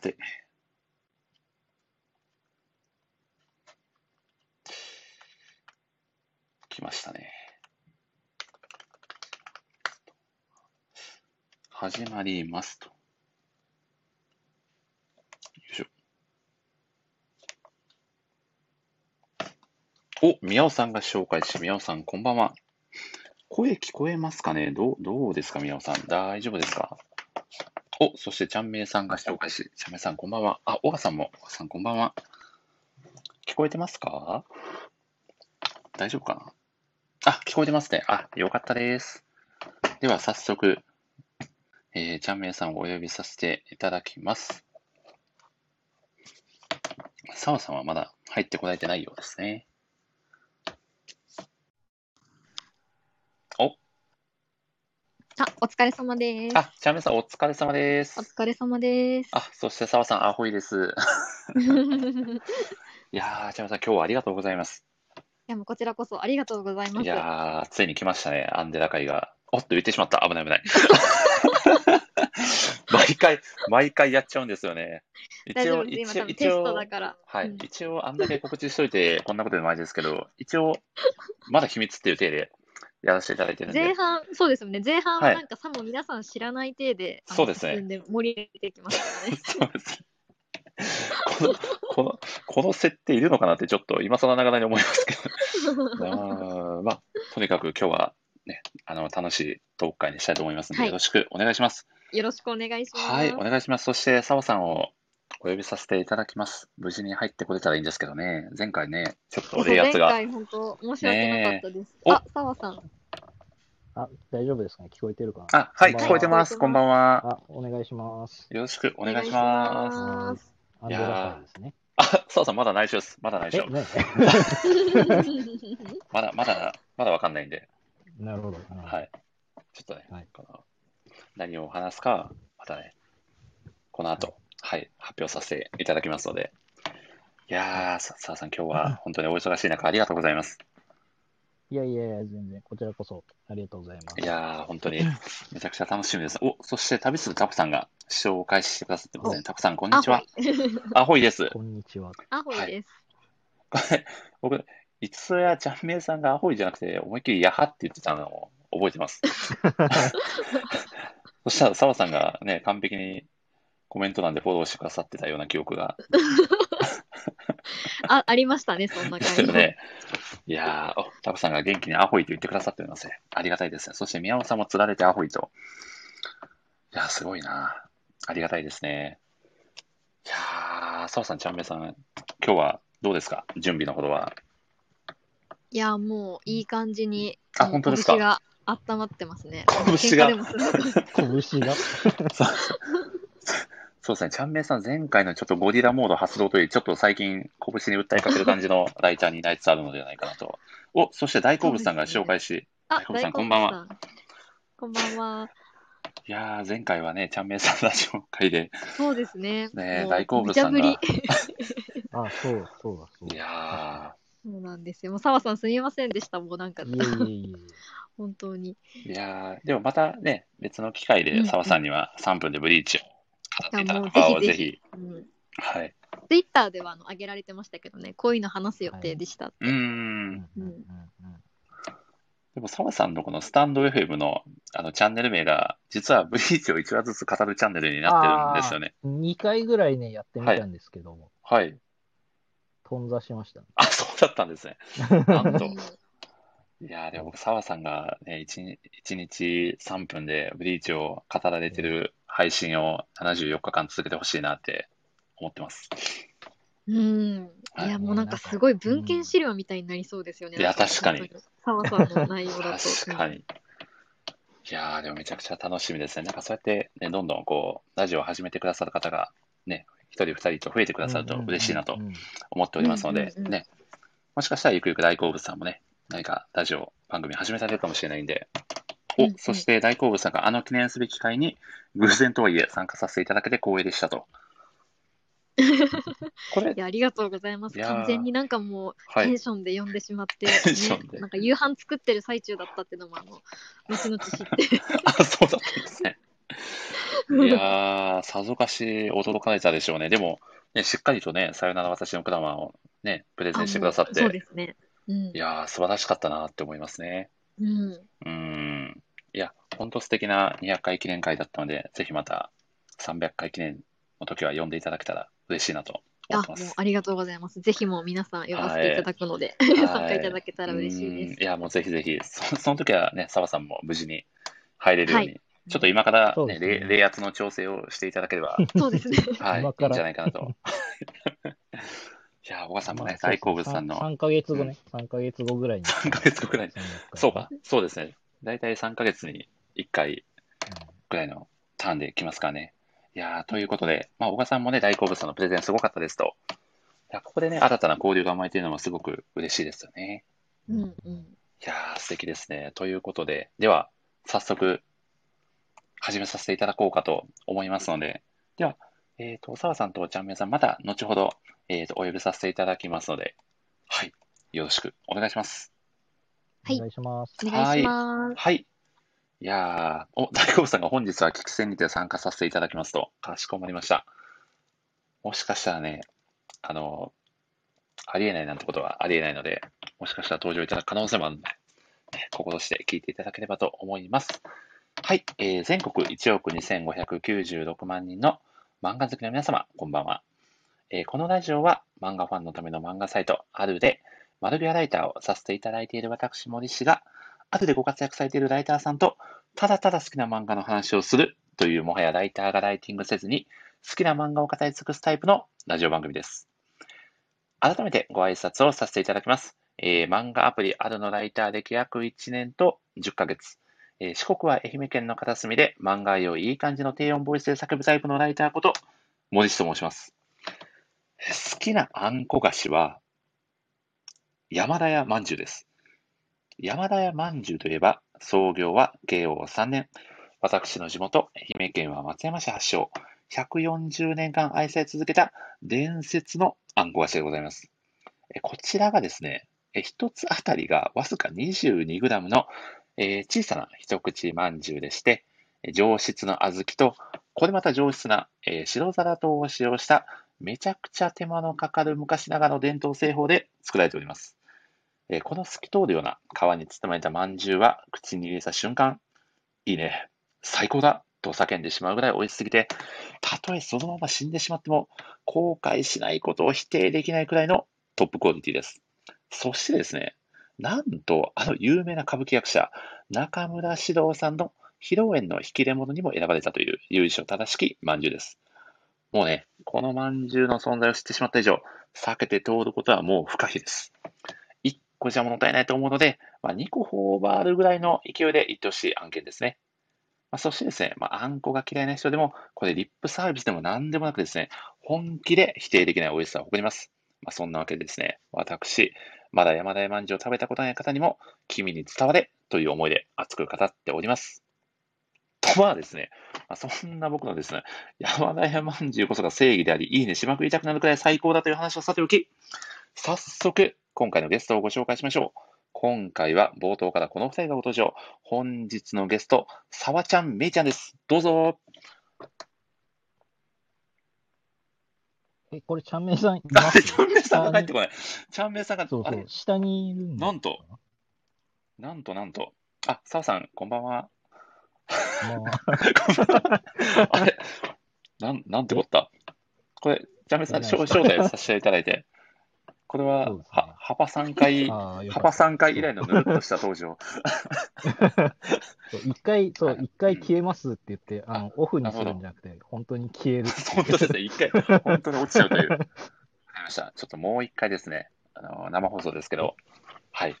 て。来ましたね。始まりますと。よいしょ。お、宮尾さんが紹介し、宮尾さん、こんばんは。声聞こえますかね？どう、どうですか宮尾さん？大丈夫ですか？お、そして、ちゃんめいさんが紹介し、ちゃんめいさん、こんばんは。あ、小川さんも、小川さん、こんばんは。聞こえてますか？大丈夫かな？あ、聞こえてますね。あ、よかったです。では、早速、えー、ちゃんめいさんをお呼びさせていただきます。澤さんはまだ入ってこられてないようですね。お、あ、お疲れ様です。あ、ちゃんめいさんお疲れ様でおす。疲れ様です。あ、そして澤さん、アホイです。いやー、ちゃんめいさん、今日はありがとうございます。いや、もうこちらこそありがとうございまいす。やー、ついに来ましたね、アンデラ会が。おっと言ってしまった。危ない危ない。毎回、毎回やっちゃうんですよね。一丈夫です。今一応、一多分テスト応だから。はい、うん一応あんだけ告知しといて、こんなことでもないですけど、一応、まだ秘密っていう体でやらせていただいてるんで前、半、そうですよね。前半ははいなんかさも皆さん知らない体で、そうですねで盛り上げてきましたね。そうです。この、この、この設定いるのかなってちょっと今更ながらに思いますけど。まあ、とにかく今日はね、あの、楽しいトーク会にしたいと思いますので、はいよろしくお願いします。よろしくお願いします。はい、お願いします。そして、澤さんをお呼びさせていただきます。無事に入ってこれたらいいんですけどね、前回ね、ちょっとそう冷圧が。前回本当申し訳なかったです。おあ、澤さん。あ、大丈夫ですか？ね聞こえてるか？なあ、はい、聞こえてます。こんばんは。あ、お願いします。よろしくお願いします。お願いしますアンデラ会ですね。あ、澤さん、まだ内緒です。まだ内え、緒。ね、まだ、まだ、まだわかんないんで、なるほど。はい。ちょっとね、はいこの何を話すか、またね、この後、はい、発表させていただきますので。いやー、さ澤さん、今日は本当にお忙しい中、ありがとうございます。いやいやいや、全然、こちらこそありがとうございます。いやー、本当にめちゃくちゃ楽しみです。お、そして旅するタコさんが紹介してくださってますね。タコさん、こんにちは。アホイです。こんにちは。アホイです。これ、僕、いつそやちゃんめいさんがアホイじゃなくて、思いっきりヤハって言ってたのを覚えてます。そしたら、澤さんがね、完璧にコメント欄でフォローしてくださってたような記憶が。あ、ありましたね、そんな感じ。ね、いやー、おタコさんが元気にアホイと言ってくださっておりますね。ありがたいですね。そして宮尾さんも釣られてアホイと。いやー、すごいな。ありがたいですね。いやー、澤さん、ちゃんめいさん、今日はどうですか？準備のほどは。いや、もういい感じに、あ本当ですか？拳が温まってますね。拳が 拳が。そうですね、ちゃんめいさん、前回のちょっとゴリラモード発動といい、ちょっと最近、拳に訴えかける感じのライターになりつつあるのではないかなと。お、そして大好物さんが紹介し、あ、大好物さん大こんばんは。こんばんは。いやー、前回はね、ちゃんめいさんラジオ会で、そうですね。もうね大好物さんが無茶ぶり。あ、そう、そうだ、そういだ。やそうなんですよ。もう澤さんすみませんでした。もうなんか、いえいえいえ。本当に。ー、いやー、でもまたね、別の機会でうんうん澤さんには3分でブリーチをいやもうぜひひ、うん、はい。ツイッターではあの上げられてましたけどね、こういうの話す予定でした。うーん。うんうんうんでも澤さんのこのスタンド FM のあのチャンネル名が、実はブリーチを1話ずつ語るチャンネルになってるんですよね。うん。2回ぐらいね、やってみたんですけども、はい。頓挫しましたね。あ、そうだったんですね。なんとうん。いやーでも僕、澤さんがね、1, 日1日3分でブリーチを語られてる配信を74日間続けてほしいなって思ってます。うん。はいいや、もうなんかすごい文献資料みたいになりそうですよね。いや確かに。澤さんの内容だと。確かに。いやーでもめちゃくちゃ楽しみですね。なんかそうやって、ね、どんどんこう、ラジオを始めてくださる方が、ね、一人二人と増えてくださると嬉しいなと思っておりますので、ね、もしかしたらゆくゆく大好物さんもね、何かラジオ番組始められるかもしれないんで、お、うんうんそして大好物さんがあの記念すべき会に偶然とはいえ参加させていただけて光栄でしたと。これい、や、ありがとうございます。完全になんかもう、はい。テンションで呼んでしまって、ね、なんか夕飯作ってる最中だったっていうのも、あの、後々知って、あ、そうだったんですね。いやー、さぞかし驚かれたでしょうね。でも、ね、しっかりとね、さよなら私のクラマンをね、プレゼンしてくださっあもうそうて、ですね。うんい。やー、素晴らしかったなって思いますね。うん。うーん。いや、本当素敵な200回記念会だったので、ぜひまた300回記念の時は呼んでいただけたら嬉しいなと思あ、ってます。もうありがとうございます。ぜひもう皆さん呼ばせていただくので、い参加いただけたら嬉しいです。いや、もうぜひぜひ、そその時はね、澤さんも無事に入れるように、はいちょっと今から、ねね冷冷圧の調整をしていただければ、そうですね。はい、いいんじゃないかなと。いや、小川さんもね、まあ大好物さんの3ヶ月後ね、3ヶ月後ぐらいに。3ヶ月後ぐらいに、300回そうか、そうですね。大体3ヶ月に1回うんぐらいのターンで来ますからね。いやーということで、まあ、小川さんもね、大好物さんのプレゼンすごかったですと。いや、ここでね、新たな交流が生まれているのもすごく嬉しいですよね。うんうん。いやー、素敵ですね。ということで、では、早速、始めさせていただこうかと思いますので、では、えっ、と、澤さんとちゃんめいさん、また後ほど、えっ、と、お呼びさせていただきますので、はい、よろしくお願いします。はいお願いします。お願いします。はい。いやー、お、大好物さんが本日は聞き戦にて参加させていただきますと、かしこまりました。もしかしたらね、あの、ありえないなんてことはありえないので、もしかしたら登場いただく可能性もあるので、ね心して聞いていただければと思います。はい、えー全国1億2596万人の漫画好きの皆様、こんばんは。えーこのラジオは漫画ファンのための漫画サイト、あるで、マルビアライターをさせていただいている私、森氏が、あるでご活躍されているライターさんと、ただただ好きな漫画の話をするという、もはやライターがライティングせずに、好きな漫画を語り尽くすタイプのラジオ番組です。改めてご挨拶をさせていただきます。えー漫画アプリあるのライター歴約1年と10ヶ月。え四国は愛媛県の片隅で漫画愛をいい感じの低音ボイスで叫ぶタイプのライターこと、森氏と申します。好きなあんこ菓子は、山田屋まんじゅうです。山田屋まんじゅうといえば、創業は慶応3年。私の地元、愛媛県は松山市発祥。140年間愛され続けた伝説のあんこ菓子でございます。こちらがですね、一つあたりがわずか 22g の、え小さな一口まんじゅうでして、上質の小豆と、これまた上質な、白皿糖を使用した、めちゃくちゃ手間のかかる昔ながらの伝統製法で作られております。えこの透き通るような皮に包まれたまんじゅうは、口に入れた瞬間、いいね、最高だと叫んでしまうぐらい美味しすぎて、たとえそのまま死んでしまっても、後悔しないことを否定できないくらいのトップクオリティです。そしてですね、なんと、あの有名な歌舞伎役者、中村獅童さんの披露宴の引き出物にも選ばれたという由緒正しきまんじゅうです。もうね、このまんじゅうの存在を知ってしまった以上、避けて通ることはもう不可避です。1個じゃ物足りないと思うので、まあ、2個頬張るぐらいの勢いで言ってほしい案件ですね。まあ、そしてですね、まあ、あんこが嫌いな人でも、これリップサービスでも何でもなくですね、本気で否定できない美味しさを誇ります。まあ、そんなわけでですね、私、まだ山田屋まんじゅうを食べたことない方にも、君に伝われという思いで熱く語っております。とまあですね、まあ、そんな僕のですね、山田屋まんじゅうこそが正義であり、いいねしまくりたくなるくらい最高だという話をさておき、早速、今回のゲストをご紹介しましょう。今回は冒頭からこの2人がご登場。本日のゲスト、さわちゃん、めいちゃんです。どうぞ。え、これ、ちゃんめいさんいあ、ます？ちゃんめいさんが帰ってこない？ちゃんめいさんが、そうそう、下にいるんだなんと、なんとなんと。あ、さわさん、こんばんは。まあ、あれ？なん、なんてこった？これ、ちゃんめいさん、え招招待をさせていただいて、これは、ね。は、幅3回、幅った。3回以来のぬるっとした登場。一回、そう、はい。一回消えますって言って、あの、オフにするんじゃなくて、本当に消える。本当ですね、一回、本当に落ちちゃうという。わかりました。ちょっともう一回ですね、あの、生放送ですけど、はい。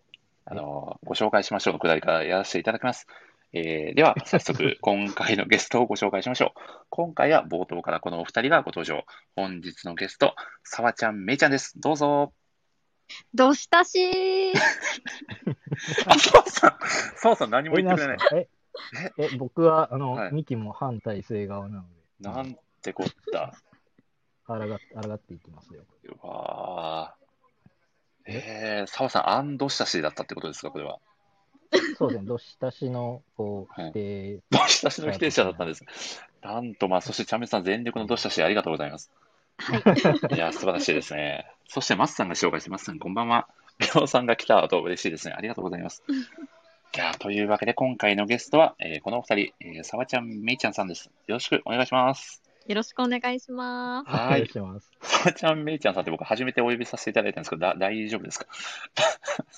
あの、ご紹介しましょうのくだりからやらせていただきます。えーでは、早速、今回のゲストをご紹介しましょう。今回は冒頭からこのお二人がご登場。本日のゲスト、さわちゃん、めいちゃんです。どうぞ。どしたしー？あ、さわさん、さわさん何もえ、言ってくれない。え、え、僕は、あの、はいミキも反体制側なので、なんてこった。あらが、あらがっていきますよ。うわーえー、さわさん、アンドしたしだったってことですか、これは。そうですね、どしたしの、こう、はい否定、どしたしの否定者だったんです。なんと、まあ、そして、チャンメイさん、全力のどしたし、ありがとうございます。はい。いや、素晴らしいですね。そして、マスさんが紹介して、マスさん、こんばんは。りょうさんが来たと嬉しいですね。ありがとうございます。いや、というわけで、今回のゲストは、えーこのお二人、えー、さわちゃん、めいちゃんさんです。よろしくお願いします。よろしくお願いします。はお願いい。します。さわちゃん、めいちゃんさんって僕、初めてお呼びさせていただいたんですけど、だ大丈夫ですか？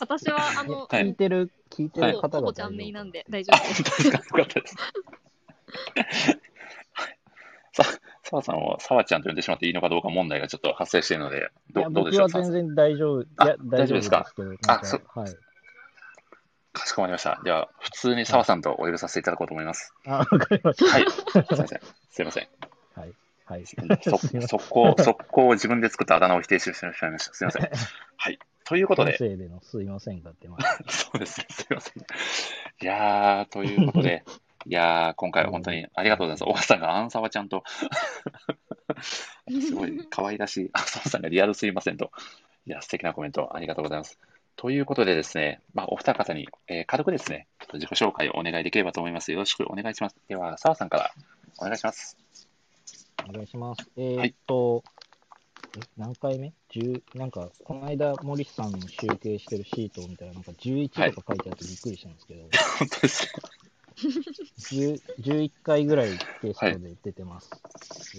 私は、あの、はい聞いてる、聞いてはいる方がちゃんめいなんで大丈夫です。ですかよかったです。はいさ、さわさんをさわちゃんと呼んでしまっていいのかどうか問題がちょっと発生しているので、いどやどうでしょう？僕は全然大丈夫。いあや、大丈夫ですけど。大丈夫ですなんあそはい。かしこまりました。では、普通にさわさんとお呼びさせていただこうと思います。あ、わかりました。はい。すいません。すいません。はい。はい。そ すいません速攻、速攻自分で作ったあだ名を否定してしまいました。すいません。はい。ということ音で、声でのすいませんがってます。そうですね。すいません。いやー、ということで、いやー、今回は本当にありがとうございます。小川さんがアンサワちゃんと、すごい可愛らしい、あ、サワさんがリアルすいませんと。いや、素敵なコメントありがとうございます。ということでですね、まあ、お二方に、えー軽くですね、自己紹介をお願いできればと思います。よろしくお願いします。では、澤さんからお願いします。お願いします。えーっと、え何回目 ?10、なんか、この間、森さんの集計してるシートを見たら、なんか11とか書いてあってびっくりしたんですけど、本当ですね。10 11回ぐらいゲストで出てます。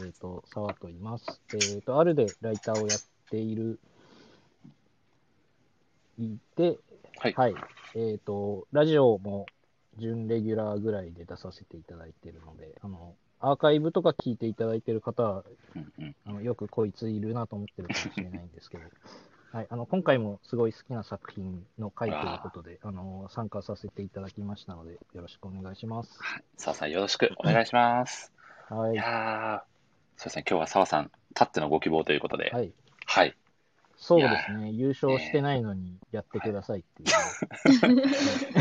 えっ、と、沢と言います。えっ、と、あるでライターをやっている、いて、はいえっ、と、ラジオも準レギュラーぐらいで出させていただいているので、あの、アーカイブとか聞いていただいている方は、うんうん。あのよくこいついるなと思ってるかもしれないんですけど、はい、あの今回もすごい好きな作品の回ということで、あの参加させていただきましたので、よろしくお願いします。澤さんよろしくお願いします。はい。い、やー、そうですね、今日は澤さん、たってのご希望ということで、はい、はい。そうですね、優勝してないのにやってくださいってい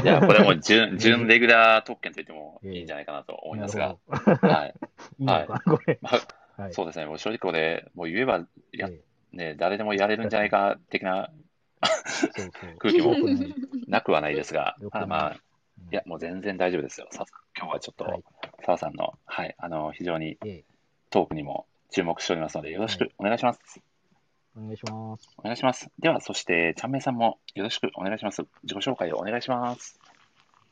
う。いや、これも準、準レギュラー特権と言ってもいいんじゃないかなと思いますが、はい。いいのかな、これ。まあ、はい、そうですね、もう正直これ、もう言えば、や、えね、誰でもやれるんじゃないか的な 空気もなくはないですが。まあいや、もう全然大丈夫ですよ。さ今日はちょっはい。と、澤さんの、はい、あの、非常にええ。トークにも注目しておりますので、よろしくお願いします。お願いします。お願いします。では、そして、ちゃんめいさんもよろしくお願いします。自己紹介をお願いします。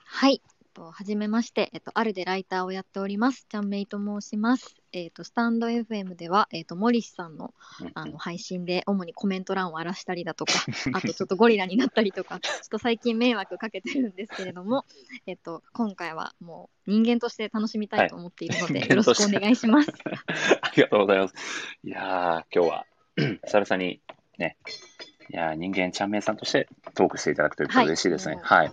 はい。えっとはじめまして、えっと、あるでライターをやっております。ちゃんめいと申します。えっと、スタンド FM では、えっと、森さんのうんあの配信で主にコメント欄を荒らしたりだとか、あとちょっとゴリラになったりとか、ちょっと最近迷惑かけてるんですけれども、えっと、今回はもう人間として楽しみたいと思っているので、はいよろしくお願いします。ありがとうございます。いやー、今日は、久々にね、いやー人間ちゃんめいさんとしてトークしていただくということで嬉しいですね。ははいい。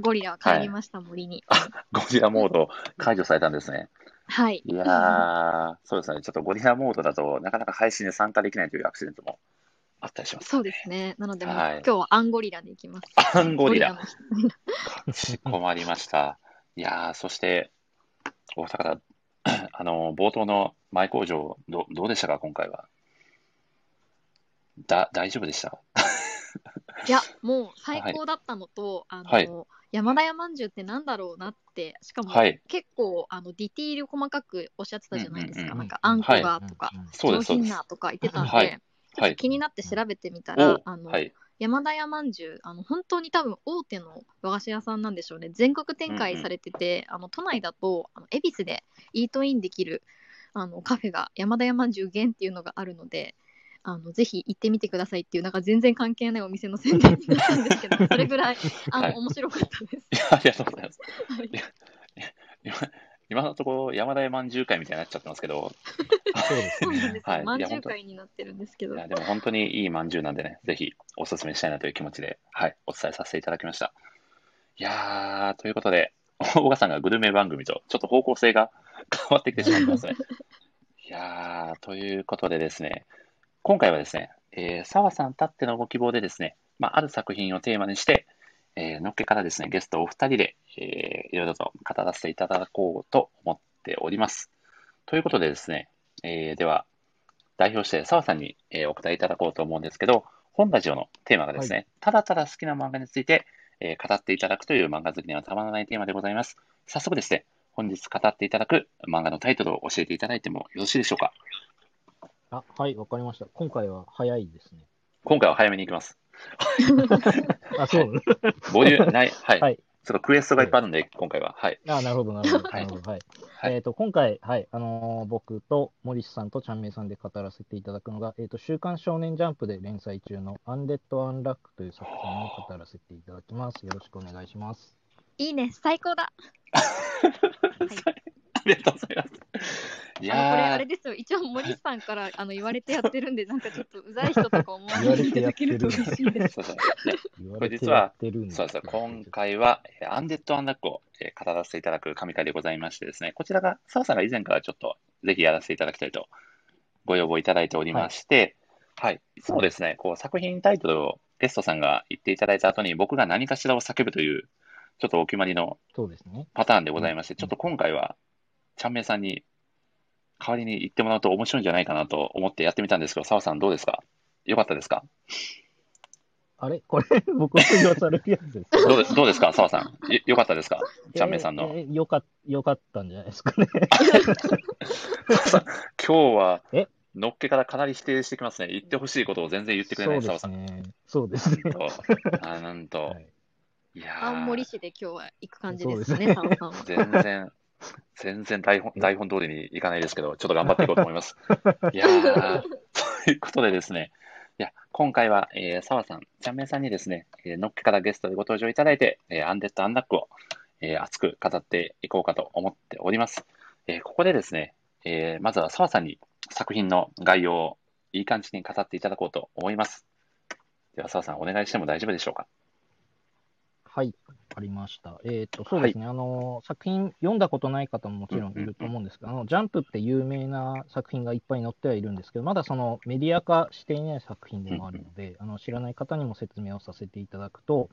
ゴリラは帰りました、森に。ゴリラモード解除されたんですね。はい。いやー、そうですね。ちょっとゴリラモードだとなかなか配信で参加できないというアクシデントもあったりします。そうですね。なので、はい今日はアンゴリラでいきます。アンゴリラ。の人かしこまりました。いやー、そして、お二方、あの、冒頭の前工場、どどうでしたか、今回は？だ、大丈夫でした？いや、もう最高だったのと、あの、はい山田屋まんじゅうってなんだろうなって、しかも、はい結構あのディティール細かくおっしゃってたじゃないですか。うんうんうんなんかあんこがとか、そうです、そうです。上品なとか言ってたんで、はいちょっはい。と気になって調べてみたら、おあの、はい。山田屋まんじゅう、あの本当に多分大手の和菓子屋さんなんでしょうね。全国展開されてて、あの都内だとあの恵比寿でイートインできるあのカフェが山田屋まんじゅう限っていうのがあるので、あのぜひ行ってみてくださいっていうなんか全然関係ないお店の宣伝になったんですけど、それぐらい あの、はい面白かったです。ありがとうございます。はい今今のところ、山田屋まんじゅう会みたいになっちゃってますけど、そうですねまんじゅいうや会になってるんですけどい。やでも本当にいいまんじゅうなんでね、ぜひおすすめしたいなという気持ちで、はい、お伝えさせていただきました。いやー、ということで、小川さんがグルメ番組とちょっと方向性が変わってきてしまってますね。いやー、ということでですね、今回はですね、えー、澤さんたってのご希望でですね、まあ、ある作品をテーマにして、えーのっけからですね、ゲストお二人で、えーいろいろと語らせていただこうと思っております。ということでですね、えーでは、代表して澤さんに、えーお答えいただこうと思うんですけど、本ラジオのテーマがですね、ただただ好きな漫画について、えー語っていただくという漫画好きにはたまらないテーマでございます。早速ですね、本日語っていただく漫画のタイトルを教えていただいてもよろしいでしょうか？あ、はい、わかりました。今回は早いですね。今回は早めに行きます。あ、そう。ボリュームない、はい。はい。ちょっとクエストがいっぱいあるんで、今回は。はい。あ、なるほど、なるほど。はいなるほど。はい。はいえっ、と、今回、はい、あのー僕と森氏さんとちゃんめいさんで語らせていただくのが、えっ、と、週刊少年ジャンプで連載中のアンデッド・アンラックという作品を語らせていただきます。よろしくお願いします。いいね、最高だ。あ りがとうございます。いあのこれあれですよ、一応森さんからあの言われてやってるんで、なんかちょっとうざい人とか思われないでいただけると嬉しいです。そうそうこれ実はそうですよ。今回は、えーアンデッド・アンラックを、えー語らせていただく神回でございましてですね、こちらが、澤さんが以前からちょっとぜひやらせていただきたいとご要望いただいておりまして、はい。いつもですね、こう作品タイトルをゲストさんが言っていただいた後に僕が何かしらを叫ぶという、ちょっとお決まりのそうですね。パターンでございまして、うんちょっと今回は、ちゃんめいさんに代わりに言ってもらうと面白いんじゃないかなと思ってやってみたんですけど、澤さんどうですか？よかったですか？あれ？これ、僕が言わされるやつですかどうでどうですか？澤さん。よよかったですか？ちゃんめいさんの。えーえーよかよかったんじゃないですかね。今日はえ、のっけからかなり否定してきますね。言ってほしいことを全然言ってくれないそう澤さん。ですね。そうですね。とあなんと、はいい、や青森ー、市で今日は行く感じですそうですね。全然、全然台本台本通りにいかないですけど、ちょっと頑張っていこうと思います。いやー、ということでですね、いや、今回は、えー、澤さん、ちゃんめいさんにですね、えーのっけからゲストでご登場いただいて、えーアンデッド・アンラックを、えー熱く語っていこうかと思っております。えーここでですね、えーまずは澤さんに作品の概要をいい感じに語っていただこうと思います。では、澤さん、お願いしても大丈夫でしょうか？はい、ありました。えっ、と、そうですね、あの、作品読んだことない方ももちろんいると思うんですが、あの、ジャンプって有名な作品がいっぱい載ってはいるんですけど、まだそのメディア化していない作品でもあるので、あの、知らない方にも説明をさせていただくと、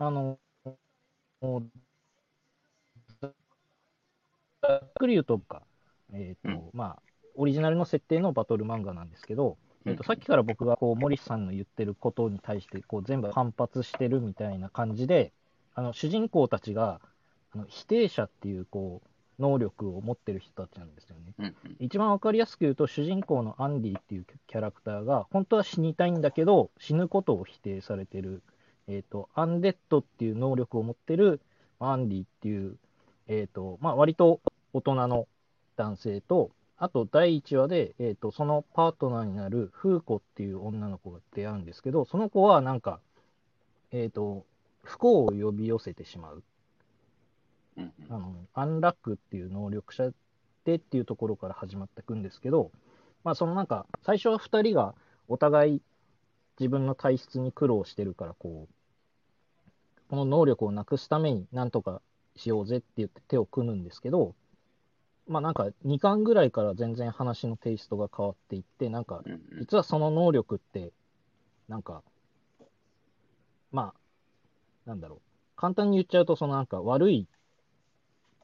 あの、ざっくり言うとか、えっ、と、うん。まあ、オリジナルの設定のバトル漫画なんですけど、えっと、さっきから僕がこう森さんの言ってることに対してこう全部反発してるみたいな感じで、あの主人公たちがあの否定者っていうこう能力を持ってる人たちなんですよね。うんうん一番わかりやすく言うと、主人公のアンディっていうキャラクターが、本当は死にたいんだけど、死ぬことを否定されてる、えっ、と、アンデッドっていう能力を持ってるアンディっていう、えっ、と、まあ、割と大人の男性と、あと第1話で、えっ、と、そのパートナーになるフーコっていう女の子が出会うんですけど、その子はなんか、えっ、と、不幸を呼び寄せてしまう。うんうんあの、アンラックっていう能力者でっていうところから始まっていくんですけど、まあそのなんか、最初は2人がお互い自分の体質に苦労してるから、こう、この能力をなくすためになんとかしようぜって言って手を組むんですけど、まあなんか2巻ぐらいから全然話のテイストが変わっていって、なんか実はその能力って、なんか、まあ、なんだろう。簡単に言っちゃうと、そのなんか悪い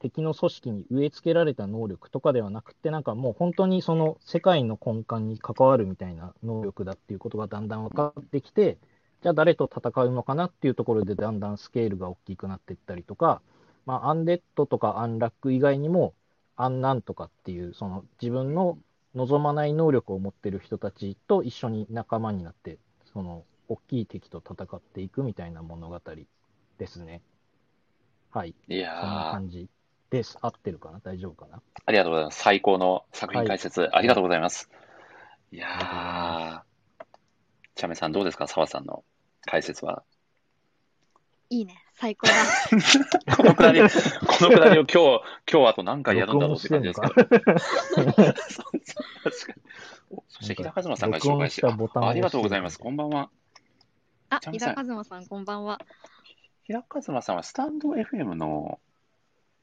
敵の組織に植え付けられた能力とかではなくて、なんかもう本当にその世界の根幹に関わるみたいな能力だっていうことがだんだん分かってきて、じゃあ誰と戦うのかなっていうところでだんだんスケールが大きくなっていったりとか、まあ、アンデッドとかアンラック以外にも、アンナンとかっていう、その自分の望まない能力を持ってる人たちと一緒に仲間になって、その大きい敵と戦っていくみたいな物語ですね。はい、いそんなやー、感じです。合ってるかな？大丈夫かな？ありがとうございます。最高の作品解説、ありがとうございます。いやー、チャメさんどうですか？澤さんの解説は。いいね、最高だ。このくだり、このくだりを今日、今日あと何回やるんだろうって感じですけど。確かに。おそして、平和馬さんが紹介して、あありがとうございます。こんばんは。あ、ちゃんみさん和馬さん、こんばんは。平和馬さんはスタンド FM の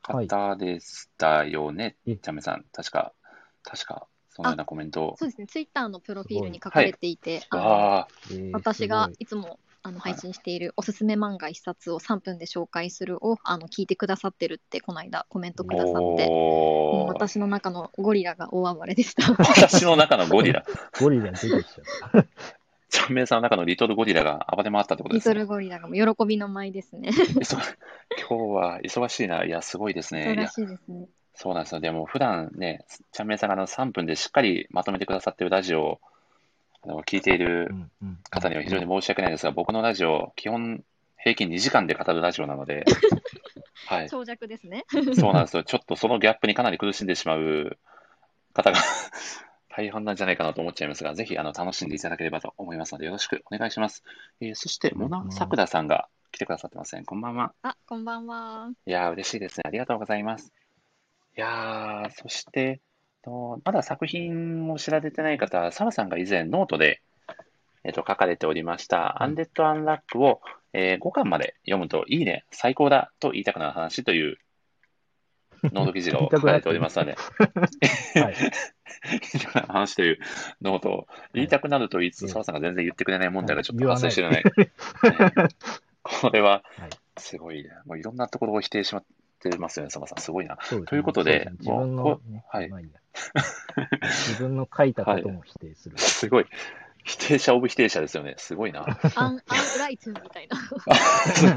はい方でしたよね、えチャメさん。確か、確か、そのようなコメントを。そうですね、ツイッターのプロフィールに書かれていて、あのああ、えー私がすいつもあの配信しているおすすめ漫画一冊を3分で紹介するをあの聞いてくださってるってこの間コメントくださって、もうおー私の中のゴリラが大暴れでした。私の中のゴリラ。ごいゴリラ出てきちゃった。ちゃんめいさんの中のリトルゴリラが暴れ回ったってことですね。リトルゴリラがもう喜びの舞ですね。忙今日は忙しいな。いや、すごいですね。いやそうらしいですね。そうなんですよ。でも、普段ね、ちゃんめいさんがあの3分でしっかりまとめてくださってるラジオをあの聞いていうるんうん方には非常に申し訳ないですが、僕のラジオ、基本平均2時間で語るラジオなので、はい、長尺ですね。そうなんですよ。ちょっとそのギャップにかなり苦しんでしまう方が大半なんじゃないかなと思っちゃいますが、ぜひあの楽しんでいただければと思いますので、よろしくお願いします。えーそして、モナサクダさんが来てくださってますね。こんばんは。あ、こんばんは。いやー、嬉しいですね。ありがとうございます。いやー、そして、とまだ作品を知られてない方は、澤さんが以前ノートで、えっと書かれておりました、アンデッド・アンラックを、え5巻まで読むといいね、最高だと言いたくなる話というノート記事が書かれておりますので、はい。言いたくなる話というノートを言いたくなると言いつつ、澤さんが全然言ってくれない問題がちょっと発生してるね。ねこれははいすごいね。もういろんなところを否定しまってますよね、澤さん。すごいな。ねということでそうすね自分の、ね、はいまあいいや自分の書いたことも否定する。すごい。否定者 of 否定者ですよね。すごいな。アン、アンライツみたいな。すごい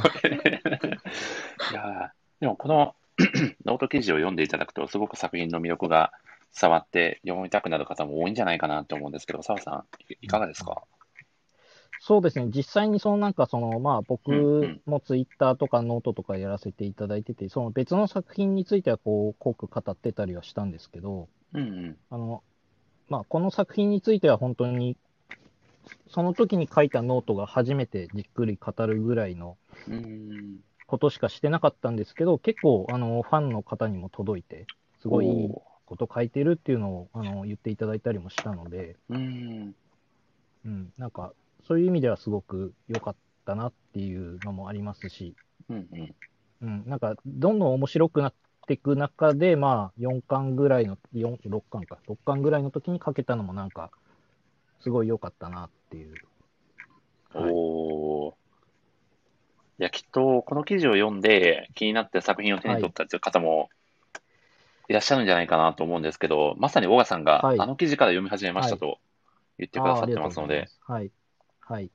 いやーでもこの ノート記事を読んでいただくと、すごく作品の魅力が伝わって読みたくなる方も多いんじゃないかなと思うんですけど、澤さん、いいかがですか、そうですね、実際にそのなんかその、まあ、うんう僕んもツイッターとかノートとかやらせていただいてて、その別の作品についてはこう濃く語ってたりはしたんですけど、うんあのまあ、この作品については本当に、その時に書いたノートが初めてじっくり語るぐらいのうん。うん。ことしかしてなかったんですけど、結構あのファンの方にも届いて、すごいいいおこと書いてるっていうのをあの言っていただいたりもしたので、ーうん。うん、なんかそういう意味ではすごく良かったなっていうのもありますし、うんうん。うん、なんかどんどん面白くなっていく中で、まあ4巻ぐらいの、4 6巻か、6巻ぐらいの時に書けたのもなんか、すごい良かったなっていう。はいおーいや、きっと、この記事を読んで気になって作品を手に取ったという方もいらっしゃるんじゃないかなと思うんですけど、まさに小川さんがはいあの記事から読み始めましたと言ってくださってますので、あーありがとうございます。はい。はい。い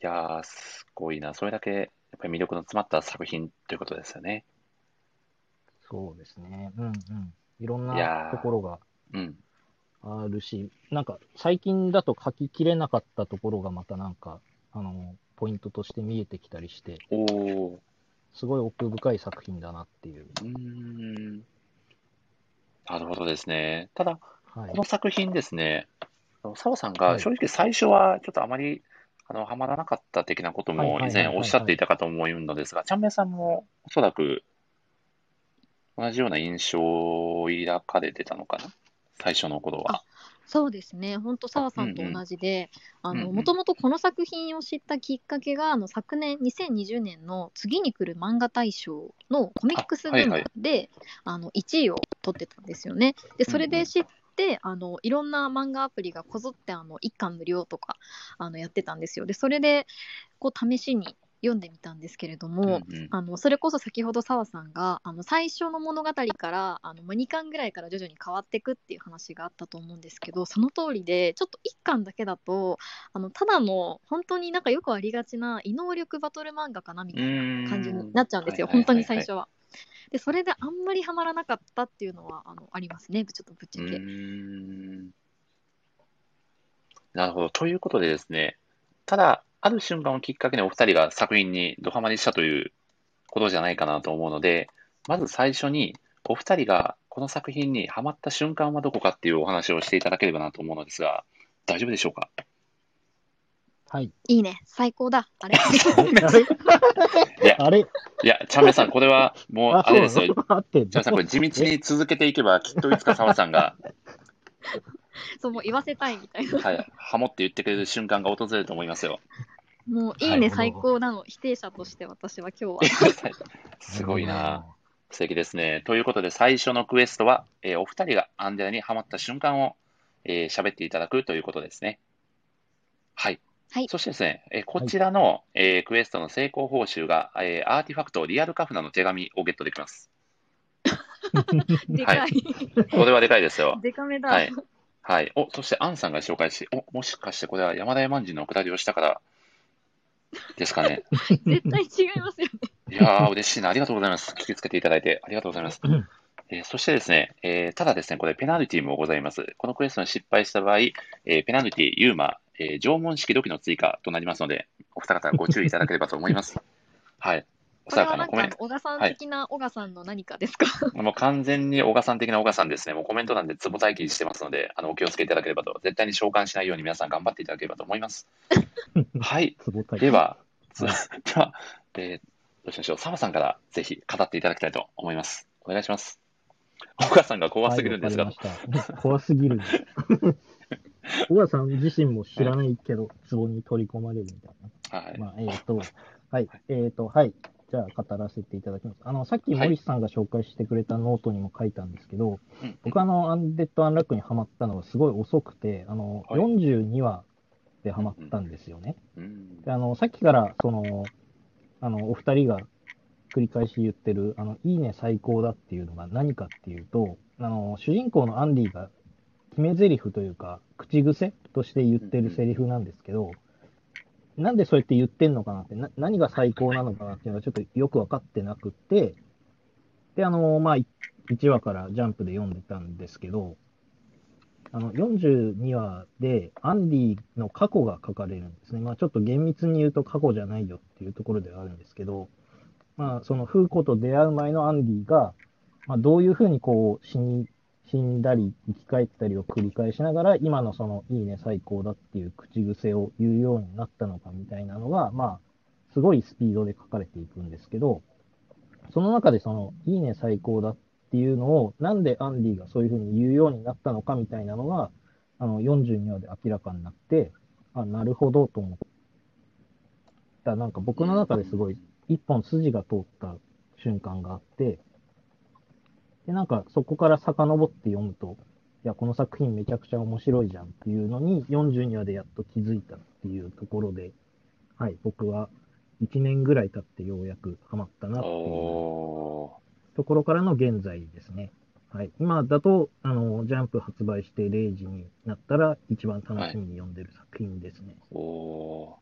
やー、すごいな。それだけ、やっぱり魅力の詰まった作品ということですよね。そうですね。うんうん。いろんいやーなところがうん。あるし、なんか最近だと書ききれなかったところがまたなんか、あの、ポイントとして見えてきたりして、おー。すごい奥深い作品だなっていう。うーん。なるほどですね。ただ、はいこ。の作品ですね、澤さんはいが正直最初はちょっとあまり、あの、はまらなかった的なことも以前おっしゃっていたかと思うのですが、ちゃんめいさんもおそらく同じような印象を抱かれてたのかな？最初の頃は。そうですね、本当、澤さんと同じで、もともとこの作品を知ったきっかけが、あの、昨年、2020年の次に来る漫画大賞のコミックス部門あはいはい。で、あの、1位を取ってたんですよね。で、それで知って、あの、いろんな漫画アプリがこぞって、あの、1巻無料とか、あの、やってたんですよ。で、それで、こう、試しに読んでみたんですけれども、うんうんあのそれこそ先ほど澤さんがあの最初の物語からあの2巻ぐらいから徐々に変わっていくっていう話があったと思うんですけどその通りでちょっと1巻だけだとあのただの本当になんかよくありがちな異能力バトル漫画かなみたいな感じになっちゃうんですよ、本当に最初は。でそれであんまりハマらなかったっていうのはあのありますねちょっとぶっちゃけ。なるほど。ということでですね、ただ、ある瞬間をきっかけにお二人が作品にドハマりしたということじゃないかなと思うので、まず最初にお二人がこの作品にハマった瞬間はどこかっていうお話をしていただければなと思うのですが、大丈夫でしょうか？はい。いいね。最高だ。あれ？あれ？いや、あれ？いや、チャンメイさん、これはもうあれですよ。チャンメイさん、これ地道に続けていけば、きっといつか澤さんが、そうもう言わせたいみたいなはい、ハモって言ってくれる瞬間が訪れると思いますよ。もういいね最高なの否定者として私は今日は。すごいな。素敵ですね。ということで、最初のクエストは、えーお二人がアンデラにハマった瞬間をえー喋っていただくということですね。はい。はいそしてですね、えーこちらの、えークエストの成功報酬が、えーアーティファクトリアルカフナの手紙をゲットできます。でかい。これはでかいですよ。でかめだ。はいはい。お、そして、アンさんが紹介し、お、もしかしてこれは山田山人のくだりをしたからですかね。絶対違いますよね。いやー、嬉しいな。ありがとうございます。聞きつけていただいてありがとうございます。うんえーそしてですね、えーただですね、これペナルティもございます。このクエストに失敗した場合、えーペナルティ、ユーマ、えー縄文式土器の追加となりますので、お二方ご注意いただければと思います。はい。おこれはなんか小賀さん的な小賀さんの何かですか、ト、もう完全に小賀さん的な小賀さんですね。もうコメント欄でツボ待機してますので、あの、お気をつけいただければと、絶対に召喚しないように皆さん頑張っていただければと思います。はい。では、では、えーどうしましょう。澤さんからぜひ語っていただきたいと思います。お願いします。お母さんが怖すぎるんですが、はい。怖すぎる。小川さん自身も知らないけど、壺に取り込まれるみたいな。はい。まあ、えっ、と、はい、えっ、と、はい。じゃあ、語らせていただきます。あの、さっきはい。森さんが紹介してくれたノートにも書いたんですけど、うん。僕あの、アンデッド・アンラックにハマったのがすごい遅くて、あの、はい。42話でハマったんですよね。うんであの、さっきから、その、あの、お二人が繰り返し言ってる、あの、いいね最高だっていうのが何かっていうと、あの、主人公のアンディが決め台詞というか、口癖として言ってるセリフなんですけど、なんでそうやって言ってんのかなって、な何が最高なのかなっていうのがちょっとよくわかってなくて、で、あの、まあ、1話からジャンプで読んでたんですけど、あの、42話でアンディの過去が書かれるんですね。まあちょっと厳密に言うと過去じゃないよっていうところではあるんですけど、まあそのフーコと出会う前のアンディが、まあどういうふうにこう死に、死んだり生き返ったりを繰り返しながら、今のそのいいね最高だっていう口癖を言うようになったのかみたいなのが、まあすごいスピードで書かれていくんですけど、その中でそのいいね最高だっていうのを、なんでアンディがそういうふうに言うようになったのかみたいなのが、あの42話で明らかになって、あ、なるほどと思った。なんか僕の中ですごい一本筋が通った瞬間があって、で、なんかそこから遡って読むと、いや、この作品めちゃくちゃ面白いじゃんっていうのに42話でやっと気づいたっていうところで、はい、僕は1年ぐらい経ってようやくハマったなっていうおところからの現在ですね。はい。今だと、あの、ジャンプ発売して0時になったら一番楽しみに読んでる作品ですね。ーお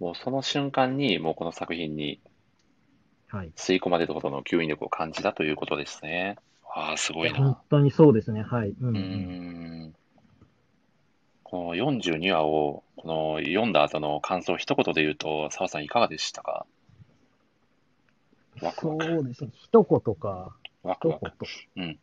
ーもうその瞬間に、もうこの作品にはい。吸い込まれるほどの吸引力を感じたということですね。わあ、すごい本な。当にそうですね。はい。うん、うん。ん。この42話を、この読んだ後の感想を一言で言うと、澤さんいかがでしたか？ワクワク、そうですね。一言か。一ワクワク、言。うん。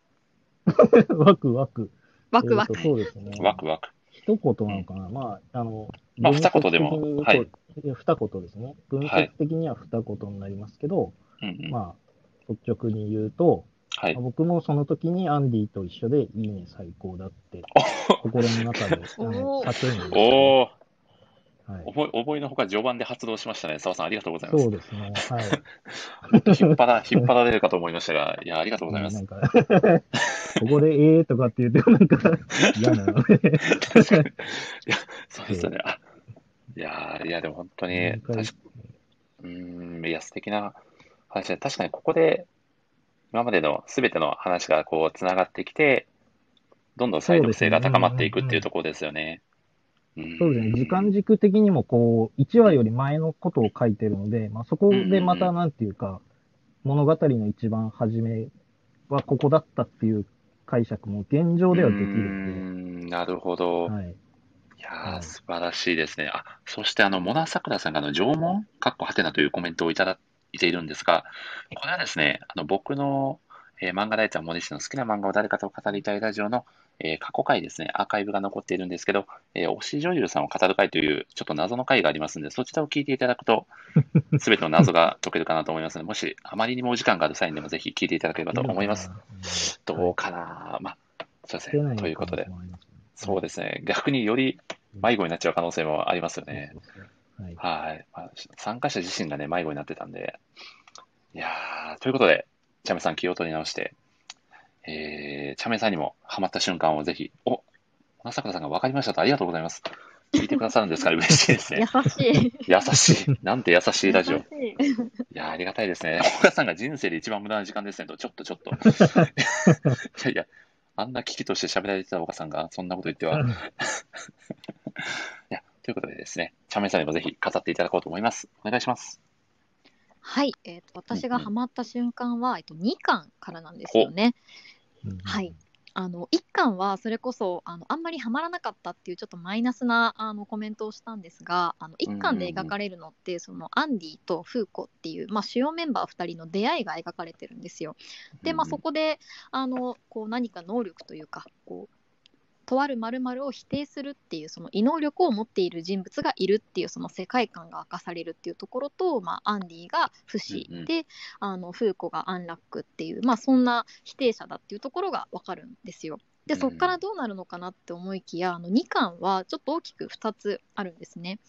ワクワク。ワクワク。そうですね。ワクワク。一言なのかな？まあ、あの、まあ二言でも的に言うとはい二言ですね。文節的には二言になりますけど、うんうん。まあ、率直に言うと、はい。僕もその時にアンディと一緒で、いいね、最高だって、心の中で、叫んでましたねおー、はい。思い思いのほか序盤で発動しましたね。澤さん、ありがとうございます。そうですね。はい。引っ張ら、引っ張られるかと思いましたが、いや、ありがとうございますなん。か、ここで、えーとかって言ってもなんか、嫌なので。確かに。いや、そうですよね。あいやー、いや、でも本当に、うーん、いや、素敵な話で、確かにここで、今までのすべての話がこう、つながってきて、どんどん再読性が高まっていくっていうところですよね。そうですね。時間軸的にもこう、1話より前のことを書いてるので、まあそこでまたなんていうか、物語の一番初めはここだったっていう解釈も現状ではできるうーんなるほど。はい。いやー、はい素晴らしいですね。あ、そしてあの、モナサクラさんがあの、縄文かっこはてなというコメントをいただいているんですが、これはですね、あの、僕の、えー漫画ライター森氏の好きな漫画を誰かと語りたいラジオの、えー過去回ですね、アーカイブが残っているんですけど、えー推し女優さんを語る回という、ちょっと謎の回がありますので、そちらを聞いていただくと、すべての謎が解けるかなと思いますので、もし、あまりにもお時間がある際にでも、ぜひ聞いていただければと思います。。どうかな？まあ、そうですね。ということで、そうですね。逆により迷子になっちゃう可能性もありますよね。はい。はい。まあ、参加者自身がね、迷子になってたんで。いやー、ということで、チャメさん気を取り直して、えー、チャメさんにもハマった瞬間をぜひ、お、まさかさんが分かりましたとありがとうございます。聞いてくださるんですか？ら嬉しいです優ね。しい。優しい。なんて優しいラジオ。い いやー、ありがたいですね。岡さんが人生で一番無駄な時間ですねと、ちょっとちょっと。いやいや、あんな危機として喋られてた岡さんが、そんなこと言っては。いや、ということでですね、チャンメイさんにもぜひ語っていただこうと思います。お願いします。はい、えーと私がハマった瞬間は、えっと、2巻からなんですよね。うんはい。あの1巻はそれこそあのあんまりハマらなかったっていうちょっとマイナスなあのコメントをしたんですがあの1巻で描かれるのって、そのアンディとフーコっていう、まあ、主要メンバー2人の出会いが描かれてるんですよ。で、まあ、うんそこであのこう何か能力というかこうとある〇〇を否定するっていうその異能力を持っている人物がいるっていうその世界観が明かされるっていうところと、まあ、アンディが不死うんうんで、あのフーコがアンラックっていう、まあ、そんな否定者だっていうところが分かるんですよ。でそこからどうなるのかなって思いきや、あの2巻はちょっと大きく2つあるんですね。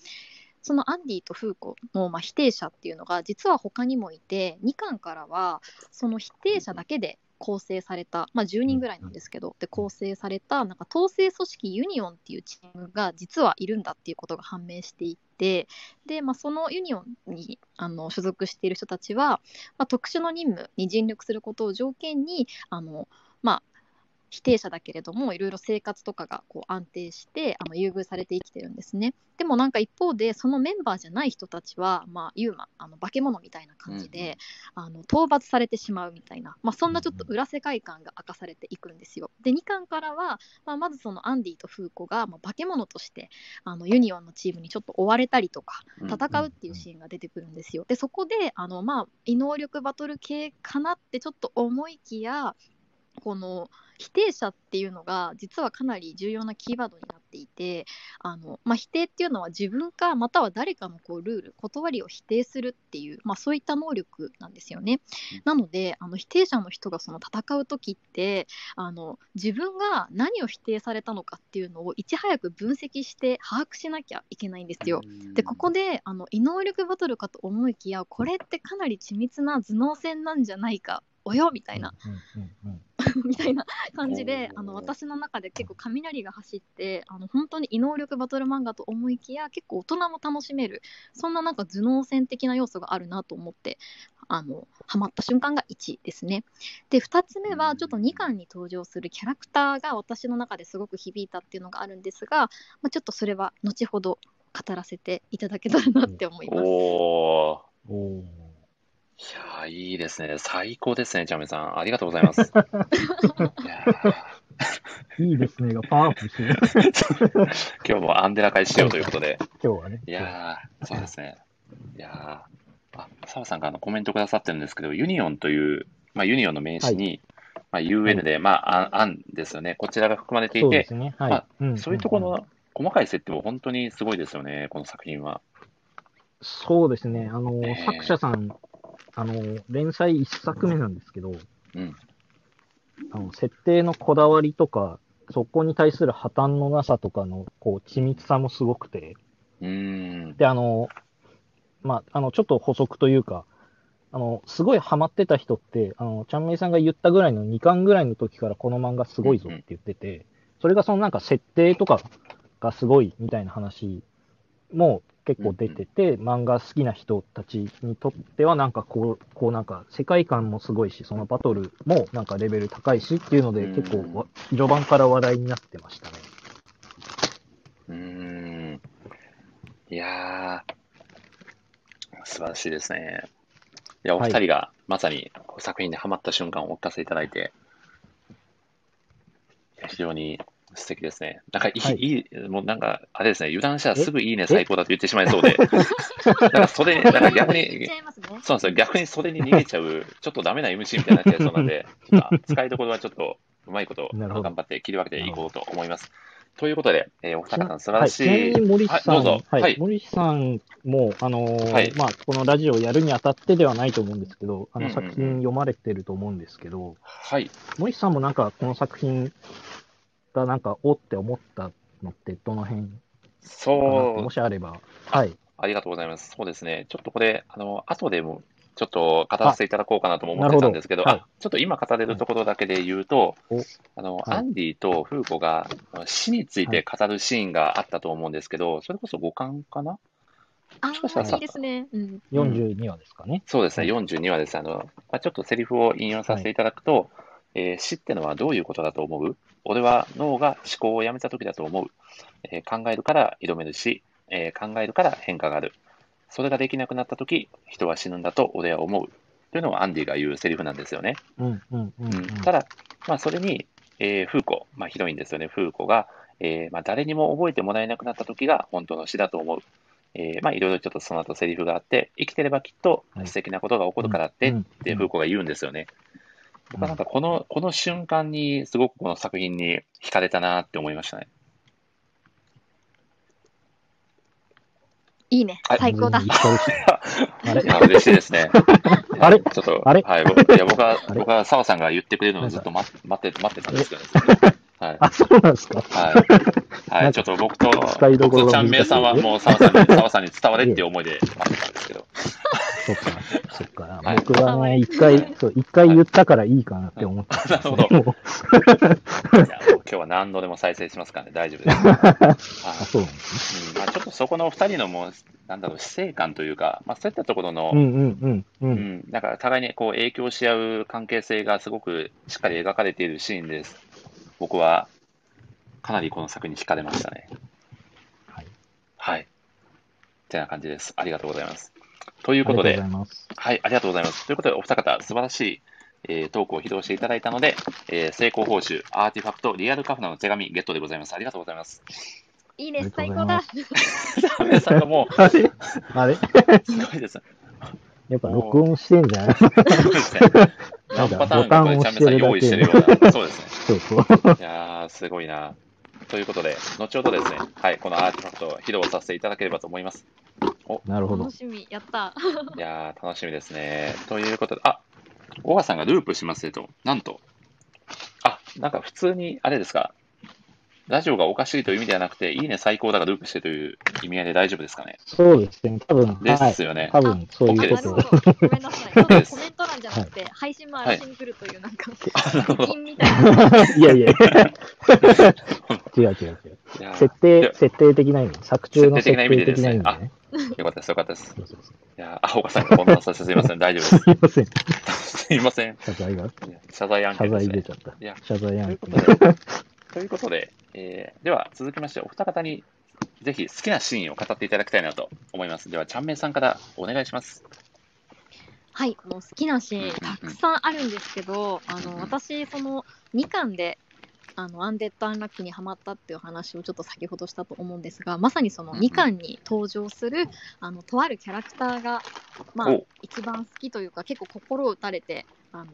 そのアンディとフーコの、まあ、否定者っていうのが実は他にもいて2巻からはその否定者だけで構成された、まあ、10人ぐらいなんですけどで構成されたなんか統制組織ユニオンっていうチームが実はいるんだっていうことが判明していてで、まあ、そのユニオンにあの所属している人たちは、まあ、特殊の任務に尽力することを条件にあの、まあ、否定者だけれどもいろいろ生活とかがこう安定してあの優遇されて生きてるんですね。でもなんか一方でそのメンバーじゃない人たちは、まあ、ユーマあの化け物みたいな感じで、あの討伐されてしまうみたいな、まあ、そんなちょっと裏世界観が明かされていくんですよ。で2巻からは、まあ、まずそのアンディとフーコが、まあ、化け物としてあのユニオンのチームにちょっと追われたりとかうん戦うっていうシーンが出てくるんですよ。でそこであの、まあ、異能力バトル系かなってちょっと思いきやこの否定者っていうのが実はかなり重要なキーワードになっていてあの、まあ、否定っていうのは自分かまたは誰かのこうルール断りを否定するっていう、まあ、そういった能力なんですよね。なのであの否定者の人がその戦う時ってあの自分が何を否定されたのかっていうのをいち早く分析して把握しなきゃいけないんですよ。でここであの異能力バトルかと思いきやこれってかなり緻密な頭脳戦なんじゃないかおよみたいな、うんうんうん みたいな感じであの私の中で結構雷が走ってあの本当に異能力バトル漫画と思いきや結構大人も楽しめるそんななんか頭脳戦的な要素があるなと思ってあのハマった瞬間が1ですね。で2つ目はちょっと2巻に登場するキャラクターが私の中ですごく響いたっていうのがあるんですが、まあ、ちょっとそれは後ほど語らせていただけたらなって思います。いやー、いいですね。最高ですね、チャンメイさん。ありがとうございます。いやーいいですねがパワーアップしてる。今日もアンデラ会しようということで。今日はね。いやー、そうですね。いやー、あ、澤さんがあのコメントくださってるんですけど、ユニオンという、まあ、ユニオンの名詞に、まあ、UN で、まあ、アンですよね。こちらが含まれていてそうで、すね。はい。まあうんそういうところの細かい設定も本当にすごいですよね、この作品は。そうですね。あの、ええ作者さん、あの、連載一作目なんですけど、うん。あの、設定のこだわりとか、そこに対する破綻のなさとかの、こう、緻密さもすごくて、うーん。で、あの、まあ、あの、ちょっと補足というか、あの、すごいハマってた人って、あの、ちゃんめいさんが言ったぐらいの2巻ぐらいの時からこの漫画すごいぞって言ってて、それがそのなんか設定とかがすごいみたいな話も結構出てて、漫画好きな人たちにとってはなんかこう、こうなんか世界観もすごいし、そのバトルもなんかレベル高いしっていうのでうん結構わ序盤から話題になってましたね。うーん。いやー、素晴らしいですね。いや、お二人がまさに作品にハマった瞬間をお聞かせいただいて、いや非常に素敵ですね。なんかいい、はいいい、もうなんか、あれですね、油断したらすぐいいね、最高だと言ってしまいそうで、なんかそれに、なんか逆にね。そうなんですよ。逆にそれに逃げちゃう、ちょっとダメな MC みたいになっちゃいそうなんで、ちょっと使いどころはちょっとうまいこと頑張って切り分けていこうと思います。ということで、えーお二方素晴はい、らしちなみい。に森さん、はいどうぞはいはい森さんも、あのーはいまあ、このラジオをやるにあたってではないと思うんですけど、あの作品読まれてると思うんですけど、はい。森さんもなんかこの作品がなんかおって思ったのってどの辺そうもしあれば、はい。ありがとうございます。そうですね。ちょっとこれ、あの、後でも、ちょっと語らせていただこうかなとも思ってたんですけど、どあちょっと今語れるところだけで言うと、おあの、はいアンディとフーコが死について語るシーンがあったと思うんですけど、それこそ5巻かな？ああ、しかしたらさいいですね。うん。42話ですかね。そうですね、は42話です。あの、まあ、ちょっとセリフを引用させていただくと、えー死ってのはどういうことだと思う？俺は脳が思考をやめた時だと思う。えー考えるから挑めるし、えー考えるから変化がある。それができなくなった時、人は死ぬんだと俺は思う。というのはアンディが言うセリフなんですよね。うんうんうんうんうん、ただ、まあ、それに、えーフーコ、まあ、ヒロインですよね、フーコが、えーまあ、誰にも覚えてもらえなくなった時が本当の死だと思う。えーまあ、いろいろちょっとその後セリフがあって、生きてればきっとはい素敵なことが起こるからって、ってフーコが言うんですよね。僕はなんかこの、この瞬間にすごくこの作品に惹かれたなって思いましたね。いいねはい。最高だ あれ嬉しいですね。あれ？ちょっと、あれ？はい、僕いや僕は、僕は澤さんが言ってくれるのをずっと待って、待って、待ってたんですけどね。はい。あ、そうなんですか。はい。はい、ちょっと僕と、使いどころが僕とちゃんめいさんはもう澤さんに、澤さんに伝われっていう思いで待ってたんですけど。そっか、そっか。はい僕はね、一回、そう、一回言ったからいいかなって思ってたんですね。なるほど今日は何度でも再生しますからね、大丈夫です。うあ、はそうなんですね。まあ、ちょっとそこのお二人のもう、なんだろう、死生観というか、まあ、そういったところの、うんうんうんう。うんん、なんか互いにこう影響し合う関係性がすごくしっかり描かれているシーンです。僕はかなりこの作品に惹かれましたね。はい。はい。ってな感じです。ありがとうございます。ということで、ざい。はい、ありがとうございます。ということで、お二方、素晴らしい、えートークを披露していただいたので、えー成功報酬、アーティファクト、リアルカフナの手紙、ゲットでございます。ありがとうございます。いいねあり、がとう最高だございま。皆さんがも あれ？あれ？う、すごいですね。やっぱ録音してんじゃない ですね。何パターンかこれ、ちゃんめさん用意してるような。そうですね。そうそう。いやー、すごいな。ということで、後ほどですね、はい、このアーティファクトを披露させていただければと思います。なるほど楽。しみ、やった。いやー、楽しみですね。ということで、あ、小川さんがループしますねと、なんと、あ、なんか普通に、あれですか、ラジオがおかしいという意味ではなくて、いいね最高だがループしてという意味合いで大丈夫ですかね。そうですね。多分、ではい。すよね。多分、そういうなことるほど。ごめんなさい。コメント欄じゃなくて、配信も荒らしに来るという、なんか、あなるほど。金みたいな。いやいや。違う違う違う。いやー設定、設定的な意味。作中の設定的な意味でね。よかったです、よかったです。そうそうそう。いやー、あ、小川さんが混乱させてすいません、大丈夫 すいません。です。すいません。謝罪が。謝罪案謝件ですね。罪出ちゃったいや。謝罪とい案件。うことで、ということで、えーでは続きまして、お二方にぜひ好きなシーンを語っていただきたいなと思います。では、ちゃんめいさんからお願いします。はい、もう好きなシーンたくさんあるんですけど、あの私、その2巻であのアンデッド・アンラッキーにハマったっていう話をちょっと先ほどしたと思うんですが、まさにその2巻に登場するあのとあるキャラクターが、まあお、一番好きというか、結構心を打たれて、あの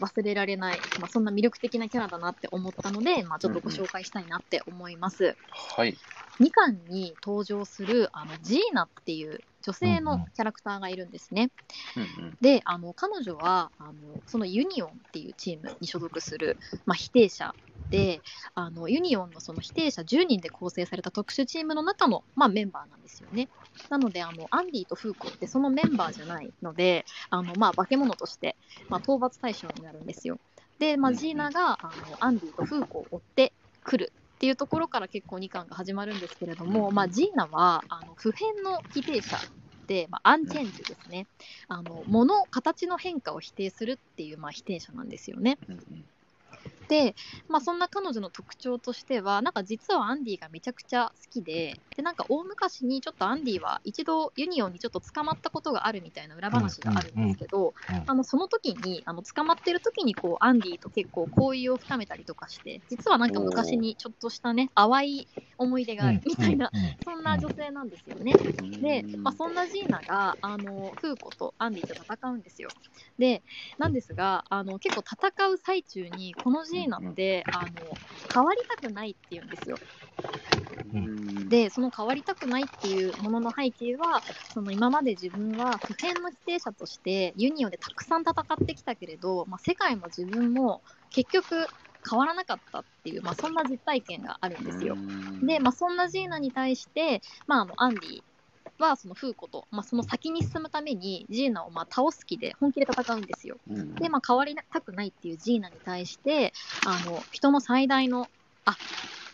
忘れられない、まあ、そんな魅力的なキャラだなって思ったので、まあ、ちょっとご紹介したいなって思います。はい。2巻に登場するあのジーナっていう女性のキャラクターがいるんですね。うんうんであの彼女はあのそのユニオンっていうチームに所属する、まあ、否定者であのユニオンのその否定者10人で構成された特殊チームの中の、まあ、メンバーなんですよね。なのであのアンディとフーコってそのメンバーじゃないのであの、まあ、化け物として、まあ、討伐対象になるんですよ。で、まあ、ジーナがあのアンディとフーコを追ってくるっていうところから結構2巻が始まるんですけれども、まあ、ジーナはあの不変の否定者で、まあ、アンチェンジですね。あの物形の変化を否定するっていう、まあ、否定者なんですよね。で、まあ、そんな彼女の特徴としてはなんか実はアンディがめちゃくちゃ好きででなんか大昔にちょっとアンディは一度ユニオンにちょっと捕まったことがあるみたいな裏話があるんですけど、あのその時にあの捕まってる時にこうアンディと結構交友を深めたりとかして実はなんか昔にちょっとしたね淡い思い出があるみたいな、そんな女性なんですよね。で、まあ、そんなジーナがあのフーコとアンディと戦うんですよ。でなんですがあの結構戦う最中にこのジーナってあの変わりたくないって言うんですよ。うんでその変わりたくないっていうものの背景はその今まで自分は不変の否定者としてユニオンでたくさん戦ってきたけれど、まあ、世界も自分も結局変わらなかったっていう、まあ、そんな実体験があるんですよ。で、まあ、そんなジーナに対して、まあ、あのアンディはそのフーコと、まあ、その先に進むためにジーナをまあ倒す気で本気で戦うんですよ。うんで、まあ、変わりたくないっていうジーナに対してあの人の最大のあ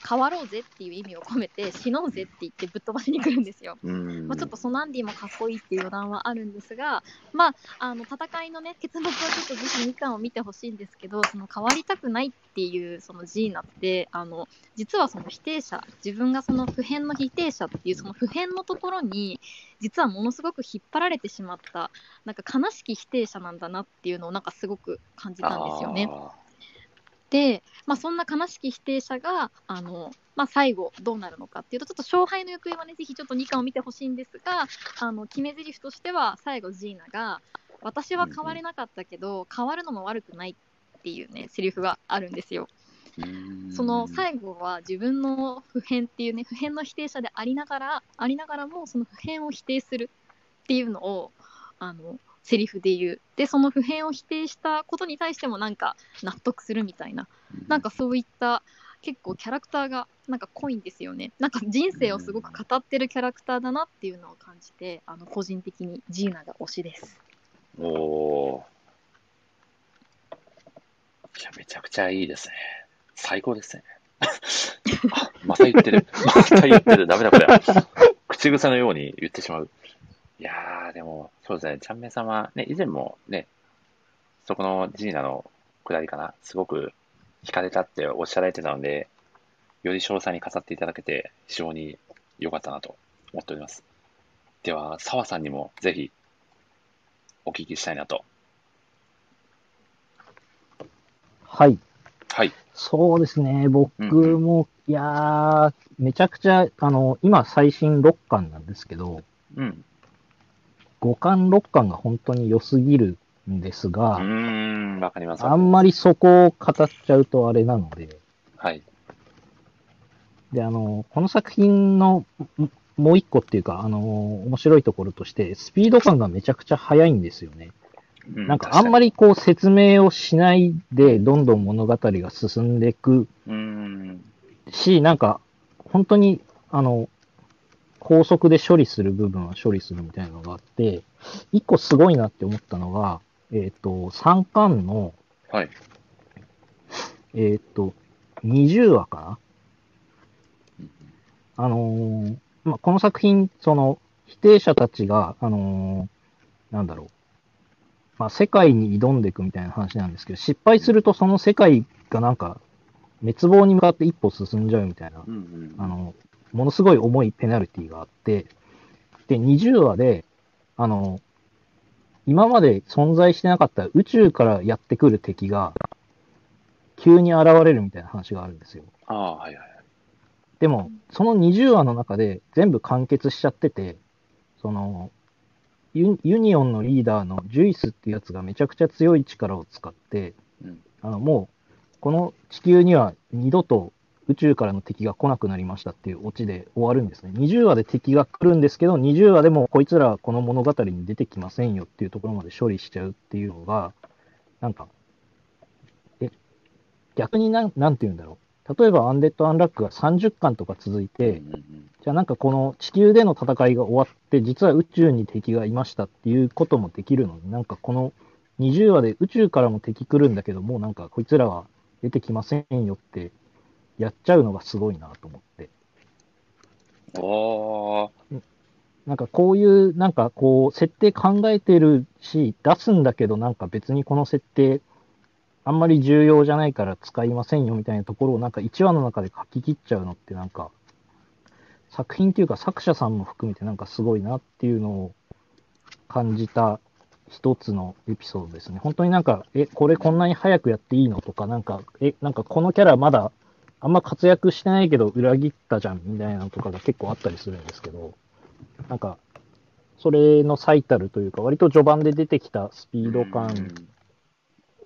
変わろうぜっていう意味を込めて死のうぜって言ってぶっ飛ばしに来るんですよ。うん。まあ、ちょっとソナンディもかっこいいっていう余談はあるんですが、まあ、あの戦いのね結末はちょっとぜひ2巻を見てほしいんですけどその変わりたくないっていうそのジーナってあの実はその否定者自分がその普遍の否定者っていうその普遍のところに実はものすごく引っ張られてしまったなんか悲しき否定者なんだなっていうのをなんかすごく感じたんですよね。あで、まあ、そんな悲しき否定者があの、まあ、最後どうなるのかっていうとちょっと勝敗の行方はねぜひちょっと2巻を見てほしいんですがあの決め台詞としては最後ジーナが「私は変われなかったけど、変わるのも悪くない」っていうねセリフがあるんですよ。その最後は自分の普遍っていうね普遍の否定者でありながらありながらもその普遍を否定するっていうのをあのセリフで言うでその普遍を否定したことに対してもなんか納得するみたいななんかそういった結構キャラクターがなんか濃いんですよねなんか人生をすごく語ってるキャラクターだなっていうのを感じてあの個人的にジーナが推しですおおー。いや、めちゃくちゃいいですね。最高ですね。あまた言ってる。また言ってる。ダメだこれ。口癖のように言ってしまう。いやー、でも、そうですね。ちゃんめいさんは、ね、以前もね、そこのジーナのくだりかな、すごく惹かれたっておっしゃられてたので、より詳細に語っていただけて、非常に良かったなと思っております。では、澤さんにもぜひ、お聞きしたいなと。はい。はい。そうですね。僕うんも、いやー、めちゃくちゃ、あの、今最新6巻なんですけど、うん。5巻、6巻が本当に良すぎるんですうが、ーん、わかります。あんまりそこを語っちゃうとあれなので、はい。で、あの、この作品のんもう一個っていうか、あの、面白いところとして、スピード感がめちゃくちゃ速いんですよね。うなんかあんまり。りこう説明をしないで、どんどん物語が進んでいくうーん。し、なんか、本当に、あの、高速で処理する部分は処理するみたいなのがあって、一個すごいなって思ったのが、えっ、と、3巻の、はい。えっ、と、20話かな？あのーまあ、この作品、その、否定者たちが、あのーなんだろう、まあ、世界に挑んでいくみたいな話なんですけど、失敗するとその世界がなんか、滅亡に向かって一歩進んじゃうみたいなうんうん。あの、ものすごい重いペナルティがあって、で、20話で、あの、今まで存在してなかった宇宙からやってくる敵が、急に現れるみたいな話があるんですよ。ああ、はいはい。でも、その20話の中で全部完結しちゃってて、その、ユユニオンのリーダーのジュイスっていうやつがめちゃくちゃ強い力を使って、うんあの、もう、この地球には二度と宇宙からの敵が来なくなりましたっていうオチで終わるんですね。20話で敵が来るんですけど、20話でもこいつらはこの物語に出てきませんよっていうところまで処理しちゃうっていうのが、なんか、え、逆になん、なんて言うんだろう。例えば、アンデッド・アンラックが30巻とか続いて、じゃあなんかこの地球での戦いが終わって、実は宇宙に敵がいましたっていうこともできるのに、なんかこの20話で宇宙からも敵来るんだけど、もうなんかこいつらは出てきませんよってやっちゃうのがすごいなと思って。うん。おー。なんかこういう、なんかこう、設定考えてるし、出すんだけど、なんか別にこの設定、あんまり重要じゃないから使いませんよみたいなところをなんか1話の中で書き切っちゃうのってなんか、作品っていうか作者さんも含めてなんかすごいなっていうのを感じた一つのエピソードですね。本当になんか、え、これこんなに早くやっていいのとか、なんか、え、なんかこのキャラまだあんま活躍してないけど裏切ったじゃんみたいなのとかが結構あったりするんですけど、なんか、それの最たるというか、割と序盤で出てきたスピード感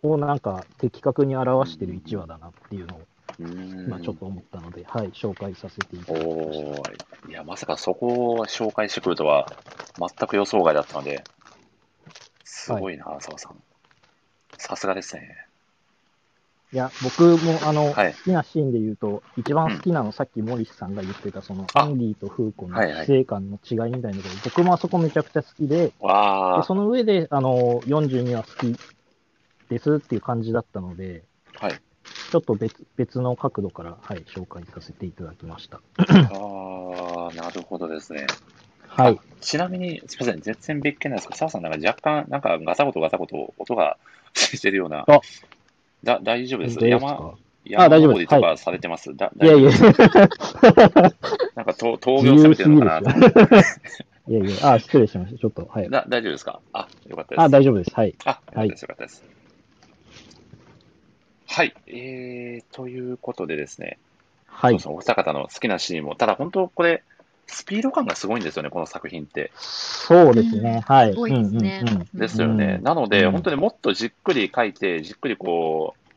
をなんか的確に表してる1話だなっていうのをうん。今ちょっと思ったので、はい、紹介させていただきました。おー。いや、まさかそこを紹介してくるとは、全く予想外だったので、すごいな、澤さん。さすがですね。いや、僕もあの、はい好きなシーンで言うと、一番好きなの、さっきモリスさんが言ってた、その、あアンディとフーコのはいはい死生観の違いみたいなところ、僕もあそこめちゃくちゃ好きで、わでその上で、あの、42は好きですっていう感じだったので、ー。はい。ちょっと別別の角度から、はい、紹介させていただきました。ああ、なるほどですね。はい。ちなみに、すみません、絶然別件なんですけど、澤さん、なんか若干、なんかガタゴトガタゴト音が してるようなあ。だ大丈夫です。です山か山大丈夫です登りとかされてます、だいやいや、大丈夫 なんかと峠を攻めてるのかな？いやいや、あ、失礼しました。ちょっと、はい。だ大丈夫ですか？あ、よかったです。あ、大丈夫です。はい。あ、はいよかったです。はい、えー、ということでですね、はい。お二方の好きなシーンも、ただ本当これ、スピード感がすごいんですよね、この作品って。そうですね。はい。すごいですねですよね。うんなので、うん本当にもっとじっくり書いて、じっくりこう、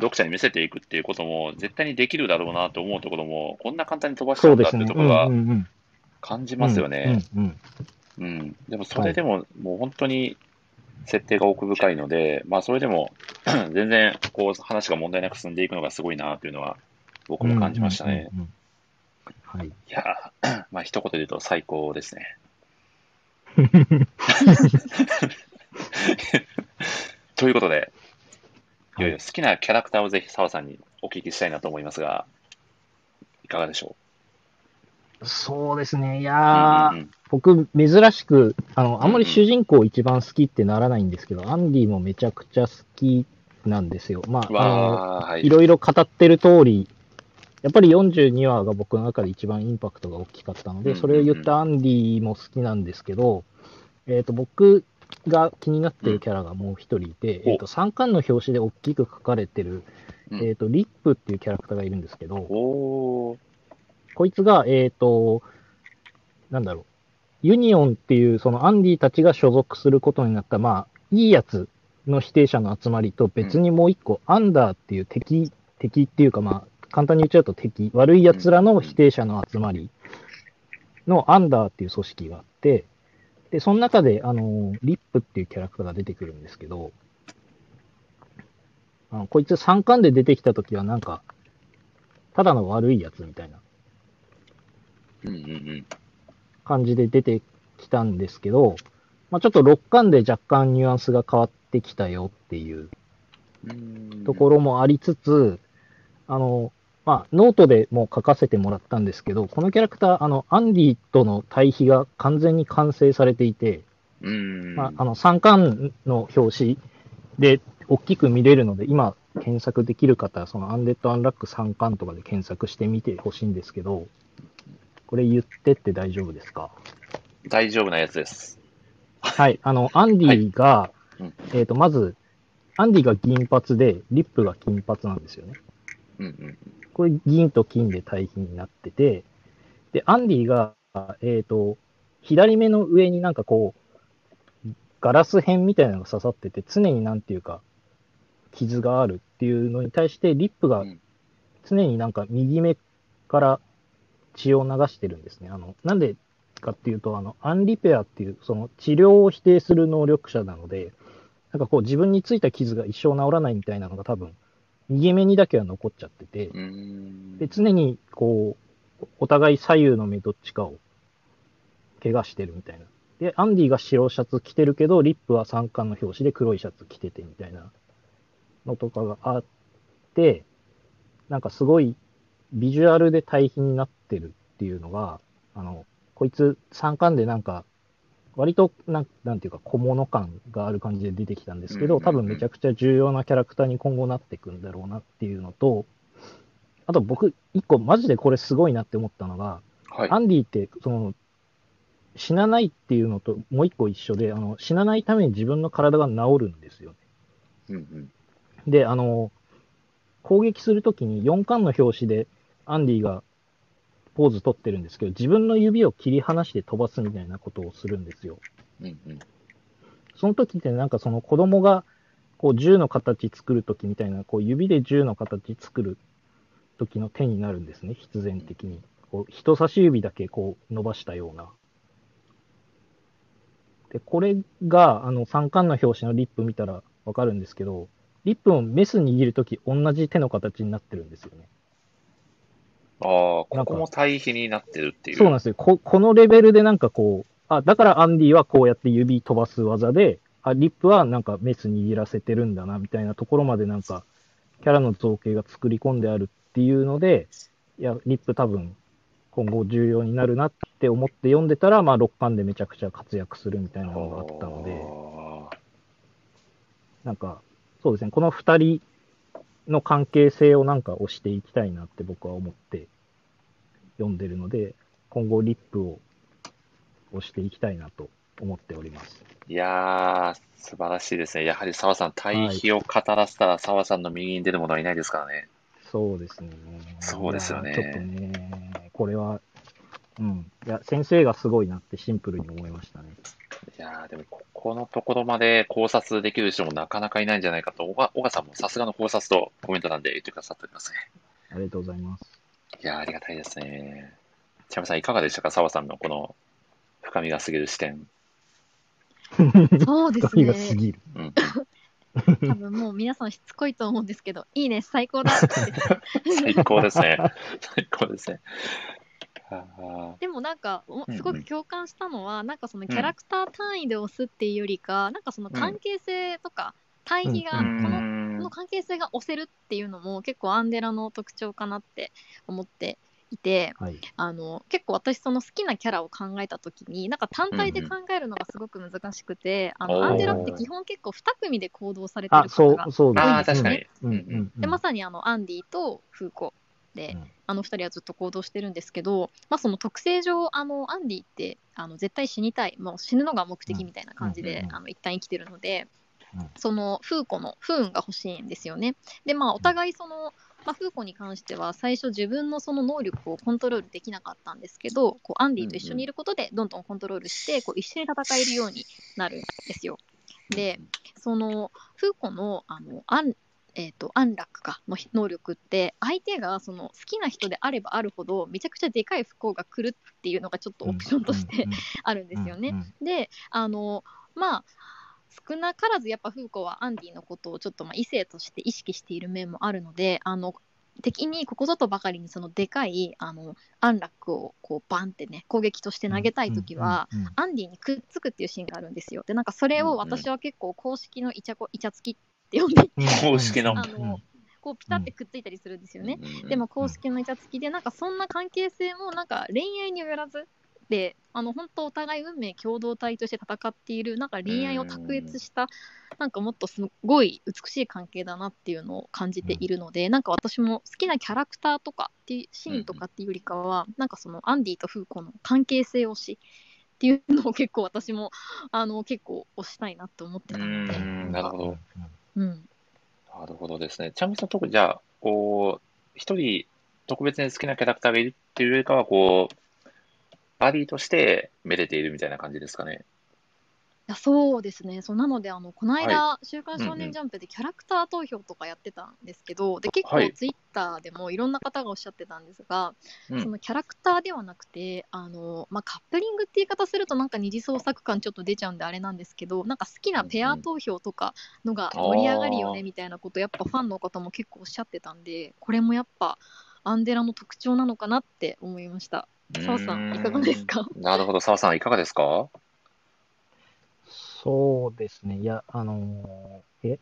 読者に見せていくっていうことも絶対にできるだろうなと思うところも、こんな簡単に飛ばしちゃそううんですね。だっていうところがうんうんうん感じますよね。うん。でもそれでも、もう本当に設定が奥深いので、まあそれでも 全然こう話が問題なく進んでいくのがすごいなというのは僕も感じましたね。。うんうんうんうんはい。いやー、まあ一言で言うと最高ですね。ということで、いよいよ好きなキャラクターをぜひ澤さんにお聞きしたいなと思いますが、いかがでしょそうですね。いううんやー、うんうん僕、珍しく、あの、あんまり主人公一番好きってならないんですけど、アンディもめちゃくちゃ好きなんですよ。まあ、あの、はいい。ろいろ語ってる通り、やっぱり42話が僕の中で一番インパクトが大きかったので、それを言ったアンディも好きなんですけど、えっ、と、僕が気になってるキャラがもう一人いて、おえっ、と、3巻の表紙で大きく書かれてる、うん。えっ、と、リップっていうキャラクターがいるんですけど、こいつが、えっ、と、なんだろう、ユニオンっていう、そのアンディたちが所属することになった、まあ、いいやつの否定者の集まりと、別にもう一個、アンダーっていう敵、敵っていうか、まあ、簡単に言っちゃうと敵、悪い奴らの否定者の集まりのアンダーっていう組織があって、で、その中で、あの、リップっていうキャラクターが出てくるんですけど、あのこいつ3巻で出てきたときはなんか、ただの悪いやつみたいな。感じで出てきたんですけど、まあ、ちょっと6巻で若干ニュアンスが変わってきたよっていうところもありつつ、あの、まあ、ノートでも書かせてもらったんですけど、このキャラクター、あの、アンディとの対比が完全に完成されていて、うーん。まあ、あの、3巻の表紙で大きく見れるので、今検索できる方は、そのアンデッド・アンラック3巻とかで検索してみてほしいんですけど、これ言ってって大丈夫ですか？大丈夫なやつです。はい、あの、アンディが、うんえっ、と、まず、アンディが銀髪で、リップが金髪なんですよね。うんうんこれ銀と金で対比になってて、で、アンディが、えっ、と、左目の上になんかこう、ガラス片みたいなのが刺さってて、常になんていうか、傷があるっていうのに対して、リップがうん常になんか右目から血を流してるんですね。あの、なんでかっていうと、あの、アンリペアっていう、その治療を否定する能力者なので、なんかこう自分についた傷が一生治らないみたいなのが多分、右目にだけは残っちゃってて。で、常にこう、お互い左右の目どっちかを怪我してるみたいな。で、アンディが白シャツ着てるけど、リップは三冠の表紙で黒いシャツ着ててみたいなのとかがあって、なんかすごいビジュアルで対比になってるっていうのが、あの、こいつ三冠でなんか、割となん、なんていうか小物感がある感じで出てきたんですけど、多分めちゃくちゃ重要なキャラクターに今後なっていくんだろうなっていうのと、あと僕、一個マジでこれすごいなって思ったのが、はい。アンディって、その、死なないっていうのともう一個一緒で、あの、死なないために自分の体が治るんですよ。うんうん。で、あの、攻撃するときに4巻の表紙でアンディがポーズ取ってるんですけど、自分の指を切り離して飛ばすみたいなことをするんですよ。うんうん。その時ってなんかその子供がこう銃の形作る時みたいな、こう指で銃の形作る時の手になるんですね、必然的に。こう人差し指だけこう伸ばしたような。で、これがあの3巻の表紙のリップ見たらわかるんですけど、リップもメス握るとき同じ手の形になってるんですよね。ああ、ここも対比になってるっていう。そうなんですよ。ここのレベルでなんかこう、あ、だからアンディはこうやって指飛ばす技で、あ、リップはなんかメス握らせてるんだな、みたいなところまでなんかキャラの造形が作り込んであるっていうので、いや、リップ多分今後重要になるなって思って読んでたら、まあ6巻でめちゃくちゃ活躍するみたいなのがあったので、なんか、そうですね、この2人の関係性をなんか推していきたいなって僕は思って読んでるので、今後リップを推していきたいなと思っております。いやー、素晴らしいですね。やはり澤さん、対比を語らせたら澤さんの右に出る者はいないですからね。そうですね。そうですよねちょっとね、これは、うん。いや、先生がすごいなってシンプルに思いましたね。いやー、でもここのところまで考察できる人もなかなかいないんじゃないかと、小川さんもさすがの考察とコメントなんで言ってくださっておりますね。ありがとうございます。いやー、ありがたいですね。ちなみさん、いかがでしたか？澤さんのこの深みが過ぎる視点。そうです深みが過ね。ぎる。うん。多分もう皆さんしつこいと思うんですけど、いいね、最高だ。最高ですね。最高ですね。でもなんかすごく共感したのは、なんかそのキャラクター単位で押すっていうよりか、なんかその関係性とか対比が、うこのこんの関係性が押せるっていうのも結構アンデラの特徴かなって思っていてはい。あの結構私その好きなキャラを考えた時になんか単体で考えるのがすごく難しくて、あおー。のアンデラって基本結構2組で行動されてあ、る方がそう、そうですあー確かにうんうんうん。でまさにあのアンディとフーコあの2人はずっと行動してるんですけど、まあ、その特性上あのアンディってあの絶対死にたいもう死ぬのが目的みたいな感じで、あの一旦生きてるので、うん。そのフーコの不運が欲しいんですよね。でまあお互いその、まあ、フーコに関しては最初自分のその能力をコントロールできなかったんですけどこうアンディと一緒にいることでどんどんコントロールしてこう一緒に戦えるようになるんですよ。で、そのフーコのあの安,、えー、と安楽かの能力って相手がその好きな人であればあるほどめちゃくちゃでかい不幸が来るっていうのがちょっとオプションとしてあるんですよね。であのまあ少なからずやっぱフーコはアンディのことをちょっとまあ異性として意識している面もあるのであの敵にここぞとばかりにそのでかいあの安楽をこうバンってね攻撃として投げたい時は、、アンディにくっつくっていうシーンがあるんですよ。でなんかそれを私は結構公式のイチャコイチャつきって呼んでいて。うん公式の。あのこうピタってくっついたりするんですよね。うん。でも公式のイチャつきでなんかそんな関係性もなんか恋愛によらずであの本当お互い運命共同体として戦っているなんか恋愛を卓越したなんかもっとすごい美しい関係だなっていうのを感じているので、なんか私も好きなキャラクターとかっていうシーンとかっていうよりかは、なんかそのアンディとフーコの関係性推しっていうのを結構私もあの結構推したいなって思ってたので、うん。なるほど。うん、なるほどですね。ちなみにその特にじゃあ、こう、一人特別に好きなキャラクターがいるっていうよりかは、こう、バディとしてめでているみたいな感じですかね。いやそうですね。そうなのであのこの間、週刊少年ジャンプ」でキャラクター投票とかやってたんですけど、で結はい。構ツイッターでもいろんな方がおっしゃってたんですが、うん。そのキャラクターではなくてあの、まあ、カップリングって言い方するとなんか二次創作感ちょっと出ちゃうんであれなんですけどなんか好きなペア投票とかのが盛り上がるよねみたいなことやっぱファンの方も結構おっしゃってたんでこれもやっぱアンデラの特徴なのかなって思いました。澤さんいかがですか？なるほど。澤さん、いかがですか？そうですね。いや、あのーえ？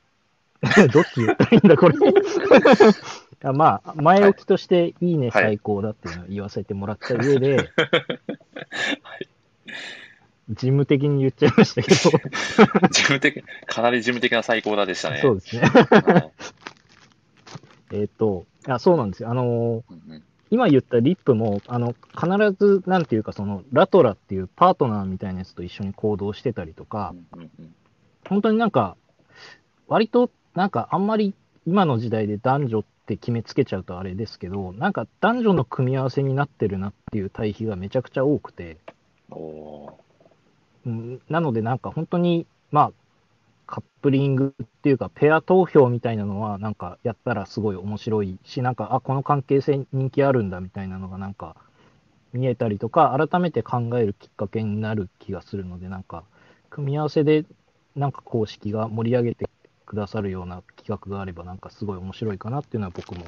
どっち言ったらいいんだ、これ？あまあ、前置きとして、いいね、はい最高だっていうのを言わせてもらった上で、事務的に言っちゃいましたけど、事務的、かなり事務的な最高だでしたね。そうですね。はいえっと、あ、そうなんですよ。あのーうんうん今言ったリップも、あの、必ず、なんていうか、その、ラトラっていうパートナーみたいなやつと一緒に行動してたりとか、本当になんか、割と、なんかあんまり今の時代で男女って決めつけちゃうとあれですけど、なんか男女の組み合わせになってるなっていう対比がめちゃくちゃ多くて、うん、なのでなんか本当に、まあ、カップリングっていうか、ペア投票みたいなのは、なんかやったらすごい面白いし、なんか、あ、この関係性人気あるんだみたいなのがなんか見えたりとか、改めて考えるきっかけになる気がするので、なんか、組み合わせで、なんか公式が盛り上げてくださるような企画があれば、なんかすごい面白いかなっていうのは僕も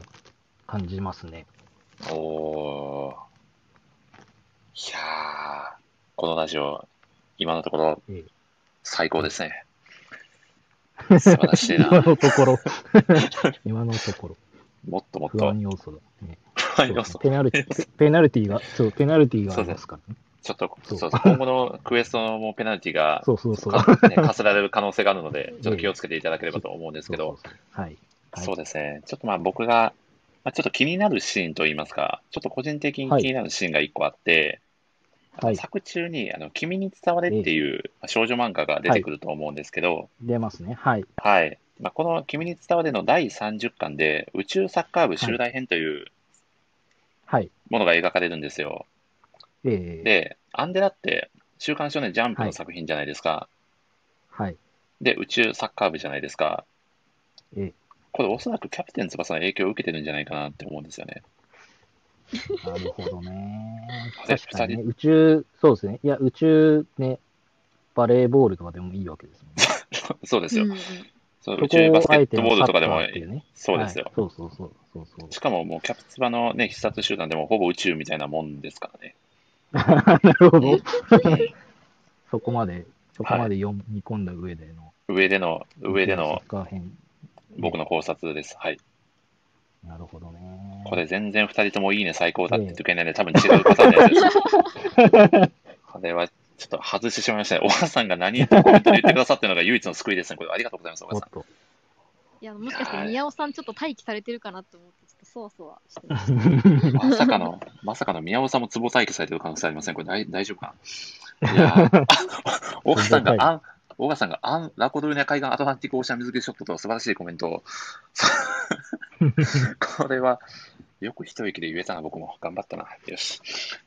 感じますね。おーいやー、このラジオ、今のところええ最高ですね。素晴らしいな。今のところ。今のところ。もっともっと不安。要素だ。ね、はい要素ペナルティ、ペペナルティが、そう、ペナルティがありますからね。ちょっと、そうそう今後のクエストもペナルティがそうそうそう。かね課せられる可能性があるので、ちょっと気をつけていただければと思うんですけど。はいそうですね。ちょっとまあ僕が、まあ、ちょっと気になるシーンといいますか、ちょっと個人的に気になるシーンが一個あって、はい作中に、あの、君に伝われっていうまあ少女漫画が出てくると思うんですけど、出ますね。はい。はい。まあ、この君に伝われの第30巻で、宇宙サッカー部襲来編というはい。ものが描かれるんですよ。えー、で、アンデラって、週刊少年ジャンプの作品じゃないですか。はい。で、宇宙サッカー部じゃないですか。ええこれおそらくキャプテン翼の影響を受けてるんじゃないかなって思うんですよね。なるほどね。で 確かに、ね、二宇宙、そうですね。いや、宇宙ね、バレーボールとかでもいいわけですもんね。そうですよ。うんうんそう宇宙バスケットボールとかでもいうね。そうですよはい。そうそうそうそうそう。しかももうキャプツバのね、必殺集団でもほぼ宇宙みたいなもんですからね。なるほど。うんそこまで、そこまで読み込んだ上での、上での、上での。僕の考察です。はい。なるほどね。これ全然二人ともいいね最高だって言ってくれないので、多分違うパターンのやつです。これはちょっと外してしまいましたね。お母さんが何とコメントで言ってくださってるのが唯一の救いですね。これありがとうございます、お母さん。いや、もしかして宮尾さんちょっと待機されてるかなと思って、ちょっとそわそわしてま。まさかの、まさかの宮尾さんも壺待機されてる可能性ありません。これ大大丈夫かな？いや さんが、あん、大川さんが、アン、ラコドルニャ海岸アトランティックオーシャン水着ショットと素晴らしいコメントを。これは、よく一息で言えたな、僕も。頑張ったな。よし。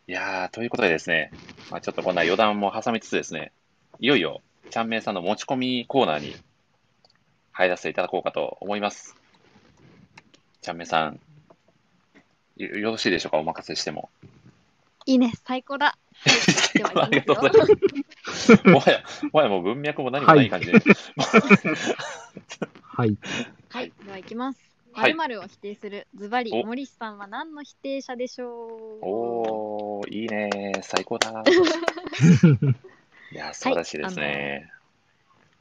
いやー、ということでですね、まあ、ちょっとこんな余談も挟みつつですね、いよいよ、ちゃんめいさんの持ち込みコーナーに入らせていただこうかと思います。ちゃんめいさん、よよろしいでしょうか？お任せしても。いいね、最高だ。はい、ではありがとうございます。もはや、もはやもう文脈も何もない感じで。はい。はい、では行きます。はい〇〇を否定する。ズバリ、お森さんは何の否定者でしょう？おー、いいね最高だ。いや、素晴らしいですね。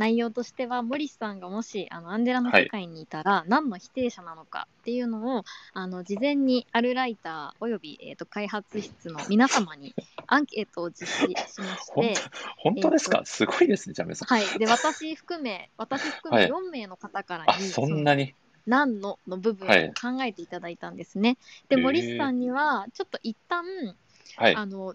内容としては森さんがもしあのアンデラの世界にいたら何の否定者なのかっていうのを、あの事前にあるライターおよび、えー、と開発室の皆様にアンケートを実施しまし本て、当本当ですえかすごいですね、ジャメさん。はい、で私含め私含めはい4名の方からあ、に、そんなに？何のの部分をはい考えていただいたんですね。でへー森さんにはちょっと一旦はい。あの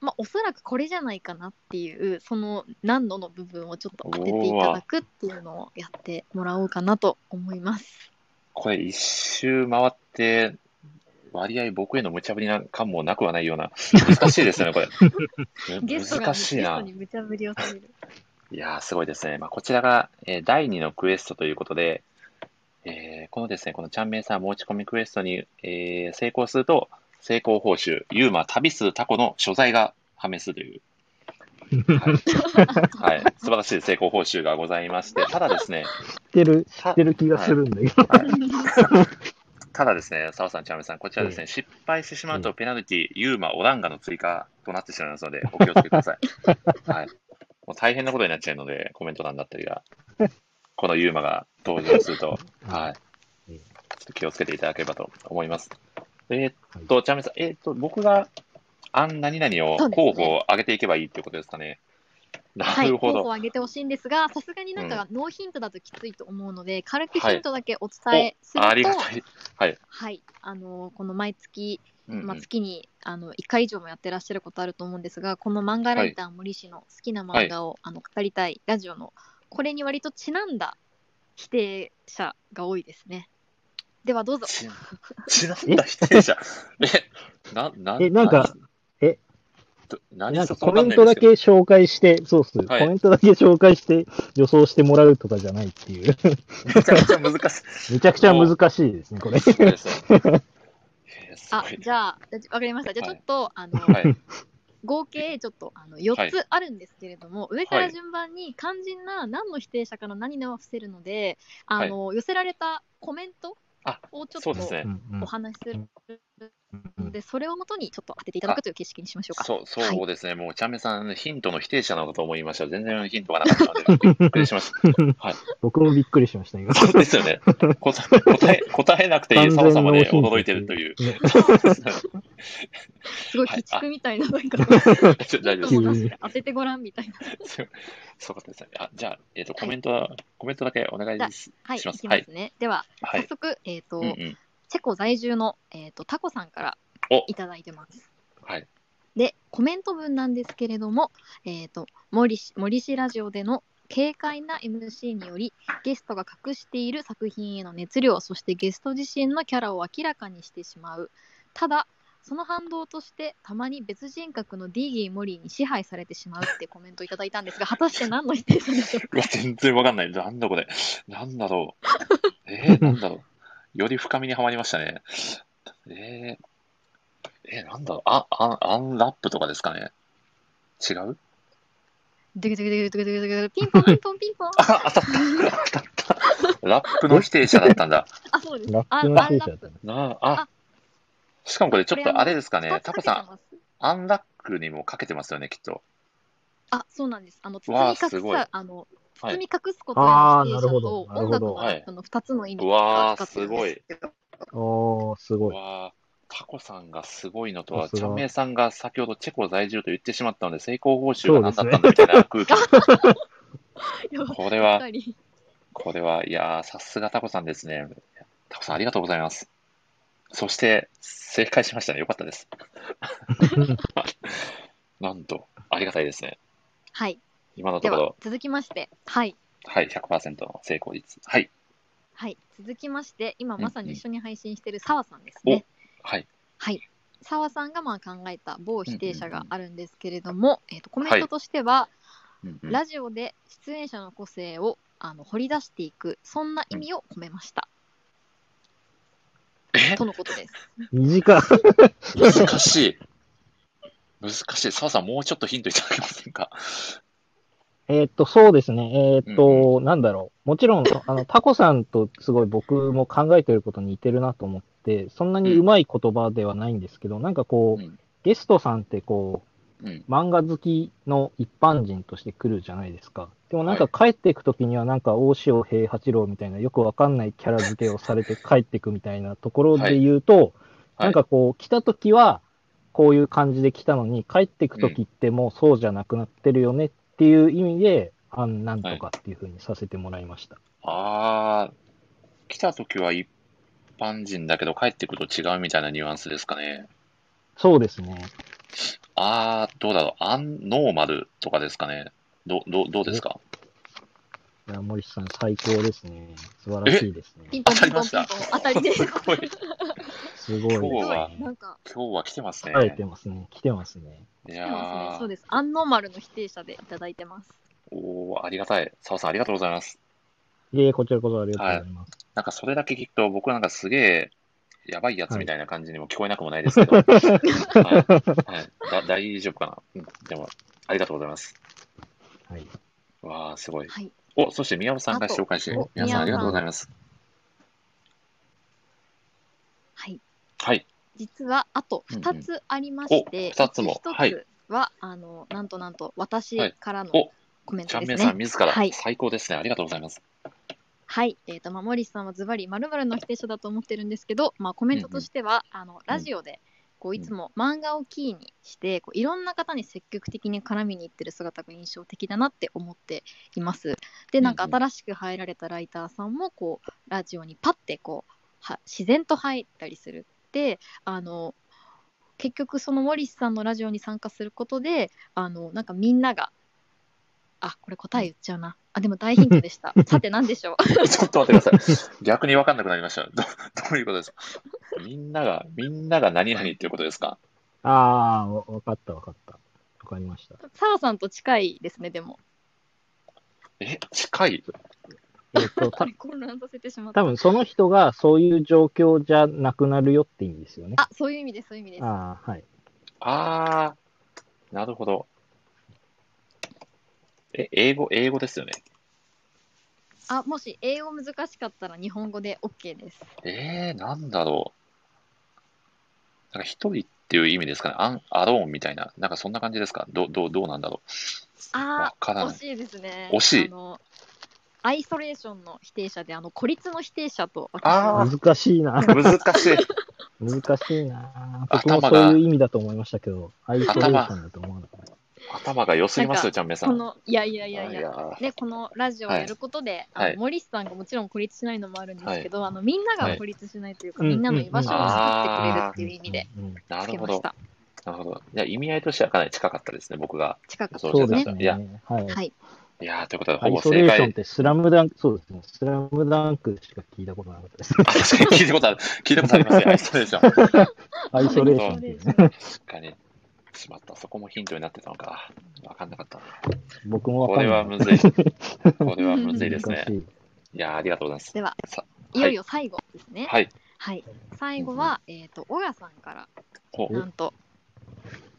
まあ、おそらくこれじゃないかなっていうその何度の部分をちょっと当てていただくっていうのをやってもらおうかなと思います。これ一周回って、割合僕への無茶ぶりな感もなくはないような、難しいですよね、これ。難しいな。いやー、すごいですね。まあ、こちらが、えー第2のクエストということで、えーこのですね、このちゃんめいさん持ち込みクエストに、えー成功すると、成功報酬、ユーマ旅するタコの所在が判明するという、はい、はい、素晴らしい成功報酬がございまして、ただですね、知ってる、知ってる気がするんだけど。ただですね、澤さん、ちゃんめいさん、こちらですね、失敗してしまうとペナルティ、ユーマ、オランガの追加となってしまいますので、お気をつけください。はい。もう大変なことになっちゃうので、コメント欄だったりが、このユーマが登場すると、はい。ええちょっと気をつけていただければと思います。えーはいっと、ちゃんめいさん、えーっと、僕が、あん何々を候補を上げていけばいいっていうことですかね。なはい、るほど。候補を挙げてほしいんですが、さすがになんかノーヒントだときついと思うので、軽くヒントだけお伝えすると、ありがたい。はい。はい、あのこの毎月、うんうんまあ、月にあの1回以上もやってらっしゃることあると思うんですが、この漫画ライター森氏の好きな漫画を、あの語りたいラジオの、これに割とちなんだ否定者が多いですね。ではどうぞ。ち、ちなんだ否定者。え、な、な、えなんか、え、なんかコメントだけ紹介して、そうっす、はい。コメントだけ紹介して予想してもらうとかじゃないっていう、めちゃくちゃ難しい。めちゃくちゃ難しいですね、これ。あじゃあ、わかりました。じゃあちょっと、あのはい。合計ちょっとあの4つあるんですけれども、上から順番に肝心な何の否定者かの何々は伏せるので、あの寄せられたコメントあをちょっとそうですね。うんうんお話しするうんで、それをもとにちょっと当てていただくという形式にしましょうか。そう、そうですね。もう、ちゃんめさん、ヒントの否定者なのかと思いました。全然ヒントがなかったので、びっくりしました。僕もびっくりしました、今。そうですよね。答え、答え、なくていい澤さんまで驚いてるという。ねすごいはい鬼畜みたいな、なんか、ちょ大丈夫です 当ててごらんみたいな。そうかですね。あ、じゃあ、えっ、と、コメントは、コメントだけお願いしはい、いします。きますね。では、はい。早速、えっ、と、うんうん。チェコ在住の、えー、とタコさんからおいただいてます。はい。で、コメント文なんですけれども、えっ、と、森氏森氏ラジオでの軽快な MC により、ゲストが隠している作品への熱量、そしてゲスト自身のキャラを明らかにしてしまう。ただ、その反動として、たまに別人格のディーギー・モリーに支配されてしまうってコメントをいただいたんですが、果たして何の否定者でしょうか？全然わかんない。なんだこれ。なんだろう。えー、なんだろう。より深みにはまりましたね。えー、えー、なんだろう。あ、アン、アンラップとかですかね。違う？ドゥクドゥクドゥクドゥクドゥクドゥクピンポンピンポンピンポン。あ、当たった。当たった。ラップの否定者だったんだ。あ、そうです。ラップの否定者だったね。なあ、あ。しかもこれちょっとあれですかね。タコさん、アンラックにもかけてますよね、きっと。あ、そうなんです。あの、包わあみ隠すごいさ、あの、包み隠すことへの否定者と音楽のラップの2つの意味うわー、がすごい。おー、すごい。わあ、タコさんがすごいのとは、チャンメイさんが先ほどチェコ在住と言ってしまったので、成功報酬が何だったんだみたいな空気。これは、これは、いやー、さすがタコさんですね。タコさんありがとうございます。そして、正解しましたね。よかったです。なんと、ありがたいですね。はい。今のところ、、では続きまして、はい。はい、100%の成功率。はい、はい。続きまして、今うんまさに一緒に配信している澤さんですね。はい、はい。澤さんがまあ考えた某否定者があるんですけれども、えー、とコメントとしては、うんうんラジオで出演者の個性をあの掘り出していく、そんな意味を込めました。え？とのことです。短い。難しい。難しい。澤さん、もうちょっとヒントいただけませんか？えーっと、そうですね。えーっと、うなんだろう。もちろん、あの、タコさんとすごい僕も考えてること似てるなと思って、そんなにうまい言葉ではないんですけど、なんかこう、うんゲストさんってこう、うん。漫画好きの一般人として来るじゃないですか。でもなんか帰っていくときにはなんか大塩平八郎みたいなよくわかんないキャラ付けをされて帰っていくみたいなところで言うと、はいなんかこう来たときはこういう感じで来たのに帰っていくときってもうそうじゃなくなってるよねっていう意味で、あんなんとかっていう風にさせてもらいました。あー、来た時は一般人だけど帰ってくると違うみたいなニュアンスですかね。そうですね。あー、どうだろう。アンノーマルとかですかね。ど、ど、どうですか？いや森さん最高ですね。素晴らしいですね。ピンポン当たりましたピンポンピンポン当たりです。すごい。すごい今日はね。なんか、今日は来てますね。生えてますね。来てますね。い来てますね。やー、そうです。アンノーマルの否定者でいただいてます。おー、ありがたい。澤さんありがとうございます。いえ、こちらこそありがとうございます。なんかそれだけ聞くと、僕なんかすげえ、やばいやつみたいな感じにも聞こえなくもないですけど、はいはいだ大丈夫かな、うん、でも、ありがとうございます。はい。わあ、すごい。はい。お、そして宮尾さんが紹介して皆さんありがとうございます。はい。はい。実はあとうんうん2つありまして、お二つも1はいつは、あのなんとなんと私からのおコメンちゃんめいトですね。さん自らはい最高ですね。ありがとうございます。はい、えーとまあ、森さんはズバリ〇〇の否定者だと思ってるんですけど、まあ、コメントとしては、あのラジオでこういつも漫画をキーにしてこういろんな方に積極的に絡みに行ってる姿が印象的だなって思っています。でなんか新しく入られたライターさんもこうラジオにパッてこうは自然と入ったりする。ってあの結局その森さんのラジオに参加することであのなんかみんながあこれ答え言っちゃうなあでも大ヒントでした さて何でしょう？ちょっと待ってください。逆に分かんなくなりました。どどういうことですか？みんなが、みんなが何々っていうことですか？ああ、わわかったわかった。わかりました。澤さんと近いですね、でも。え、近い？えっと、た混乱させてしまった。多分その人がそういう状況じゃなくなるよって意味ですよね。あ、そういう意味です、そういう意味です。ああ、はい。あー、なるほど。え、英語、英語ですよね。あ、もし英語難しかったら日本語で OK です。えー、なんだろなんか一人っていう意味ですかね。アン、アローンみたいな。なんかそんな感じですか？どどうどうなんだろうあわからない惜しいですね。惜しいあのアイソレーションの否定者で、あの孤立の否定者と私あは難しいな。難しい。難しいな。僕頭がもそういう意味だと思いましたけど、アイソレーションだと思わなかった。頭が良すぎますよ、ちゃんめさん。このいやいやいやいや。やね、このラジオをやることで、はい森下さんがもちろん孤立しないのもあるんですけど、あのみんなが孤立しないというか、はいみんなの居場所をうん作ってくれるっていう意味でうん。なるほどつけまし。た。なるほど。いや、意味合いとしてはかなり近かったですね、僕が。近かったですね。いやね。はい。はい。いやー、ということで、アほぼイソレ正解。ーションってスラムダンク、そうですね。スラムダンクしか聞いたことなかったです。あ確かに聞いたことある。聞いたことありますよ、アイソレーション。確 アイソレーションっていうね。かに。しまった。そこもヒントになってたのか。わかんなかったな。僕もかんない。れはむずい。これはむずいですねい。いやー、ありがとうございます。では、さいよいよ最後ですね。はい。はい。最後は、えっ、と、小谷さんから、なんと、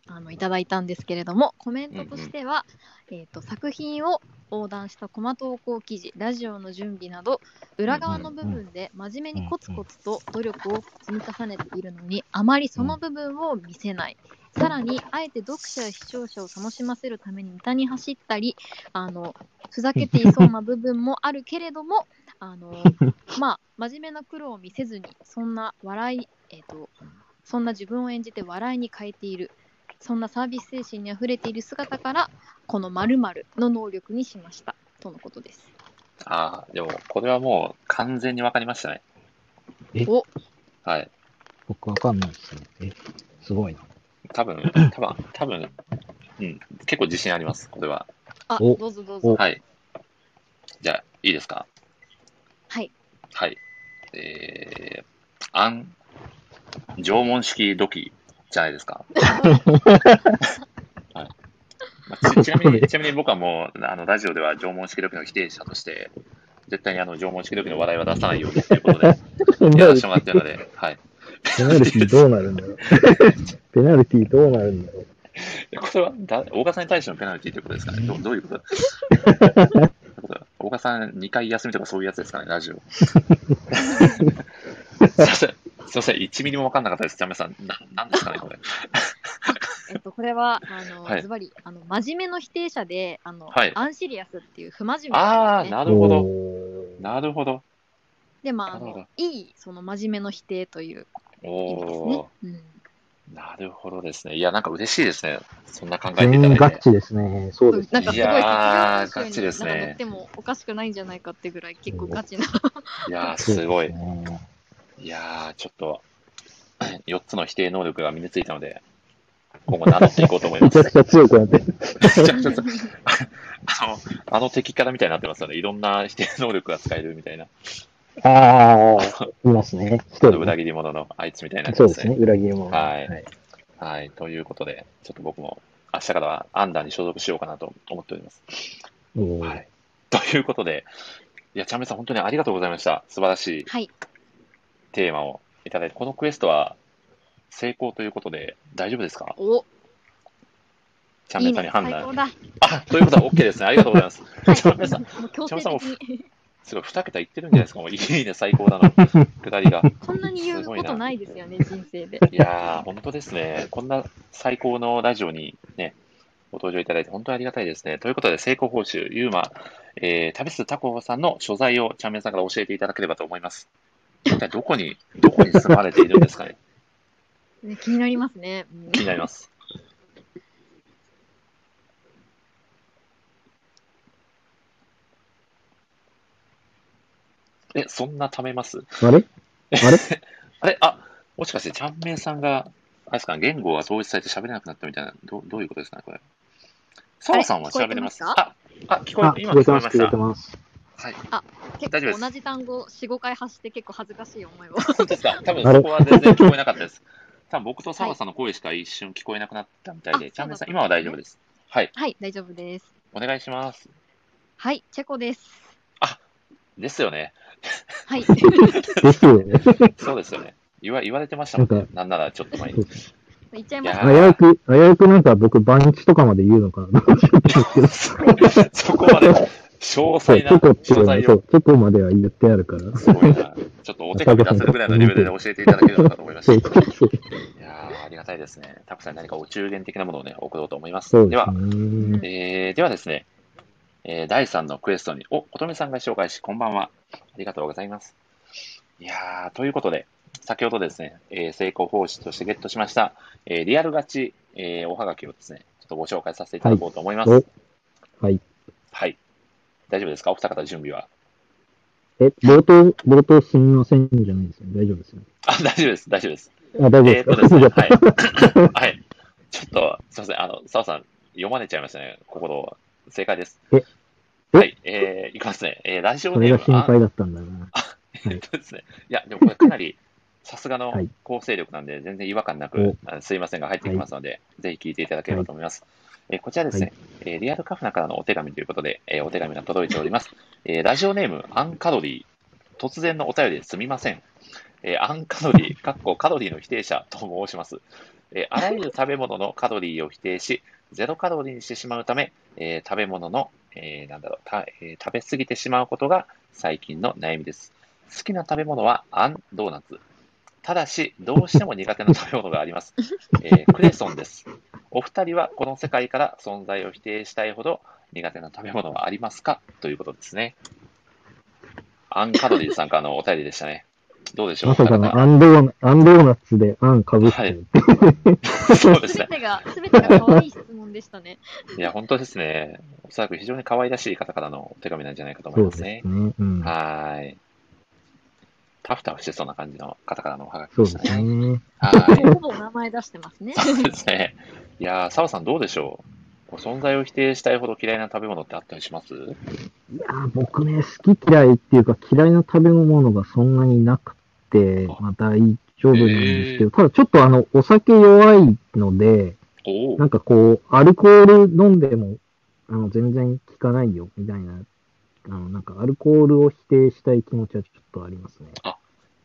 あの、いただいたんですけれども、コメントとしては、えっ、と、作品を横断したコマ投稿記事、ラジオの準備など、裏側の部分で真面目にコツコツと努力を積み重ねているのに、あまりその部分を見せない。さらに、あえて読者や視聴者を楽しませるためにネタに走ったり、あの、ふざけていそうな部分もあるけれども、あの、まあ、真面目な苦労を見せずに、そんな笑い、えっ、と、そんな自分を演じて笑いに変えている、そんなサービス精神にあふれている姿から、この〇〇の能力にしました。とのことです。ああ、でも、これはもう完全にわかりましたね。え？おはい。僕わかんないですね。え、すごいな。多分、多分、多分、うん、結構自信あります、これは。あ、おどうぞどうぞ。おはい。じゃあ、いいですか？はい。はい。えー、暗、縄文式土器じゃないですか？はいまあちちなみに、ちなみに僕はもう、あの、ラジオでは縄文式土器の否定者として、絶対にあの、縄文式土器の話題は出さないようにということで、やらせてもらってるので、はい。ペナルティどうなるんだろう？ペナルティどうなるんだろう？これはだ、大賀さんに対してのペナルティということですかね？どどういうことどういうこと？大賀さん2回休みとかそういうやつですかね、ラジオ。すいません。すいません。1ミリも分かんなかったです。ジャメさん。な、なんですかね、これ？えっと、これは、あの、はいズバリ、あの、真面目の否定者で、あの、はいアンシリアスっていう不真面目ああ、なですね。なるほど。なるほど。で、まあ、あの、いい、その真面目の否定という意味ですおねー。。うん。なるほどですね。いや、なんか嬉しいですね。そんな考えていただいて。ガチですね。そうですね。なんかすごいいやーガチですねなんか載ってもおかしくないんじゃないかってぐらい結構ガチな。いやー、すごい。いやー、ちょっと、4つの否定能力が身についたので、今後名乗っていこうと思いますめちゃく。ちゃ強くなってる。めちゃくちゃ強いあの、あの敵キャラみたいになってますよね。いろんな否定能力が使えるみたいな。ああ、いますね。一人ね。裏切り者のあいつみたいになってまそうですすね。裏切り者。はいはい。はい。ということで、ちょっと僕も明日からはアンダーに所属しようかなと思っております。はい。ということで、いや、チャンメイさん本当にありがとうございました。素晴らしいはい。テーマをいただいて、このクエストは成功ということで大丈夫ですか？お、チャンメさんに判断。最高だ。あ、ということは OK ですね。ありがとうございます。はい。チャンメイさん、チャンメイ的に。すごい、2桁いってるんじゃないですか。もういいね、最高だな。下りが。こんなに言うことないですよね、人生で。いやー、本当ですね。こんな最高のラジオにね、ご登場いただいて本当にありがたいですね。ということで、成功報酬、ユーマ、えー、旅すタコさんの所在をチャンメンさんから教えていただければと思います。一体どこに、どこに住まれているんですかね。ね気になりますね。うん気になります。え、そんな貯めます？あれ？あれ？あれ？あ、もしかして、ちゃんめいさんが、あれですか、言語が統一されて喋れなくなったみたいな、どうどういうことですか？ね、これ。澤さんは喋れます？あ、あ、聞こあ、え、聞今こえてます、聞こえ聞こえました。てます。はい。結大丈夫です構同じ単語4、5回発して結構恥ずかしい思いを。本当ですか？多分そこは全然聞こえなかったです。多分僕と澤さんの声しか一瞬聞こえなくなったみたいで、あちゃんめいさん、今は大丈夫です。はい。はい、大丈夫です。お願いします。はい、チェコです。ですよね。はい。ですよね。そうですよね。言わ言われてましたもんねなんか。なんならちょっと前に。言っちゃいましいやた。危うく、危うくなんか僕、番地とかまで言うのかな。そこまで詳細なチョコっていうの、そう、チョコまでは言ってあるから。すごいな。ちょっとお手紙出せるぐらいのレベルで教えていただけるのかと思いました。そうそうそう。いやがたいですね。タコさんに何かお中元的なものをね、送ろうと思います。そうでですは、ね。えーではですね、えー第3のクエストに、お、琴美さんが紹介し、こんばんは。ありがとうございます。いやー、ということで、先ほどですね、えー成功報酬としてゲットしました、えーリアルガチ、えーおはがきをですね、ちょっとご紹介させていただこうと思います。はいおはい。はい。大丈夫ですか？お二方準備は。え、冒頭、冒頭すみませんじゃないですよね。大丈夫ですよね。あ、大丈夫です、大丈夫です。あ、大丈夫えーっですか？とですね、はい。はい。ちょっと、すいません、あの、澤さん、読まれちゃいましたね、心を。正解です。ええはい、えー、いきますね。えー、ラジオネーム、あが心配だったんだな。えっとですね、いや、でもこれかなり、さすがのはい構成力なんで、全然違和感なく、あのすいませんが入ってきますので、ぜひ聞いていただければと思います。えーこちらですね、えーリアルカフナからのお手紙ということで、えーお手紙が届いております。えーラジオネーム、アンカロリー。突然のお便りですみません。えーアンカロリー、かっこカロリーの否定者と申します。えーあらゆる食べ物のカロリーを否定し、ゼロカロリーにしてしまうため、えー食べ物の、えーなんだろうたえー食べ過ぎてしまうことが最近の悩みです。好きな食べ物はアンドーナツ。ただし、どうしても苦手な食べ物があります。えークレソンです。お二人はこの世界から存在を否定したいほど苦手な食べ物はありますか？ということですね。アンカロリーさんからのお便りでしたね。どうでしょうまさかのアンドーナアンドーナツでアンかぶってる。そうですね。すべてが、すべてが可愛い質問でしたね。いや、本当ですね。おそらく非常に可愛らしい方からのお手紙なんじゃないかと思いますねです。ね。うん。はーい。タフタフしてそうな感じの方からのおはがきででしたね。すね。はい。ほぼ名前出してますね。そうですね。いやー、澤さんどうでしょう？存在を否定したいほど嫌いな食べ物ってあったりします？いやー、僕ね、好き嫌いっていうか嫌いな食べ物がそんなになくて、まあ大丈夫なんですけど、ただちょっとあの、お酒弱いので、なんかこう、アルコール飲んでも、あの、全然効かないよ、みたいな、あの、なんかアルコールを否定したい気持ちはちょっとありますね。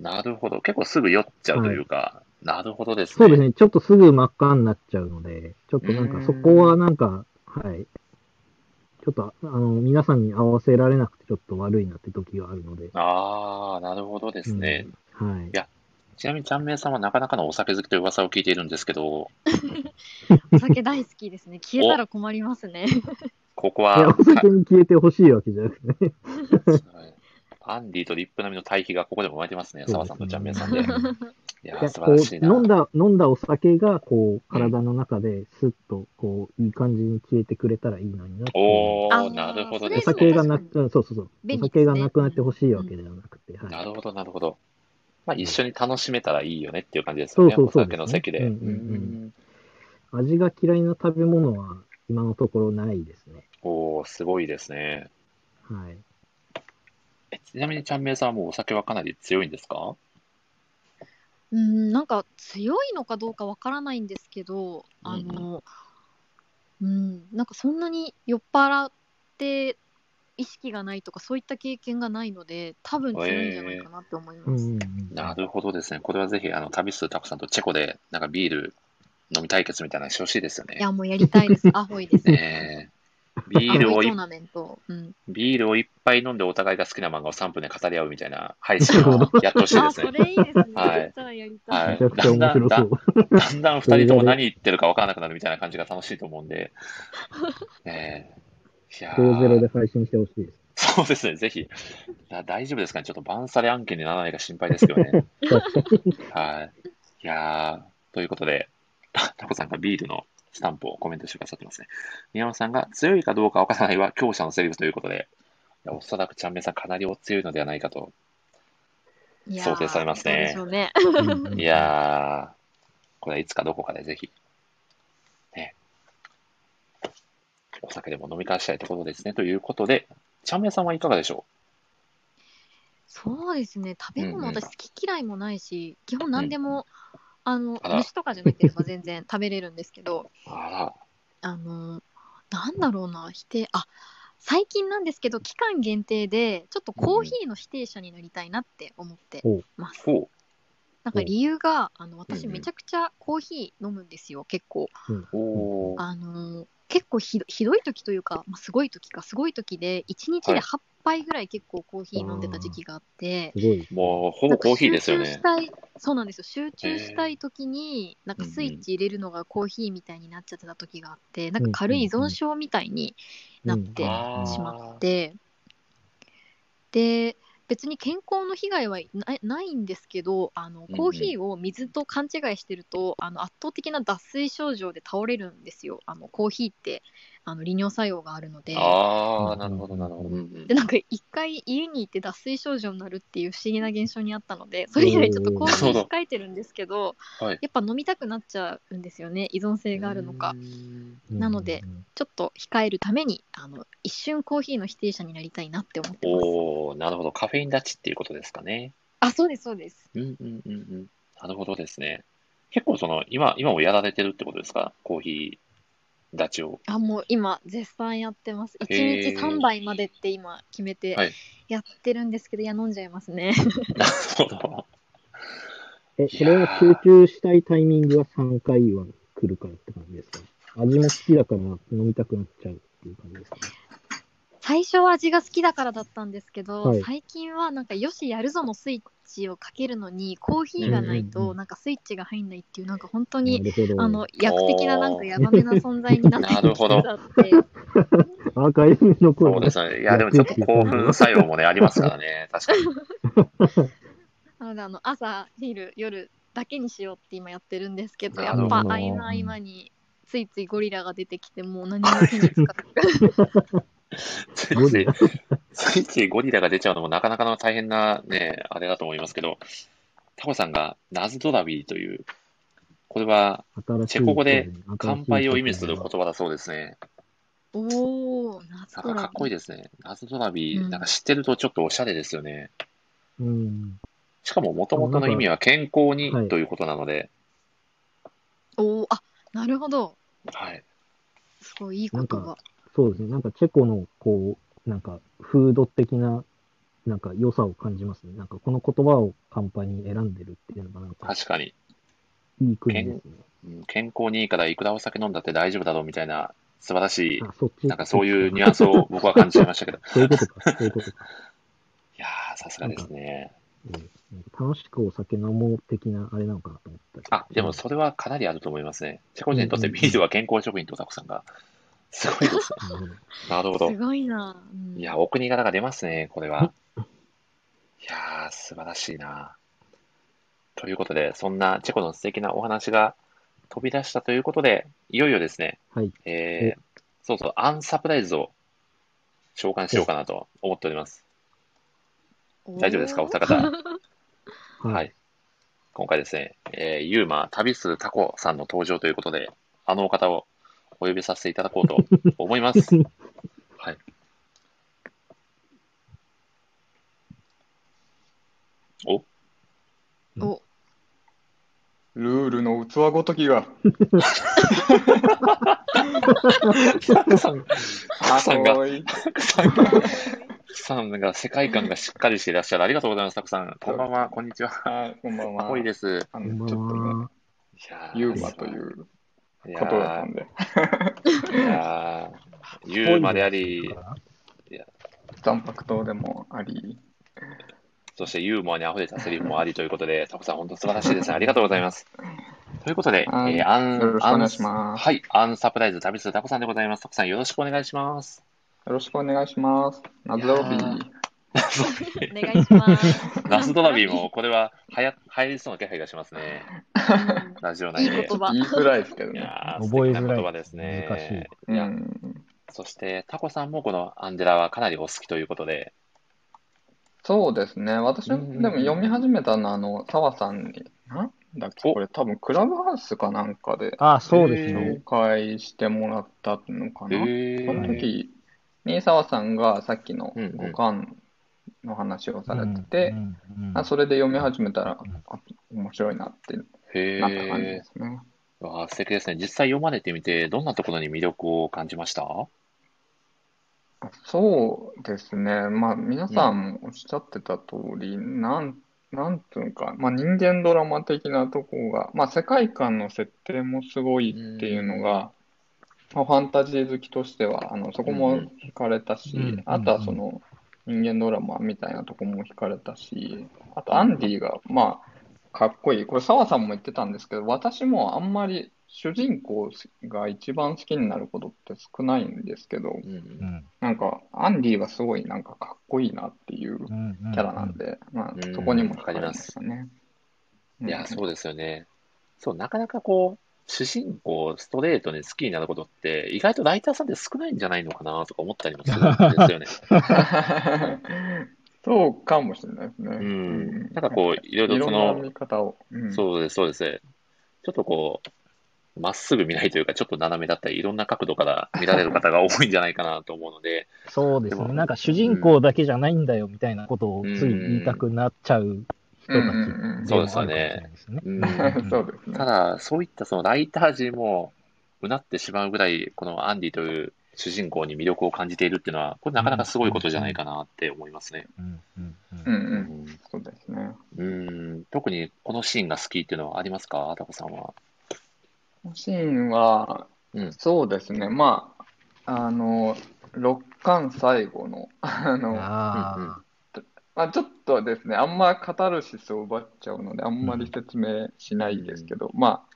なるほど。結構すぐ酔っちゃうというか、なるほどですね。そうですね、ちょっとすぐ真っ赤になっちゃうので、ちょっとなんかそこはなんか、はい。ちょっと、あの、皆さんに合わせられなくてちょっと悪いなって時があるので。あー、なるほどですね。はい。ちなみに、ちゃんめいさんはなかなかのお酒好きという噂を聞いているんですけど、お酒大好きですね。消えたら困りますね。ここいや、は、お酒に消えてほしいわけじゃなくてね。はいアンディとリップ並みの対比がここでも生まれてますね。澤さんとちゃんめいさんで。いや素こう晴らしいな。飲んだ、飲んだお酒が、こう、体の中で、スッと、こう、いい感じに消えてくれたらいいのになおー、なるほどおですね。酒がなく、うんそうそうそう。お酒がなくなってほしいわけではなくて、はい。なるほど、なるほど。まあ、一緒に楽しめたらいいよねっていう感じですよね。そうそうそうお酒の席で。うんうんうん味が嫌いな食べ物は、今のところないですね。おー、すごいですね。はい。えちなみに、ちゃんめいさんはもうお酒はかなり強いんですか？うん、なんか強いのかどうかわからないんですけど、あの、うん、なんかそんなに酔っ払って意識がないとかそういった経験がないので、多分強いんじゃないかなって思います。うんうんうん。なるほどですね。これはぜひ、あの、旅数たくさんとチェコで、なんかビール飲み対決みたいなのしてほしいですよね。いや、もうやりたいです。アホイです。ねえビールを。ビールを一杯飲んでお互いが好きな漫画を3分で語り合うみたいな配信をやってほしいであ、すそね。れいいですね。はい。はいめちゃくちゃ面白そう。だんだん二人とも何言ってるか分からなくなるみたいな感じが楽しいと思うんで。ねえいやー5ゼロで配信してほしいです。そうですね、ぜひ。だ大丈夫ですかねちょっとバンサレ案件にならないか心配ですけどね。はい。いやー、ということで、タコさんがビールのスタンプをコメントしてくださってますね。宮本さんが強いかどうかわからないは強者のセリフということで、いやおそらくちゃんめいさんかなりお強いのではないかと。いやー想定されますねそうでしょうね。うんうんいやー、これはいつかどこかでぜひ、ね、お酒でも飲み交わしたいところですね。ということで、ちゃんめいさんはいかがでしょそうですね。食べ物、うんうん私好き嫌いもないし、基本何でも、あのあら。虫とかじゃなければ全然食べれるんですけど、うああのなんだろうな、否定、あ最近なんですけど、期間限定で、ちょっとコーヒーの否定者になりたいなって思ってます。ら、ほなんか理由が、あの私、うんうん。めちゃくちゃコーヒー飲むんですよ、結構。う、おー、あの結構ひどひどい時というか、まあ、すごい時か、すごい時で、1日ではい。8, 杯ぐらい結構コーヒー飲んでた時期があって、すごい。もう、ほぼコーヒーですよね。なんか集中し。たいそうなんですよ。集中したい時に、なんかスイッチ入れるのがコーヒーみたいになっちゃってた時があって、なんか軽い依存症みたいになってしまって、で別に健康の被害はないないんですけどあのうんコーヒーを水と勘違いしてると、あの圧倒的な脱水症状で倒れるんですよ。あのコーヒーってあの利尿作用があるので。ああ、なるほど、なるほど。うんうんでなんか一回家に行って脱水症状になるっていう不思議な現象にあったのでそれ以来ちょっとコーヒー控えてるんですけどはい。やっぱ飲みたくなっちゃうんですよね依存性があるのかなのでうんちょっと控えるためにあの一瞬コーヒーの否定者になりたいなって思ってますおおなるほど。カフェイン立ちっていうことですかね。あそうですそうですうんうんうんうん。なるほどですね。結構その、今、今もやられてるってことですか？コーヒー立ちを。あもう今絶賛やってます1へー日3杯までって今決めてはいやってるんですけど、い、や飲んじゃいますね なるほど。え、それは集中したいタイミングは3回は来るからって感じですか？味も好きだから飲みたくなっちゃうっていう感じですかね？最初は味が好きだからだったんですけど、はい最近はなんかよしやるぞのスイッチをかけるのにコーヒーがないうんうんうんとなんかスイッチが入んないっていうなんか本当になるほど。あの薬的ななんかヤバめな存在になって なるほどきてたってアーカイブの声そうですね。いや、でもちょっと興奮作用もね、ありますからね。確かに。なのであの朝昼夜だけにしようって今やってるんですけどやなるほどっぱ合間合間についついゴリラが出てきてもう何も手につかないついつい、ついついゴリラが出ちゃうのもなかなかの大変なね、あれだと思いますけど、タコさんが Na zdraví という、これはチェコ語で乾杯を意味する言葉だそうですね。おお夏なんかかっこいいいですね。 Na zdraví、うんなんか知ってるとちょっとおしゃれですよね。うん。しかも元々の意味は健康にはいということなので、おおあなるほどはい。すごいいい言葉かそうですね。なんかチェコの、こう、なんか、フード的な、なんか良さを感じますね。なんかこの言葉を乾杯に選んでるっていうのが、なんか、確かに、いい国ですね。うん健康にいいからいくらお酒飲んだって大丈夫だろうみたいな素晴らしい、あ、そっち。なんかそういうニュアンスを僕は感じちゃいましたけど。そういうことか、そういうことか。いやー、さすがですね。うんなんか楽しくお酒飲もう的なあれなのかなと思ったりあ、でもそれはかなりあると思いますね。チェコ人にとってビールは健康食品とタコさんが。すごいですね。なるほどなるほどす。ごいな、うんいや、お国柄が出ますね、これは。いやー、素晴らしいな。ということで、そんなチェコの素敵なお話が飛び出したということで、いよいよですね、はい。えー、そうそう、アンサプライズを召喚しようかなと思っております。大丈夫ですかお二方？は。はいい。今回ですね、えー、ユーマ旅するタコさんの登場ということで、あのお方をお呼びさせていただこうと思います。はい。お？おルールの器ごときが。さん、さんが、さんが、さんが世界観がしっかりしていらっしゃる。ありがとうございます、タコさん。こんばんは、こんにちは。はい、こんばんは。アホイです。ちょっとね、んは。いやーユーマということだったんで、ーいやーユーマであり、残白糖でもあり、そしてユーモアに溢れたセリフもありということで、タコさん、本当素晴らしいですね。ありがとうございます。ということで、はいえーアン、よろしくお願いしますはい、アンサプライズ旅するタコさんでございます。タコさん、よろしくお願いします。よろしくお願いします。 Na zdraví。お願いします。 Na zdraví も、これははや流行りそうな気配がしますね。ラジオ内で。いい言いづらいですけどいね。覚えづらい言葉ですね。難しいいやうん、そして、タコさんもこのアンデラはかなりお好きということで、そうですね。私でも読み始めたのは、あの、澤さんに、なんだっけ、おこれ多分クラブハウスかなんかであ、そうですへね紹。介してもらったのかな。へそのー時に澤さんがさっきのうんうん五感の話をされてて、うんうんうんあそれで読み始めたら、あ面白いなってへなった感じえで、すね。わあ素敵ですね。実際読まれてみて、どんなところに魅力を感じました？あそうですね。まあ、皆さんもおっしゃってた通り、なん、なんていうか、まあ、人間ドラマ的なところが、まあ、世界観の設定もすごいっていうのが、まあ、ファンタジー好きとしては、あの、そこも惹かれたし、うんあとはその、人間ドラマみたいなとこも惹かれたし、あとアンディが、まあ、かっこいい。これ澤さんも言ってたんですけど、私もあんまり主人公が一番好きになることって少ないんですけど、うんうんなんか、アンディはすごいなんかかっこいいなっていうキうんうんャラなんで、まあう、んそこにも惹かれましたね。いや、そうですよね。そう、なかなかこう、主人公をストレートに好きになることって、意外とライターさんって少ないんじゃないのかなとか思ったりもするんですよね。そうかもしれないですね。うん。なんかこう、いろいいろその、見方を。うんそうです、そうです。ちょっとこう、まっすぐ見ないというか、ちょっと斜めだったり、いろんな角度から見られる方が多いんじゃないかなと思うので、そうですね。なんか主人公だけじゃないんだよみたいなことをつい言いたくなっちゃう人たちでもあるかもしれないですね。うんそうですね。ただ、そういったそのライター陣もうなってしまうぐらい、このアンディという主人公に魅力を感じているっていうのは、これなかなかすごいことじゃないかなって思いますね。うんうんうんうんう。うんんそうですね。うん特にこのシーンが好きっていうのはありますか、タコさんは。このシーンは、うんそうですね。まあ、あの、6巻最後の、あの、あまあ、ちょっとですね、あんまカタルシスを奪っちゃうので、あんまり説明しないですけど、まあ、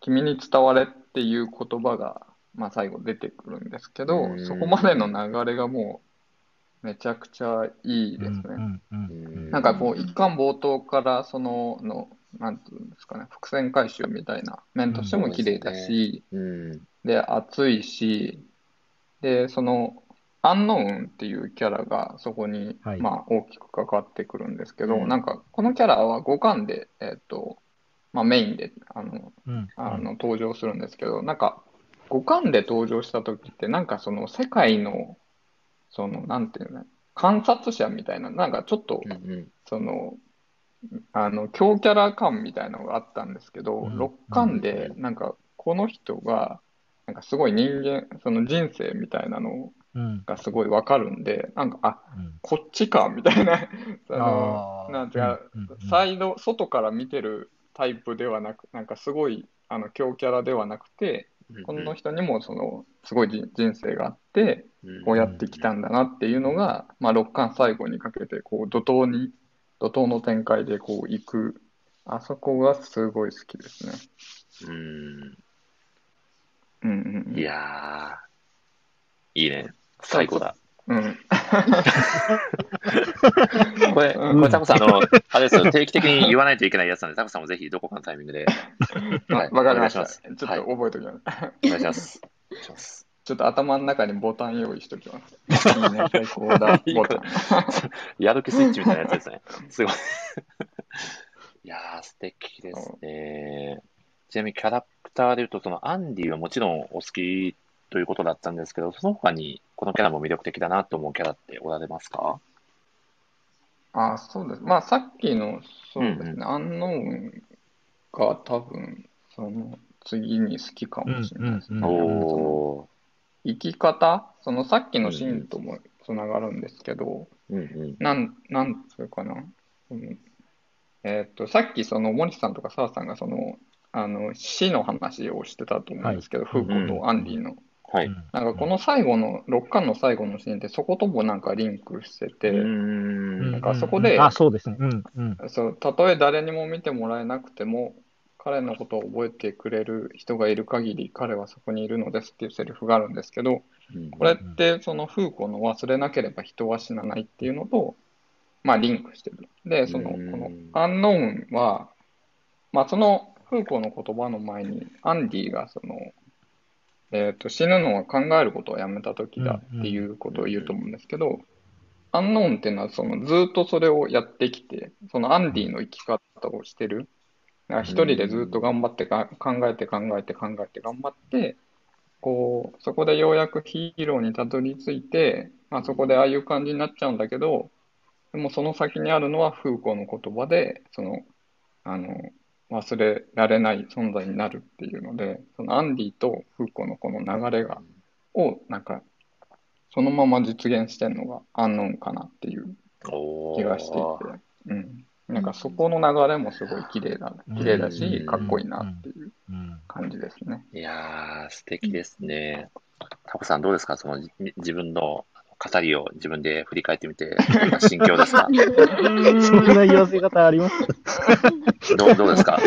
君に伝われっていう言葉が、まあ、最後出てくるんですけど、うんそこまでの流れがもう、めちゃくちゃいいあ。ですね。うんうんうんなんかこう、一巻冒頭から、その、の、なんていうんですかね、伏線回収みたいな面としても綺麗だし、うん。で、熱いし、で、その、アンノーンっていうキャラがそこに、はい。まあ、大きく関わってくるんですけど、うん。なんか、このキャラは5巻で、えっと、まあ、メインで、あの、うん。あの、登場するんですけど、なんか、5巻で登場した時って、なんかその、世界の、その、なんていうの、観察者みたいな、なんかちょっとうんうん。その、あの、強キャラ感みたいなのがあったんですけど、うん。6巻で、なんか、この人が、なんかすごい人間、その人生みたいなのうんがすごいわかるんで、なんか、あ、うんこっちか、みたいな、そのあ、ーなんていうかサイド、外から見てるタイプではなく、なんかすごい、あの、強キャラではなくて、この人にも、その、すごい人人生があって、こうやってきたんだなっていうのが、まあ、6巻最後にかけて、こう、怒涛に、怒涛の展開でこう、行く、あそこがすごい好きですね。うん。うんうんうん。いやー、いいね。最高だ。うん。これ、これタコさん、あの、あれですよ、定期的に言わないといけないやつなんで、タコさんもぜひどこかのタイミングで、はいわかりました。ちょっと覚えておきます。お願いします。お願いします。ちょっと頭の中にボタン用意しておきます。いいね、最高だ、ボタン。やる気スイッチみたいなやつですね。すごい。いやー、素敵ですね。ちなみにキャラクターで言うと、そのアンディはもちろんお好きということだったんですけど、その他にこのキャラも魅力的だなと思うキャラっておられますか？あ、そうです。まあ、さっきの、そうですね、うんアンノーンが多分、その、次に好きかもしれないですね。うんお生き方、そのさっきのシーンともつながるんですけど、ー。うんうん。なん、なんつうかな？うんえーっと、さっきその森さんとか澤さんがその、あの、死の話をしてたと思うんですけど、フーコとアンディの。はい。うんなんかこの最後の、6巻の最後のシーンってそこともなんかリンクしてて、なんかそこであ、そうですね。うんうん。そう、たとえ誰にも見てもらえなくても、彼のことを覚えてくれる人がいる限り、彼はそこにいるのですっていうセリフがあるんですけど、これってそのフーコの忘れなければ人は死なないっていうのと、まあリンクしてる。で、その、こうんのアンノーンは、まあそのフーコの言葉の前に、アンディがその、えっと、死ぬのは考えることをやめた時だっていうことを言うと思うんですけど、アンノーンっていうのはそのずっとそれをやってきて、そのアンディの生き方をしてる。だから一人でずっと頑張ってか考えて考えて考えて頑張って、こう、そこでようやくヒーローにたどり着いて、まあそこでああいう感じになっちゃうんだけど、でもその先にあるのはフーコーの言葉で、その、あの、忘れられない存在になるっていうので、そのアンディとフーコーのこの流れが、を、なんか、そのまま実現してるのがアンノーンかなっていうお気がしていて、うん。なんかそこの流れもすごい綺麗だ、綺麗だし、かっこいいなっていううん。感じですね。いやー、素敵ですね。タコさんどうですか？そのじ自分のあ語りを自分で振り返ってみて、どんな心境ですか？そんな言わせ方あります？どうどうですか？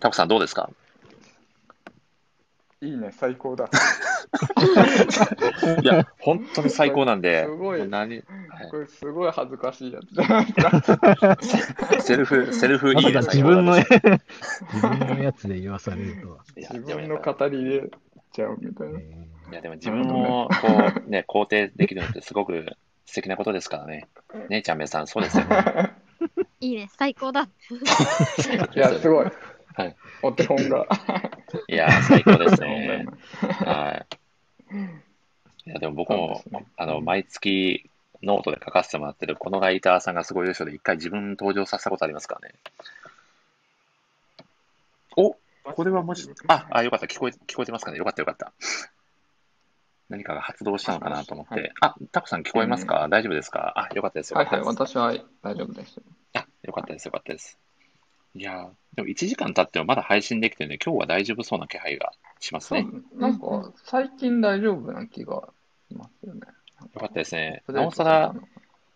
タコさんどうですか？いいね、最高だ。いや、本当に最高なんで、すごい。何、はい。これすごい恥ずかしいやつ。じゃないですか。セルフ、セルフいいね、自分の、自分のやつで言わされるとは。ですいや自分の語り入れちゃうみたいな。えいや、でも自分をこう、ね、肯定できるのってすごく素敵なことですからね。ねえ、ちゃんめいさん、そうですよね。いいね、最高だ。いや、すごい。はい。お手本が。いや、最高ですね。はい。いや、でも僕も、ねあの、毎月ノートで書かせてもらってるこのライターさんがすごい優秀で、一回自分登場させたことありますからね。おこれはもし、あ、あ、よかった。聞こえ、聞こえてますかねよかったよかった。何かが発動したのかなと思って。はいあ、タコさん聞こえますか、大丈夫ですか？あ、よかったですよ。はいはい、よかったです私は大丈夫です。あ、よかったです、よかったです。いやーでも1時間経ってもまだ配信できてるんで、今日は大丈夫そうな気配がしますそうね。、なんか、最近大丈夫な気がしますよね。よかったですね。なおさら、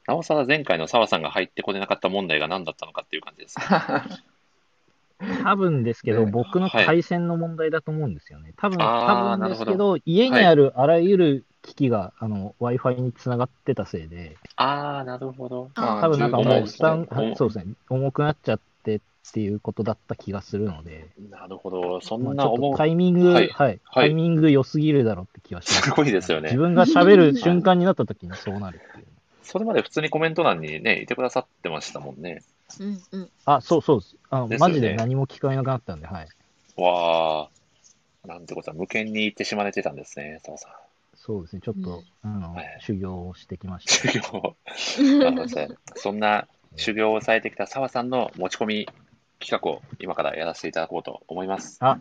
なおさら前回の澤さんが入ってこれなかった問題が何だったのかっていう感じです。ー 多分ですけど、ね僕の回線の問題だと思うんですよね。多分、多分ですけど、家にあるあらゆる機器が、あの、Wi-Fi につながってたせいで、あー、なるほど。多分なんかも重いう、スタン、重いはいそうですね、重くなっちゃってっていうことだった気がするので、なるほど。そんな思う。とタイミング、ははいい、タイミング良すぎるだろうって気はします。すごいですよね自分が喋る瞬間になった時にそうなるっていう。それまで普通にコメント欄にね、いてくださってましたもんね。うんうん。あ、そうそうです。あの、ですよねマジで何も聞こえなくなったんで、はい。わー。なんてことは、無限に言ってしまわれてたんですね、澤さん。そうですね、ちょっと、あの、はい修行をしてきました。修行。そんな修行をされてきた澤さんの持ち込み企画を今からやらせていただこうと思います。は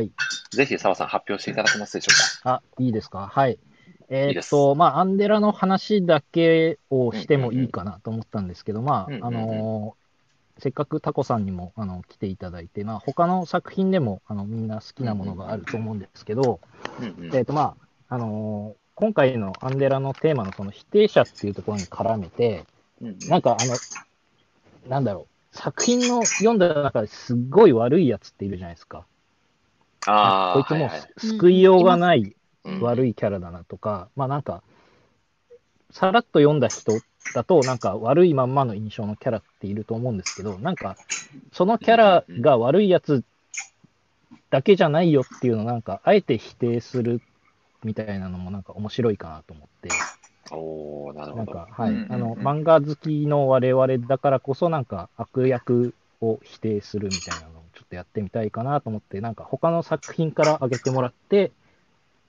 い。ぜひ澤さん発表していただけますでしょうあ、いいですか？はい。えーっと、まあ、アンデラの話だけをしてもいいかなと思ったんですけど、まあ、あのーせっかくタコさんにもあの来ていただいて、まあ、他の作品でもあのみんな好きなものがあると思うんですけど、か。うんうんえーっと、まあ、あのー今回のアンデラのテーマのその否定者っていうところに絡めて、うんうん。なんかあの、なんだろう、作品の読んだ中ですっごい悪いやつっているじゃないですか。ああ、こいつもう救いようがないうん悪いキャラだなとか、まあなんか、さらっと読んだ人だと、なんか悪いまんまの印象のキャラっていると思うんですけど、なんか、そのキャラが悪いやつだけじゃないよっていうのを、なんか、あえて否定するみたいなのも、なんか面白いかなと思って、なるほど。なんか、はい、うんうんうん。あの、漫画好きの我々だからこそ、なんか、悪役を否定するみたいなのをちょっとやってみたいかなと思って、なんか、他の作品から挙げてもらって、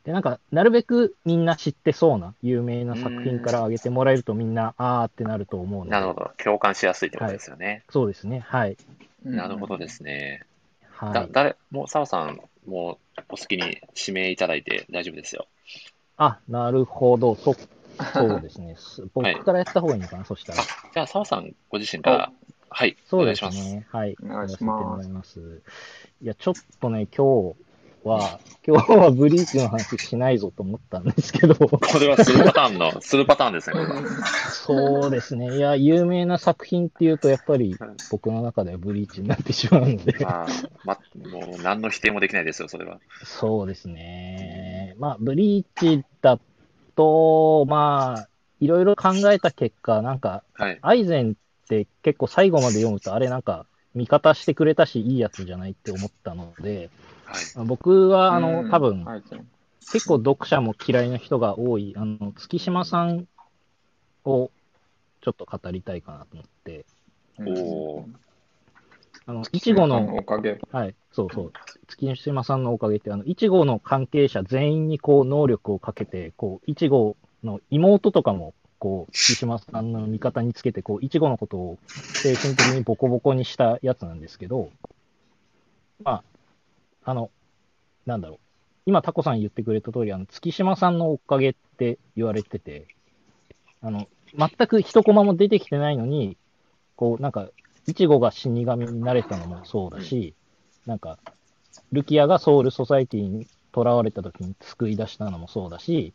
で、なんか、なるべくみんな知ってそうな、有名な作品から挙げてもらえるとみんな、あーってなると思うので。なるほど。共感しやすいってことですよね。そうですね。はい。なるほどですね。はい。だ誰、もう澤さん、もうお好きに指名いただいて大丈夫ですよ。あ、なるほど。そ、そうですね。す 僕からやった方がいいのかな、そしたら。じゃあ澤さんご自身から、はい、そうでお願いします。すね。はい。お願いしいます。いや、ちょっとね、今日は、今日はブリーチの話しないぞと思ったんですけど、これはするパターンの、するパターンですね。そうですね。いや、有名な作品っていうと、やっぱり僕の中ではブリーチになってしまうので、まあ、ま、もう何の否定もできないですよ、それは。そうですね。まあ、ブリーチだと、まあ、いろいろ考えた結果、なんか、はい。アイゼンって結構最後まで読むと、あれなんか、味方してくれたし、いいやつじゃないって思ったので、はい。僕は、あうの、ん。多分、はい。結構読者も嫌いな人が多い、あの、月島さんをちょっと語りたいかなと思って、おー。あの、いちごのの、おかげ。はい、そうそう、月島さんのおかげって、あの、いちごの関係者全員にこう、能力をかけて、こう、いちごの妹とかも、こう、月島さんの味方につけて、こう、いちごのことを精神的にボコボコにしたやつなんですけど、まあ、あの、なんだろう。今、タコさん言ってくれた通り、あの、月島さんのおかげって言われてて、あの、全く一コマも出てきてないのに、こう、なんか、イチゴが死神になれたのもそうだし、なんか、ルキアがソウルソサイティに囚われた時に救い出したのもそうだし、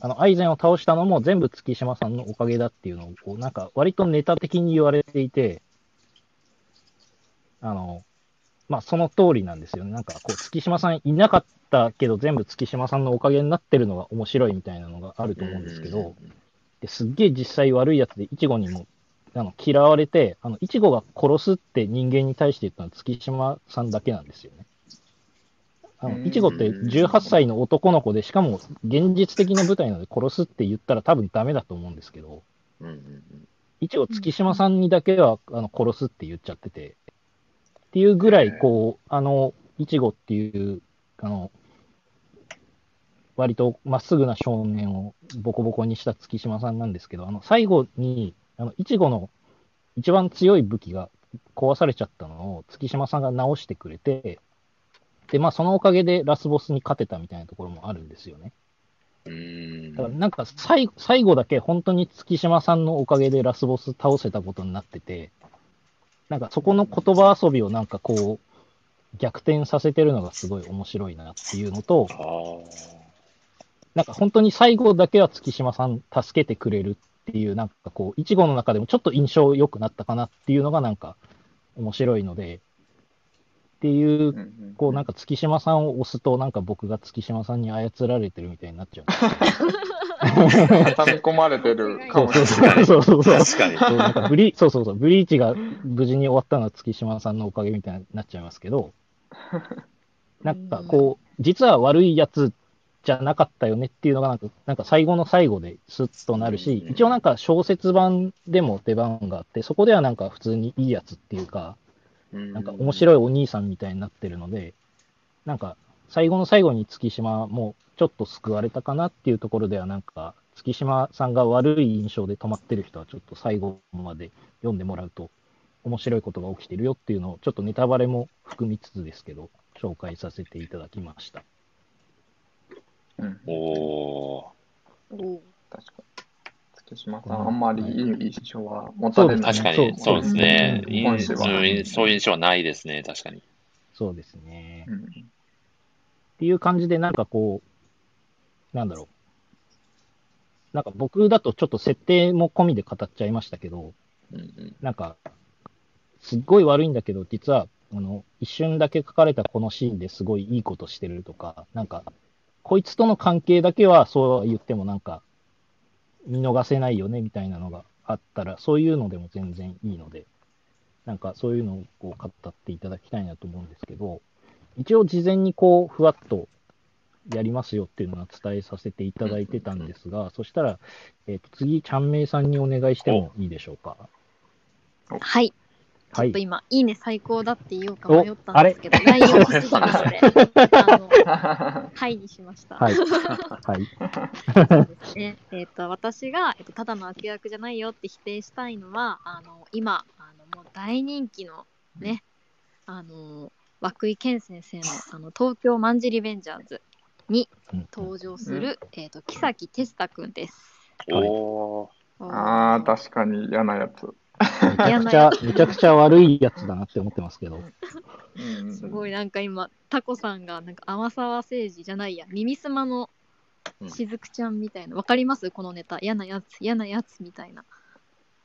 あの、アイゼンを倒したのも全部月島さんのおかげだっていうのを、こう、なんか割とネタ的に言われていて、あの、まあ、その通りなんですよね。なんか、こう、月島さんいなかったけど、全部月島さんのおかげになってるのが面白いみたいなのがあると思うんですけど、ですっげえ実際悪いやつで、イチゴにもあの嫌われて、あの、イチゴが殺すって人間に対して言ったのは月島さんだけなんですよね。あの、イチゴって18歳の男の子で、しかも現実的な舞台なので殺すって言ったら多分ダメだと思うんですけど、イチゴ月島さんにだけはあの殺すって言っちゃってて、っていうぐらい、こう、あの、イチゴっていう、あの、割とまっすぐな少年をボコボコにした月島さんなんですけど、あの、最後に、あの、イチゴの一番強い武器が壊されちゃったのを月島さんが直してくれて、で、まあ、そのおかげでラスボスに勝てたみたいなところもあるんですよね。だからなんか最最後だけ本当に月島さんのおかげでラスボス倒せたことになってて、なんかそこの言葉遊びをなんかこう、逆転させてるのがすごい面白いなっていうのと、なんか本当に最後だけは月島さん助けてくれるっていう、なんかこう、いちごの中でもちょっと印象良くなったかなっていうのがなんか面白いので、っていう、こうなんか月島さんを押すと、なんか僕が月島さんに操られてるみたいになっちゃう。挟み込まれてるかそうもしれない。そうそうそう。確かに。そうなんかブリそうそうそう、ブリーチが無事に終わったのは月島さんのおかげみたいになっちゃいますけど、なんかこう、実は悪いやつじゃなかったよねっていうのがなんか、なんか最後の最後でスッとなるし、一応なんか小説版でも出番があって、そこではなんか普通にいいやつっていうか、なんか面白いお兄さんみたいになってるので、なんか最後の最後に月島もちょっと救われたかなっていうところではなんか、月島さんが悪い印象で止まってる人はちょっと最後まで読んでもらうと面白いことが起きてるよっていうのをちょっとネタバレも含みつつですけど、紹介させていただきました。うんおおお確かに。月島さん、あんまりいい印象は持たれー。ない。確かに、そうですね。そういう印象はないですね、確かに。そうですね。うんっていう感じで、なんかこう、なんだろう。なんか僕だとちょっと設定も込みで語っちゃいましたけど、うんうんなんか、すっごい悪いんだけど、実は、あの、一瞬だけ書かれたこのシーンですごいいいことしてるとか、なんか、こいつとの関係だけはそうは言ってもなんか、見逃せないよねみたいなのがあったら、そういうのでも全然いいので、なんかそういうのをこう語っていただきたいなと思うんですけど、一応事前にこう、ふわっとやりますよっていうのは伝えさせていただいてたんですが、そしたら、えっ、と、次、ちゃんめいさんにお願いしてもいいでしょうか？はい。ちはいょっと。今、いいね最高だって言おうかお迷ったんですけど、内容がすぎてそれ。あの、はいにしました。はい。はい。そうですね。えっ、と、私が、えっと、ただの悪役じゃないよって否定したいのは、あの、今、あの、もう大人気のね、あの、涌井健先生の、あの、東京マンジリベンジャーズにうん登場する、えっ、と、木崎テスタくんです。はいおー。ああ、確かに嫌なやつ。めちゃくちゃ、めちゃくちゃ悪いやつだなって思ってますけど。うんすごいなんか今、タコさんが、なんか天沢誠治じゃないや、耳すまのしずくちゃんみたいな、わかります？このネタ。嫌なやつ、嫌なやつみたいな。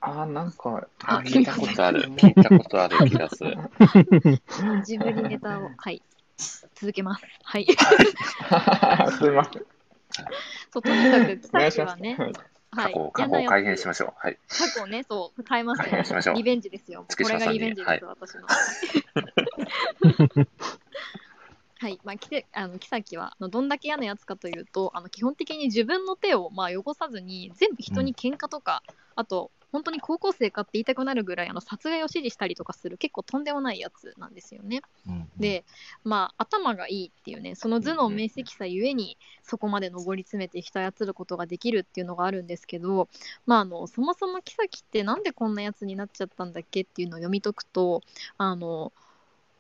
ああ、なんか、あ、聞いたことある。聞いたことある気がする。ジブリネタを、はい。続けます。はい。すいません。そう、とにかく、木お願いします。崎はね、はい。過去を、過去を改変しましょう。はい。過去ね、そう、変えますよ。リベンジですよ。これがリベンジです、私の。はい、まあ、きせあの木崎はあのどんだけ嫌なやつかというとあの基本的に自分の手を、まあ、汚さずに全部人に喧嘩とか、あと本当に高校生かって言いたくなるぐらいあの殺害を指示したりとかする結構とんでもないやつなんですよね。うん、で、まあ、頭がいいっていうね、その頭脳明晰さゆえに、そこまで上り詰めて人を操ることができるっていうのがあるんですけど、まあ、あのそもそも木崎ってなんでこんなやつになっちゃったんだっけっていうのを読み解くと、あの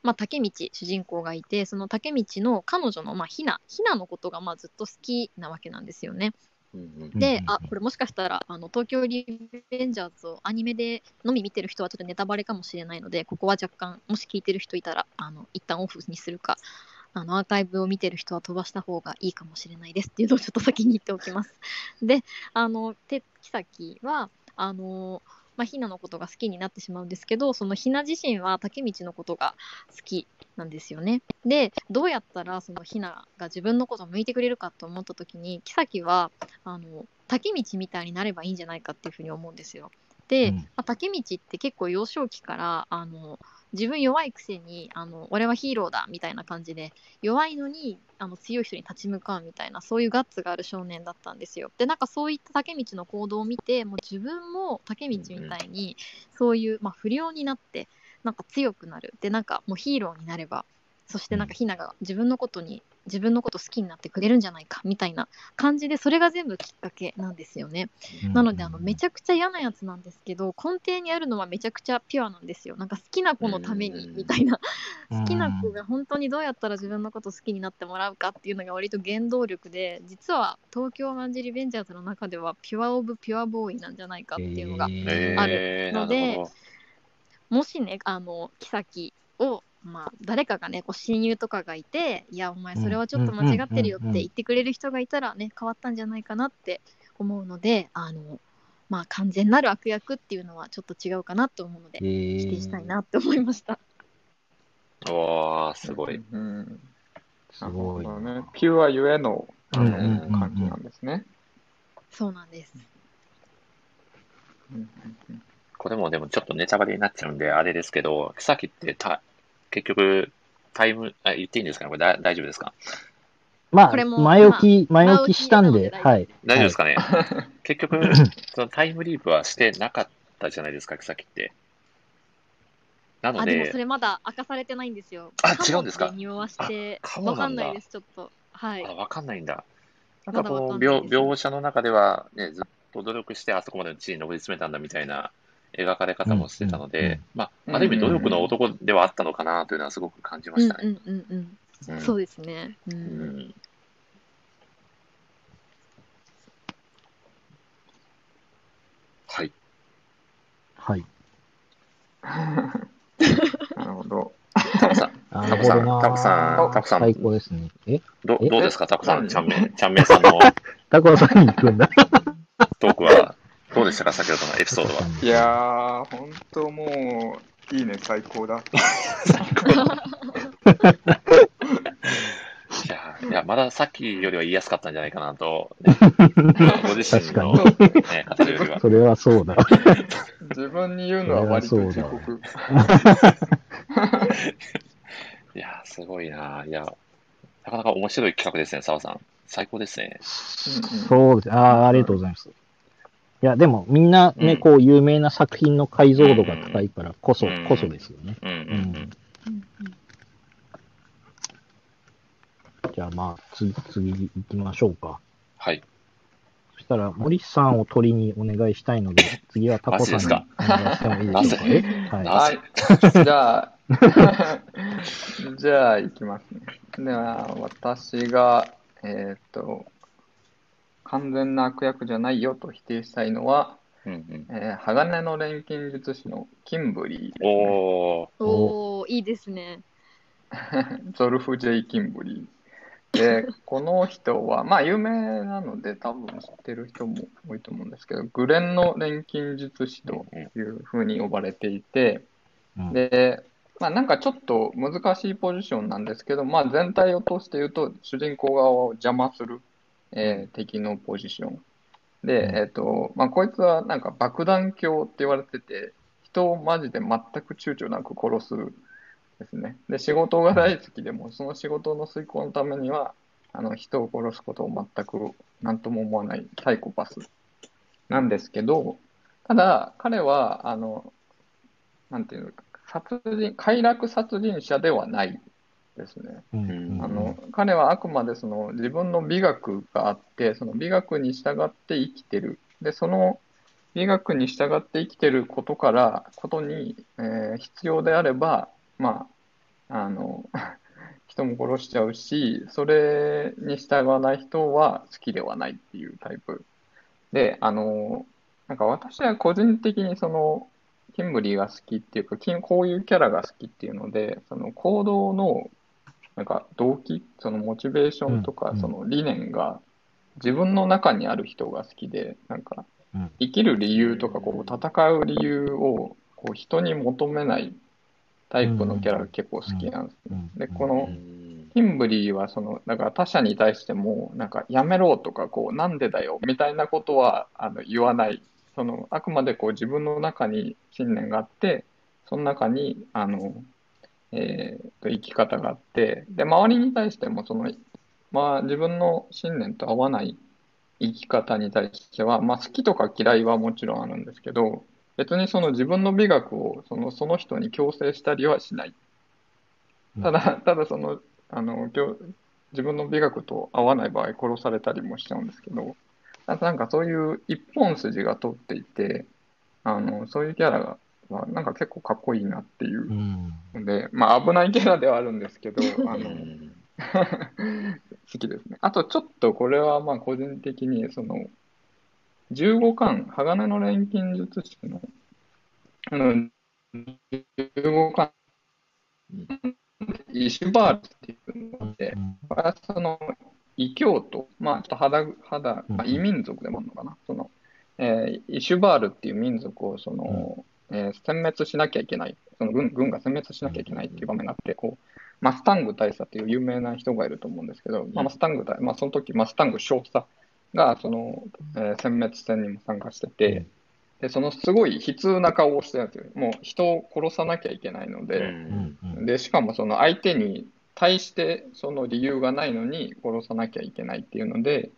まあ、竹道主人公がいてその竹道の彼女の、まあ、ひなひなのことがまあずっと好きなわけなんですよね。うんうんで、うんあこれもしかしたらあの東京リベンジャーズをアニメでのみ見てる人はちょっとネタバレかもしれないのでここは若干もし聞いてる人いたらあの一旦オフにするかあのアーカイブを見てる人は飛ばした方がいいかもしれないですっていうのをちょっと先に言っておきます。で、あの、て妃は、あの、まあ、ひなのことが好きになってしまうんですけど、そのひな自身は竹道のことが好きなんですよね。で、どうやったらそのひなが自分のことを向いてくれるかと思った時に、妃は、あの、竹道みたいになればいいんじゃないかっていうふうに思うんですよ。で、うんまあ、竹道って結構幼少期から、あの、自分弱いくせにあの俺はヒーローだみたいな感じで弱いのにあの強い人に立ち向かうみたいなそういうガッツがある少年だったんですよ。でなんかそういった竹道の行動を見てもう自分も竹道みたいにそういう、まあ、不良になってなんか強くなるでなんかもうヒーローになればそしてなんかひなが自分のことに自分のこと好きになってくれるんじゃないかみたいな感じでそれが全部きっかけなんですよね。なのであのめちゃゃくちゃ嫌なやつなんですけど根底にあるのはめちゃくちゃピュアなんですよ。なんか好きな子のためにうん。みたいな。好きな子が本当にどうやったら自分のこと好きになってもらうかっていうのが割と原動力で実は東京マンジリベンジャーズの中ではピュアオブピュアボーイなんじゃないかっていうのが、えあるのでるほど。もしねあの妃をまあ、誰かがねこう親友とかがいていやお前それはちょっと間違ってるよって言ってくれる人がいたらね変わったんじゃないかなって思うのであのまあ完全なる悪役っていうのはちょっと違うかなと思うので否定したいなって思いました。わー、すごい。うん。すごいね。ピュアゆえの、あの、感じなんですね。そうなんです。うんうんうんこれもでもちょっとネタバレになっちゃうんで、あれですけど、草木ってた結局、タイム、あ、言っていいんですかね？これだ大丈夫ですか？まあ前置き、前置きしたんで、はい。大丈夫ですかね、結局、そのタイムリープはしてなかったじゃないですか、草木って。なのあでもそで、れまだ明かされてないんですよ。あ違うんですか？匂わしてわかんないですちょっと。はい。あ、わかんないんだ。なんかこう、描わか描写の中では、ね、ずっと努力してあそこまでの地位に上り詰めたんだみたいな描かれ方もしてたので、まうんあ、ある意味努力の男ではあったのかなというのはすごく感じまうんしたね。うん。うんうん、うんそうですね。う、うんんはい。はい。なるほど。タコさん、あタコさん、なタコさん、タコさ最ん、高ですね。え？え？どどうですか、タコさん、何ちゃんめい、ちゃんさんの。タコさんに行くんだ。トークはどうでしたか、先ほどのエピソードは。いやー、ほんともう、いいね、最高だ。いや、いや、まださっきよりは言いやすかったんじゃないかなと、ね ご自身の、ね、語るよりは。それはそうだ。自分に言うのは割と。いや、すごいな。いや、なかなか面白い企画ですね、澤さん。最高ですね。そうです。ああ、ありがとうございます。いや、でも、みんなね、うんこう、有名な作品の解像度が高いからこそ、うんこそですよね。うんうんうんうんじゃあ、まあ、次、次行きましょうか。はい。そしたら、森さんを取りにお願いしたいので、次はタコさんにお願いしてもいいでしょうか。えはい。なはい。じゃあ、じゃあ、いきますね。では、私が、えーっと、完全な悪役じゃないよと否定したいのは、うんうん、えー鋼の錬金術師のキンブリー。ですね、おー、おおいいですね。ゾルフ・ジェイ・キンブリー。で、この人は、まあ、有名なので、多分知ってる人も多いと思うんですけど、グレンの錬金術師というふうに呼ばれていて、うん。で、まあ、なんかちょっと難しいポジションなんですけど、まあ、全体を通して言うと、主人公側を邪魔する、えー敵のポジション。で、うんえっ、と、まあ、こいつはなんか爆弾狂って言われてて、人をマジで全く躊躇なく殺すですね。で、仕事が大好きでも、その仕事の遂行のためには、あの、人を殺すことを全く何とも思わないサイコパスなんですけど、ただ、彼は、あの、なんていうのか、殺人、快楽殺人者ではないですね。うんうんあの、彼はあくまでその自分の美学があって、その美学に従って生きてる。で、その美学に従って生きてることから、ことに、えー必要であれば、まあ、あの、人も殺しちゃうし、それに従わない人は好きではないっていうタイプ。で、あの、なんか私は個人的にその、キンブリーが好きっていうか、キンこういうキャラが好きっていうので、その行動の、なんか動機、そのモチベーションとかう、ん。その理念が自分の中にある人が好きで、なんかうん。生きる理由とか、こう戦う理由をこう人に求めないタイプのキャラが結構好きなんですね。で、こうのんキンブリーはその、だから他者に対しても、なんかやめろとか、こう、なんでだよみたいなことはあの言わない。その、あくまでこう自分の中に信念があって、その中に、あの、えーと、生き方があって、で、周りに対しても、その、まあ自分の信念と合わない生き方に対しては、まあ好きとか嫌いはもちろんあるんですけど、別にその自分の美学をその、その人に強制したりはしない。ただ、ただその、あの、自分の美学と合わない場合殺されたりもしちゃうんですけど、なんかそういう一本筋が通っていて、あの、そういうキャラが、まあなんか結構かっこいいなっていう。うん。ので、まあ危ないキャラではあるんですけど、あの、う ん好きですね。あとちょっとこれはまあ個人的にその15巻、鋼の錬金術師のあの15巻、イシュバールっていうので、これはその異教徒、まあちょっと肌、肌、まあ、異民族でもあるのかな、その、えーイシュバールっていう民族をその、えー殲滅しなきゃいけない、その軍軍が殲滅しなきゃいけないっていう場面があって、こう、マスタング大佐っていう有名な人がいると思うんですけど、まあ、マスタング大、まあ、その時マスタング少佐がその、えー殲滅戦にも参加してて、で、そのすごい悲痛な顔をしてるんですよ。もう人を殺さなきゃいけないのうで、ん。で、しかもその相手に対してその理由がないのに殺さなきゃいけないっていうので、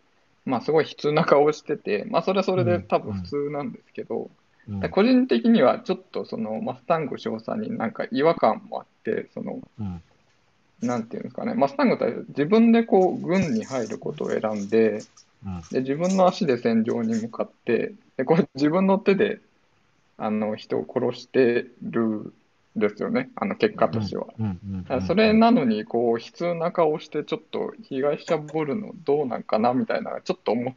まあすごい悲痛な顔をしてて、まあそれはそれで多分普通なんですけど、うん。で個人的にはちょっとそのマスタング少佐になんか違和感もあって、その、うん。なんていうんですかね、マスタングって自分でこう軍に入ることを選んで、うん。で自分の足で戦場に向かって、でこれ自分の手であの人を殺してるんですよね、あの結果としては。それなのに、こう、悲痛な顔して、ちょっと被害者ぶるのどうなんかなみたいな、ちょっと思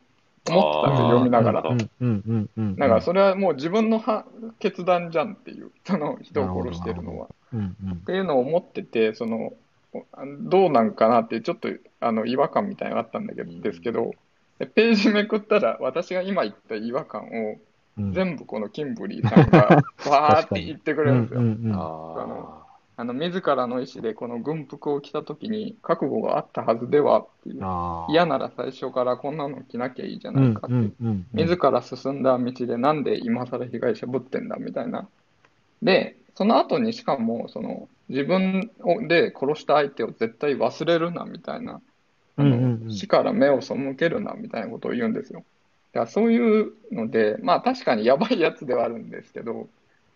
思ってたんで読みながら。なるうんうんうんうん。だからそれはもう自分のは決断じゃんっていう、その人を殺してるのは。うんうんっていうのを思ってて、その、どうなんかなって、ちょっとあの違和感みたいなのがあったんだけど、ですけど、でページめくったら、私が今言った違和感をうん。全部このキンブリーさんが、わーって言ってくれるんですよ。うんうんうんああの自らの意思でこの軍服を着たときに覚悟があったはずではっていう嫌なら最初からこんなの着なきゃいいじゃうないかっていう、んうんうん。自ら進んだ道でなんで今更被害者ぶってんだみたいな。で、その後にしかもその自分をで殺した相手を絶対忘れるなみたいな、あのうんうんうん死から目を背けるなみたいなことを言うんですよ。だからそういうので、まあ確かにやばいやつではあるんですけど、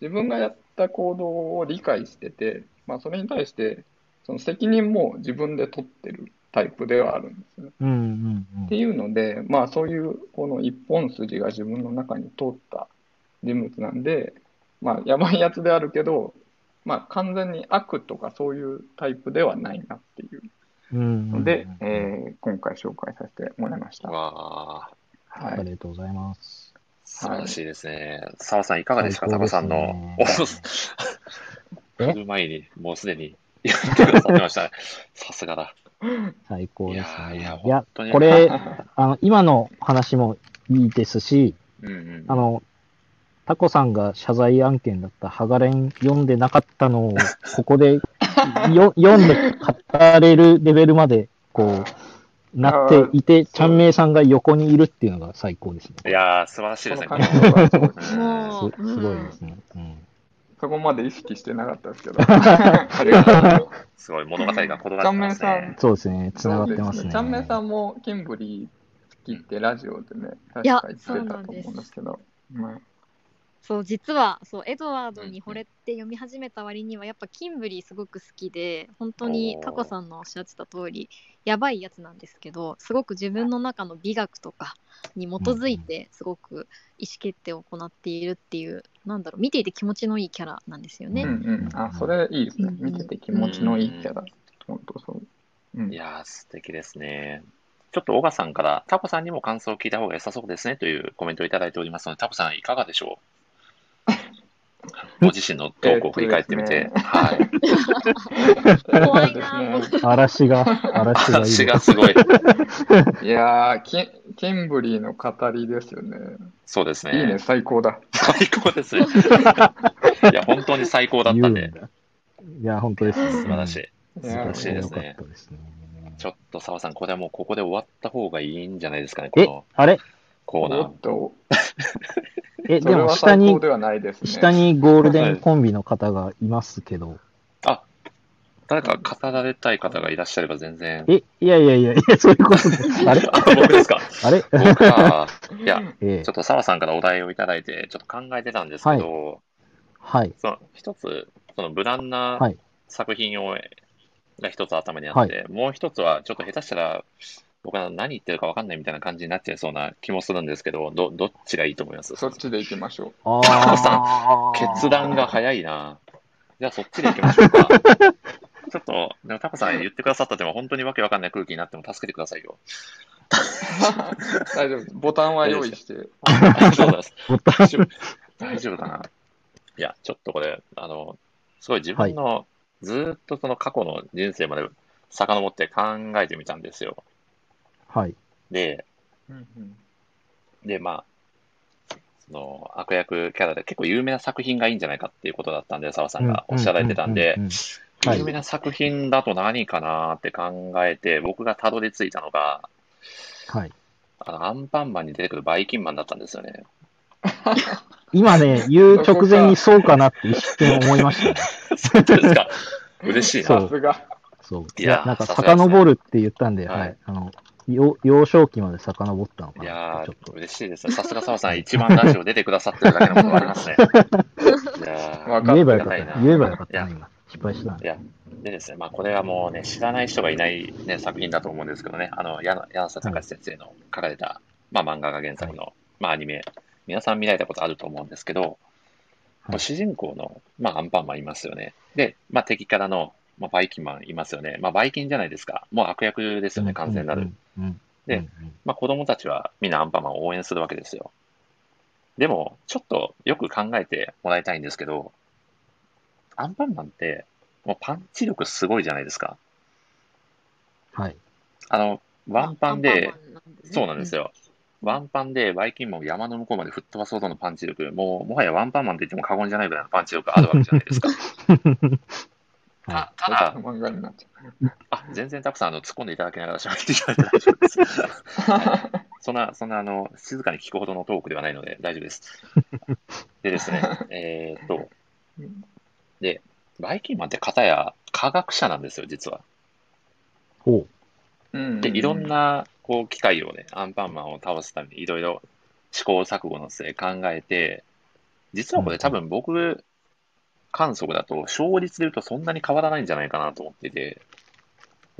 自分がやった行動を理解してて、まあそれに対して、その責任も自分で取ってるタイプではあるんですね。うんうんうんっていうので、まあそういうこの一本筋が自分の中に通った人物なんで、まあやばいやつであるけど、まあ完全に悪とかそういうタイプではないなっていううんうんので、えー今回紹介させてもらいましあ。た。わあ。はい。ありがとうございます。素晴らしいですね。澤さんいかがですか、タカさんのねおえ振る舞いに、もうすでに言ってくださってましたね。さすがだ。最高ですいやーいやね。いやこれ、あの、今の話もいいですし、うんうん。あの、タコさんが謝罪案件だったハガレン読んでなかったのを、ここでよ読んで語れるレベルまで、こう、なっていて、ちゃんめいさんが横にいるっていうのが最高ですね。いやー、素晴らしいですね。この感情がそうですね ごいですね。うんそこまで意識してなかったですけど。ありがとうす。すごい物語が異なってますねん。そうですね。繋がってますね。ちゃんめいさんもキンブリー好きってラジオでね、確いやか言ってたと思うんですけど。まあそう実はそうエドワードに惚れて読み始めた割にはやっぱキンブリーすごく好きで本当にタコさんのおっしゃってた通りやばいやつなんですけどすごく自分の中の美学とかに基づいてすごく意思決定を行っているっていうなんだろう見ていて気持ちのいいキャラなんですよね。うんうん。あ、それいいですね。うん見てて気持ちのいいキャラ。本当そう。うんいやー、素敵ですね。ちょっと小賀さんから、タコさんにも感想を聞いた方が良さそうですねというコメントをいただいておりますので、タコさんいかがでしょ ご自身のトークを振り返ってみて、はい。怖いそうなですね嵐が、嵐がいる。私がすごい。いやー、キンキンブリーの語りですよね。そうですね。いいね、最高だ。最高ですね。いや、本当に最高だったんで。いや、本当ですね。素晴らしい。い素晴やらしいですねすね。ちょっと澤さん、これはもうここで終わった方がいいんじゃないですかね、こえの、あれ？コーナーおっ。と、え、でも下にね。下にゴールデンコンビの方がいますけど。あ、誰か語られたい方がいらっしゃれば全然。え、いやいやいやいや、そういうことです。あれ？あ、僕ですか？あれ？僕は、いや、ええちょっと澤さんからお題をいただいて、ちょっと考えてたんですけど、はい。その一つ、その無難なはい作品を、が一つ頭にあって、もう一つは、ちょっと下手したら、僕は何言ってるか分かんないみたいな感じになっちゃいそうな気もするんですけど、どどっちがいいと思います？そっちで行きましょああ。決断が早いな。じゃあそっちで行きましょうか。ちょっと、でもタコさん言ってくださったでも本当にわけわかんない空気になっても助けてくださいよ。う。大丈夫です。ボタンは用意して。あそうです。ボタン大丈夫大丈夫かな？いや、ちょっとこれ、あの、すごい自分の、ずーっとその過去の人生まで遡って考えてみたんですよ。はい。で、うんうんで、まあ、その悪役キャラで結構有名な作品がいいんじゃないかっていうことだったんで、澤さんがおっしゃられてたんで有名な作品だと何かなって考えて、僕がたどり着いたのが、はい。あの、アンパンマンに出てくるバイキンマンだったんですよね。今ね、言う直前にそうかなって一瞬思いましたね。本当ですか嬉しいな。そうさすが。そう。いやなんか遡るって言ったんで、はいはい。あの、幼幼少期まで遡ったのかいなやーってちょっと。嬉しいですね。さすが澤さん、一番ラジオ出てくださってるだけのことがありますね。いやーわか言えばよかった。言えばよかったいやな、今。失敗したいや、でですね、まあ、これはもうね、知らない人がいない、ね、作品だと思うんですけどね、あの、柳瀬隆先生の書かれた、まあ、漫画が原作の、まあ、アニメ、皆さん見られたことあると思うんですけど、はい主人公の、まあ、アンパンマンいますよね。で、まあ、敵からの、まあ、バイキンマンいますよね。まあ、バイキンじゃないですか。もう悪役ですよね、完全なる。。うんうんうんでうんまあ、子供たちはみんなアンパンマンを応援するわけですよ。でも、ちょっとよく考えてもらいたいんですけど、アンパンマンって、もうパンチ力すごいじゃないですか。はい。あの、ワンパンで、アンパンマンですねそうなんですよ。ワンパンでバイキンマンを山の向こうまで吹っ飛ばすほどのパンチ力、もう、もはやワンパンマンと言っても過言じゃないぐらいのパンチ力あるわけじゃないですか。はただ、漫画になっちゃあ、全然たくさんあの突っ込んでいただきながら喋っていただいて大丈夫です。は いそんな、そんなあの、静かに聞くほどのトークではないので大丈夫です。でですね、えーっと、で、バイキンマンって方や科学者なんですよ、実は。ほう。うんで、いろんな、こう、機械をね、アンパンマンを倒すためにいろいろ試行錯誤の末考えて、実はこれ多分僕、観測だと勝率で言うとそんなに変わらないんじゃないかなと思っていて、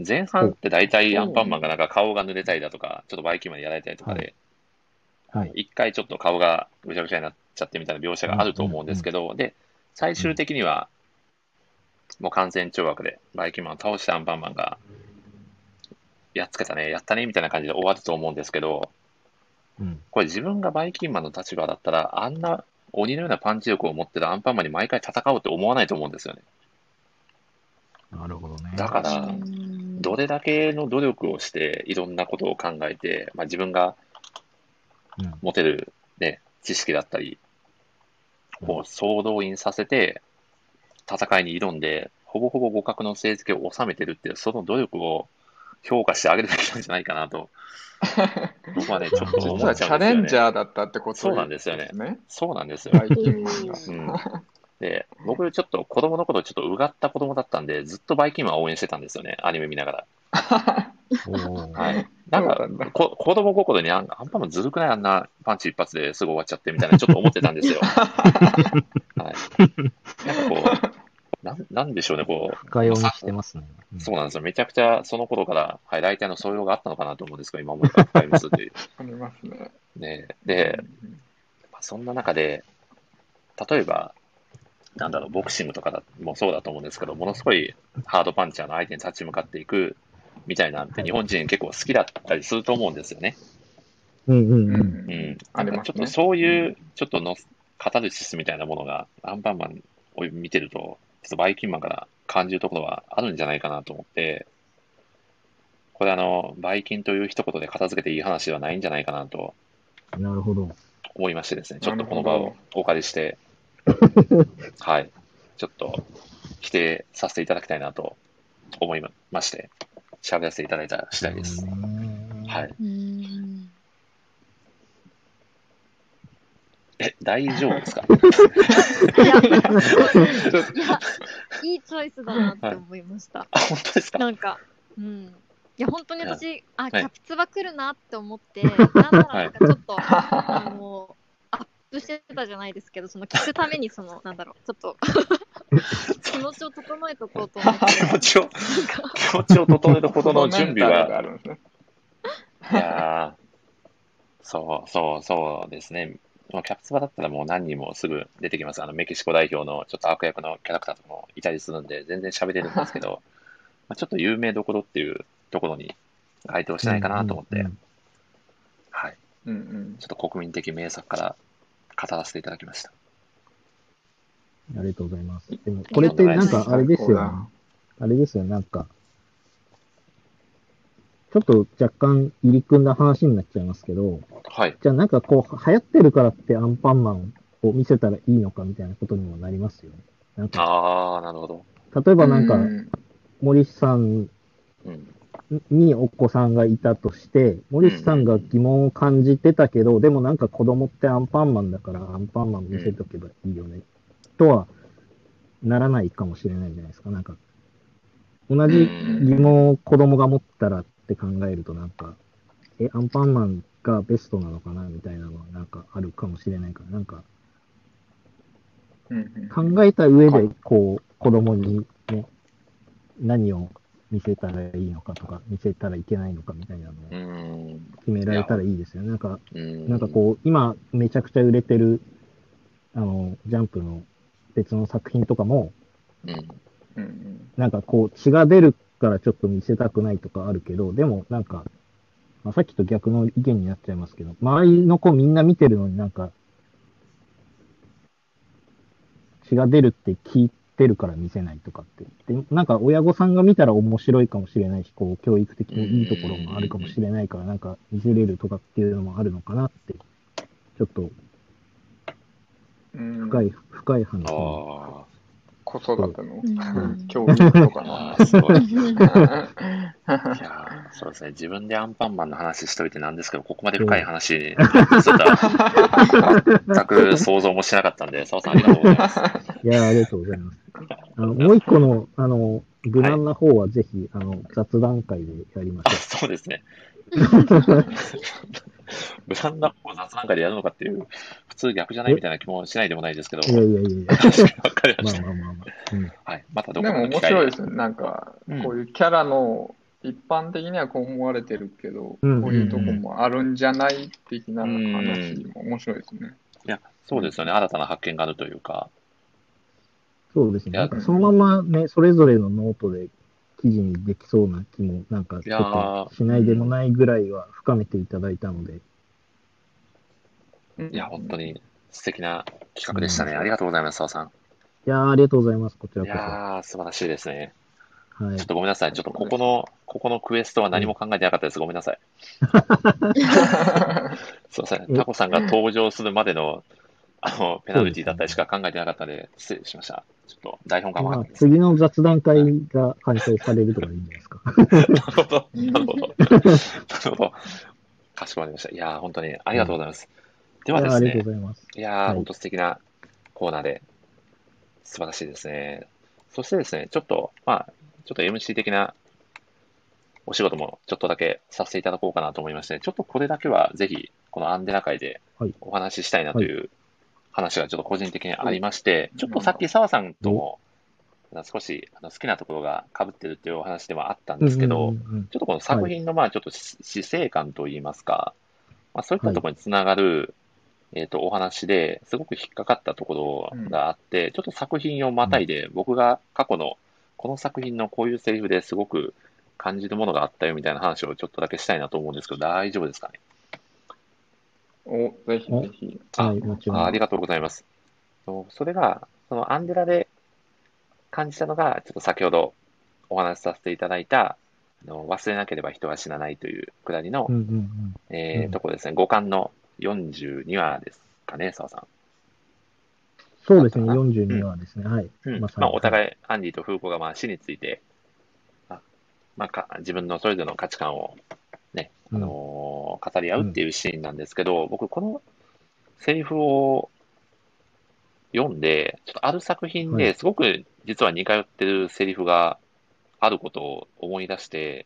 前半って大体アンパンマンがなんか顔が濡れたりだとか、ちょっとバイキンマンにやられたりとかで、う。はい。一回ちょっと顔がぐちゃぐちゃになっちゃってみたいな描写があると思うんですけど、で、最終的には、もう完全懲悪で、バイキンマンを倒したアンパンマンが、やっつけたね、やったね、みたいな感じで終わると思うんですけど、うん。これ自分がバイキンマンの立場だったら、あんな鬼のようなパンチ力を持ってるアンパンマンに毎回戦おうって思わないと思うんですよね。なるほどね。だからうんどれだけの努力をして、いろんなことを考えて、まあ、自分がうん持てる、ね、知識だったり、こう総動員させて、戦いに挑んで、ほぼほぼ互角の成績を収めてるっていう、その努力を評価してあげるべきなんじゃないかなと、僕はね、ちょっと思実はチっちゃうんですよね。ャレンジャーだったってことそうなんですよねね。そうなんですよ。で、僕ちょっと子供の頃ちょっとうがった子供だったんで、ずっとバイキンマンを応援してたんですよね、アニメ見ながら。はい。なんかこ子供心にあんアンパンマンずるくないあんなパンチ一発ですぐ終わっちゃってみたいな、ちょっと思ってたんですよ。はい。なんかこう、なんなんでしょうね、こう、深読みしてますね。うんそうなんですよ。めちゃくちゃその頃から、はい、ライターの素養があったのかなと思うんですけど、今思えば深いですという。ありますね。ね、で、まあそんな中で、例えば、なんだろう、ボクシングとかだもそうだと思うんですけど、ものすごいハードパンチャーの相手に立ち向かっていくみたいなんて、日本人結構好きだったりすると思うんですよね。うんうんううん。うんん。ありますねなんかちょっとそういう、ちょっとの、カタルシスみたいなものがアンパンマンを見てると、ちょっとバイキンマンから感じるところはあるんじゃないかなと思って、これあの、バイキンという一言で片付けていい話ではないんじゃないかなとなるほど。思いましてですね、ちょっとこの場をお借りして、はい、ちょっと否定させていただきたいなと思いまして、喋らせていただいた次第です。はい。うーんえ、大丈夫ですか？いや、い いいチョイスだなって思いました。あ、本当ですか？なんか、うん。いや、本当に私、あ、い。キャプツバ来るなって思って、なんならなんかちょっと、あの、アップしてたじゃないですけど、その聞くために、その、なんだろう、ちょっと、気持ちを整えとこうと思って、気持ちを、気持ちを整えるほどの準備が。は、あるんですね。いやー。そうそうそうですね。もうキャプツバだったらもう何人もすぐ出てきます。あのメキシコ代表のちょっと悪役のキャラクターとかもいたりするんで、全然喋れるんですけど、まあちょっと有名どころっていうところに該当しないかなと思って、うんうんはい。うんうん。ちょっと国民的名作から語らせていただきました。ありがとうございます。でも、これってなんかあれですよね。あれですよ、なんか、ちょっと若干入り組んだ話になっちゃいますけど、はい。じゃあなんかこう、流行ってるからってアンパンマンを見せたらいいのかみたいなことにもなりますよね。なんか、あー、なるほど。例えばなんか、うん森さんうん。にお子さんがいたとして、森さんが疑問を感じてたけど、でもなんか子供ってアンパンマンだからアンパンマン見せとけばいいよね、とはならないかもしれないじゃないですか。なんか、同じ疑問を子供が持ったらって考えるとなんか、え、アンパンマンがベストなのかなみたいなのはなんかあるかもしれないから、なんか考えた上で、こう、子供にね、何を見せたらいいのかとか、見せたらいけないのかみたいなのを。決められたらいいですよね。なんか。なんかこう、今めちゃくちゃ売れてる、あの、ジャンプの別の作品とかも、なんかこう、血が出るからちょっと見せたくないとかあるけど、でもなんか、まあ、さっきと逆の意見になっちゃいますけど、周りの子みんな見てるのになんか、血が出るって聞いてるから見せないとかって。で、なんか親御さんが見たら面白いかもしれないし、こう、教育的にいいところもあるかもしれないから、なんか見せれるとかっていうのもあるのかなって、ちょっとうん。深い、深い話子育てのうん教育とかーの そうですね。自分でアンパンマンの話しといてなんですけど、ここまで深い話 全く想像もしなかったんで、澤さんありがとうございます。いやーありがとうございます。あの、もう一個の、あの、無難な方はぜひ、あの、雑談会でやりましょそうですね。無難な方を雑談会でやるのかっていう、普通逆じゃないみたいな気もしないでもないですけど、う。いやいやいやいや。確かにわかりました。まあまあまあまあ。うん。はい。またどでも面こかの機会白いですね。なんか、うんこういうキャラの、一般的にはこう思われてるけど、うんこういうとこもあるんじゃない的なうん話も面白いですね。いや、そうですよね。新たな発見があるというか、そうですね。いやなんかそのままね、それぞれのノートで記事にできそうな気も、なんかちょっいやーとしないでもないぐらいは深めていただいたので、いや、本当に素敵な企画でしたね。ありがとうございます、澤さん。いやーありがとうございます。こちらこそ。やー、素晴らしいですね。はいちょっ。とごめんなさい。ちょっとここの、ここのクエストは何も考えてなかったです。ごめんなさい。すいません。え？タコさんが登場するまでの、あの、ペナルティだったりしか考えてなかったので、失礼しました。ちょっと台本がま。次の雑談会が開催されるとかでいいんじゃないですか。なるほど。なるほど。なるほど。かしこまりました。いやー、本当にありがとうございます。ではですねいやーありがとう、ございます。いやー、はい本当素敵なコーナーで、素晴らしいですね。そしてですね、ちょっと、まあ、ちょっと MC 的なお仕事もちょっとだけさせていただこうかなと思いまして、ちょっとこれだけはぜひ、このアンデラ会ではいお話ししたいなという話がちょっと個人的にありまして、ちょっとさっき澤さんとも少しあの好きなところが被ってるっていうお話でもあったんですけど、ちょっとこの作品のまあちょっとし死生観といいますか、まあ、そういったところにつながる、えっとお話ですごく引っかかったところがあって、ちょっと作品をまたいで、僕が過去のこの作品のこういうセリフですごく感じるものがあったよみたいな話をちょっとだけしたいなと思うんですけど、大丈夫ですかね？お、ぜひぜひ。はい、もちろん。あありがとうございます。それが、そのアンデラで感じたのが、ちょっと先ほどお話しさせていただいた、あの忘れなければ人は死なないというくだりの、うんうんうん。うんえーところですね、5巻の42話ですかね、澤さそうですね、だったかな？42話ですね。はい。ん。うんまさにまあ、お互い、アンディとフーコがまあ死について、あまあ、か自分のそれぞれの価値観をね、あのー語り合うっていうシーンなんですけど、僕、このセリフを読んで、ちょっとある作品はですごく実は似通ってるセリフがあることを思い出して、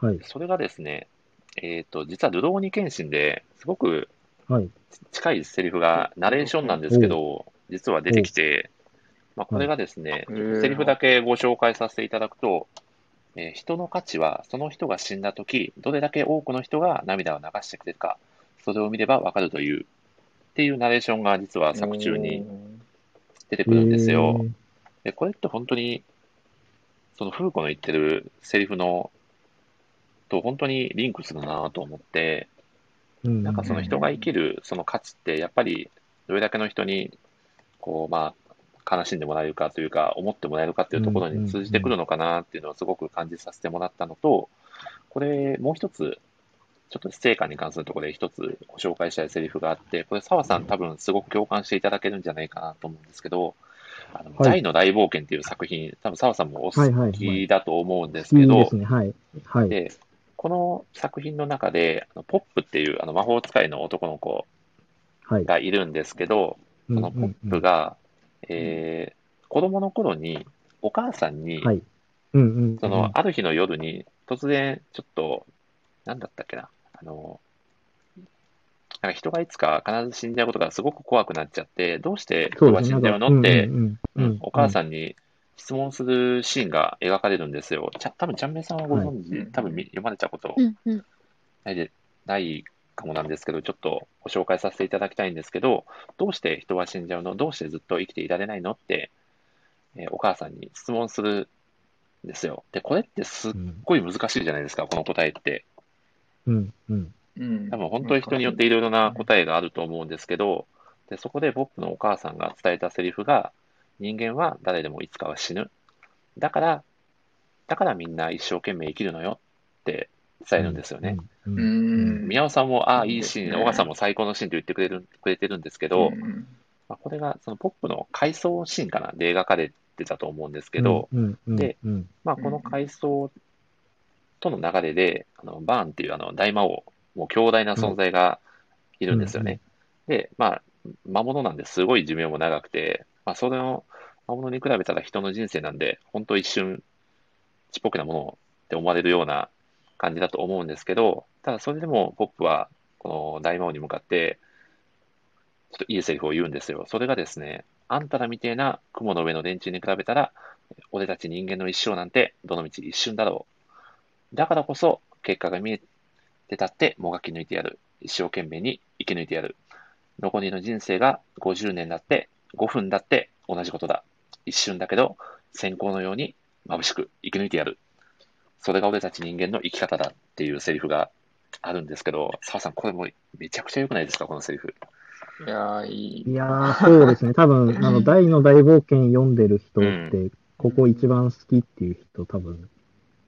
はい。それがですね、えっ、と、実はルローニケンシンですごくはい。近いセリフがナレーションなんですけど、実は出てきて、まあ、これがですね、セリフだけご紹介させていただくと、えー人の価値はその人が死んだとき、どれだけ多くの人が涙を流してくれるか、それを見ればわかるという、っていうナレーションが実は作中に出てくるんですよ。で、これって本当に、そのフーコの言ってるセリフの、と本当にリンクするなと思って、ななんかその人が生きるその価値って、やっぱりどれだけの人に、こう、まあ、悲しんでもらえるかというか、思ってもらえるかっていうところに通じてくるのかなっていうのをすごく感じさせてもらったのと、これ、もう一つ、ちょっと成果に関するところで一つご紹介したいセリフがあって、これ、澤さん多分すごく共感していただけるんじゃないかなと思うんですけど、あの、はい大の大冒険っていう作品、多分澤さんもおはいはいは好きいだと思うんですけどいい。で、この作品の中で、あのポップっていうあの魔法使いの男の子はい。がいるんですけど、そのポップが、えー子供の頃にお母さんに、はい。うんうん。その、ある日の夜に突然ちょっと、なんだったっけな、あの、なんか人がいつか必ず死んじゃうことがすごく怖くなっちゃって、どうして人が死んじゃうのって、うんお母さん。んに質問するシーンが描かれるんですよ。ちゃ多分ちゃんめいさんはご存知、はい多分み読まれたことうんうん。ないで、ないかもなんですけど、ちょっとご紹介させていただきたいんですけど、どうして人は死んじゃうの？どうしてずっと生きていられないの？って、えーお母さんに質問するんですよ。で、これってすっうんごい難しいじゃないですか、この答えって。うんうん。うん多分本当に人によっていろいろな答えがあると思うんですけど、で、そこでポップのお母さんが伝えたセリフが、人間は誰でもいつかは死ぬ。だから、だからみんな一生懸命生きるのよって伝えるんですよね。うん。宮尾さんも、ああ、いいシーン、小川さんも最高のシーンと言ってくれる、くれてるんですけど、うんまあ、これがそのポップの回想シーンかなで描かれてたと思うんですけど、うんうんで、うんまあ、この回想との流れで、あのバーンっていうあの大魔王、もう強大な存在がいるんですよね。で、まあ、魔物なんですごい寿命も長くて、まあ、それの魔物に比べたら人の人生なんで、本当一瞬、ちっぽけなものって思われるような感じだと思うんですけど、ただそれでもポップは、この大魔王に向かって、ちょっといいセリフを言うんですよ。それがですね、あんたらみてえな雲の上の連中に比べたら、俺たち人間の一生なんてどのみち一瞬だろう。だからこそ、結果が見えてたってもがき抜いてやる。一生懸命に生き抜いてやる。残りの人生が50年だって、5分だって同じことだ。一瞬だけど、閃光のように眩しく生き抜いてやる。それが俺たち人間の生き方だっていうセリフがあるんですけど、澤さん、これもめちゃくちゃ良くないですか、このセリフ。いやー、いい。いやー、そうですね。多分、あの、大の大冒険読んでる人って、うここ一番好きっていう人、多分、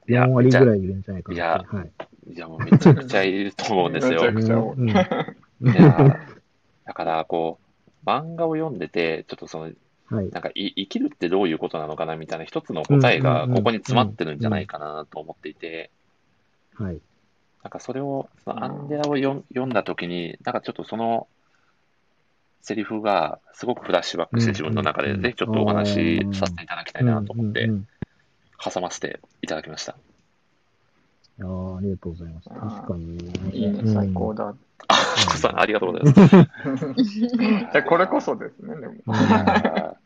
いや4割ぐらいいるんじゃないかなって。はい。いや、もうめちゃくちゃいると思うんですよ。めちゃくちゃだから、こう、漫画を読んでて、ちょっとその、はい。なんかい生きるってどういうことなのかなみたいな一つの答えがここに詰まってるんじゃないかなと思っていて、はい。なんかそれを、そのアンデラを読読んだときに、なんかちょっとそのセリフがすごくフラッシュバックして自分の中で、ぜひちょっとお話しさせていただきたいなと思って挟ませていただきました。いやーありがとうございます。確かに。いいね、最高だ。あ、さんありがとうございます。いや、これこそですね、でも。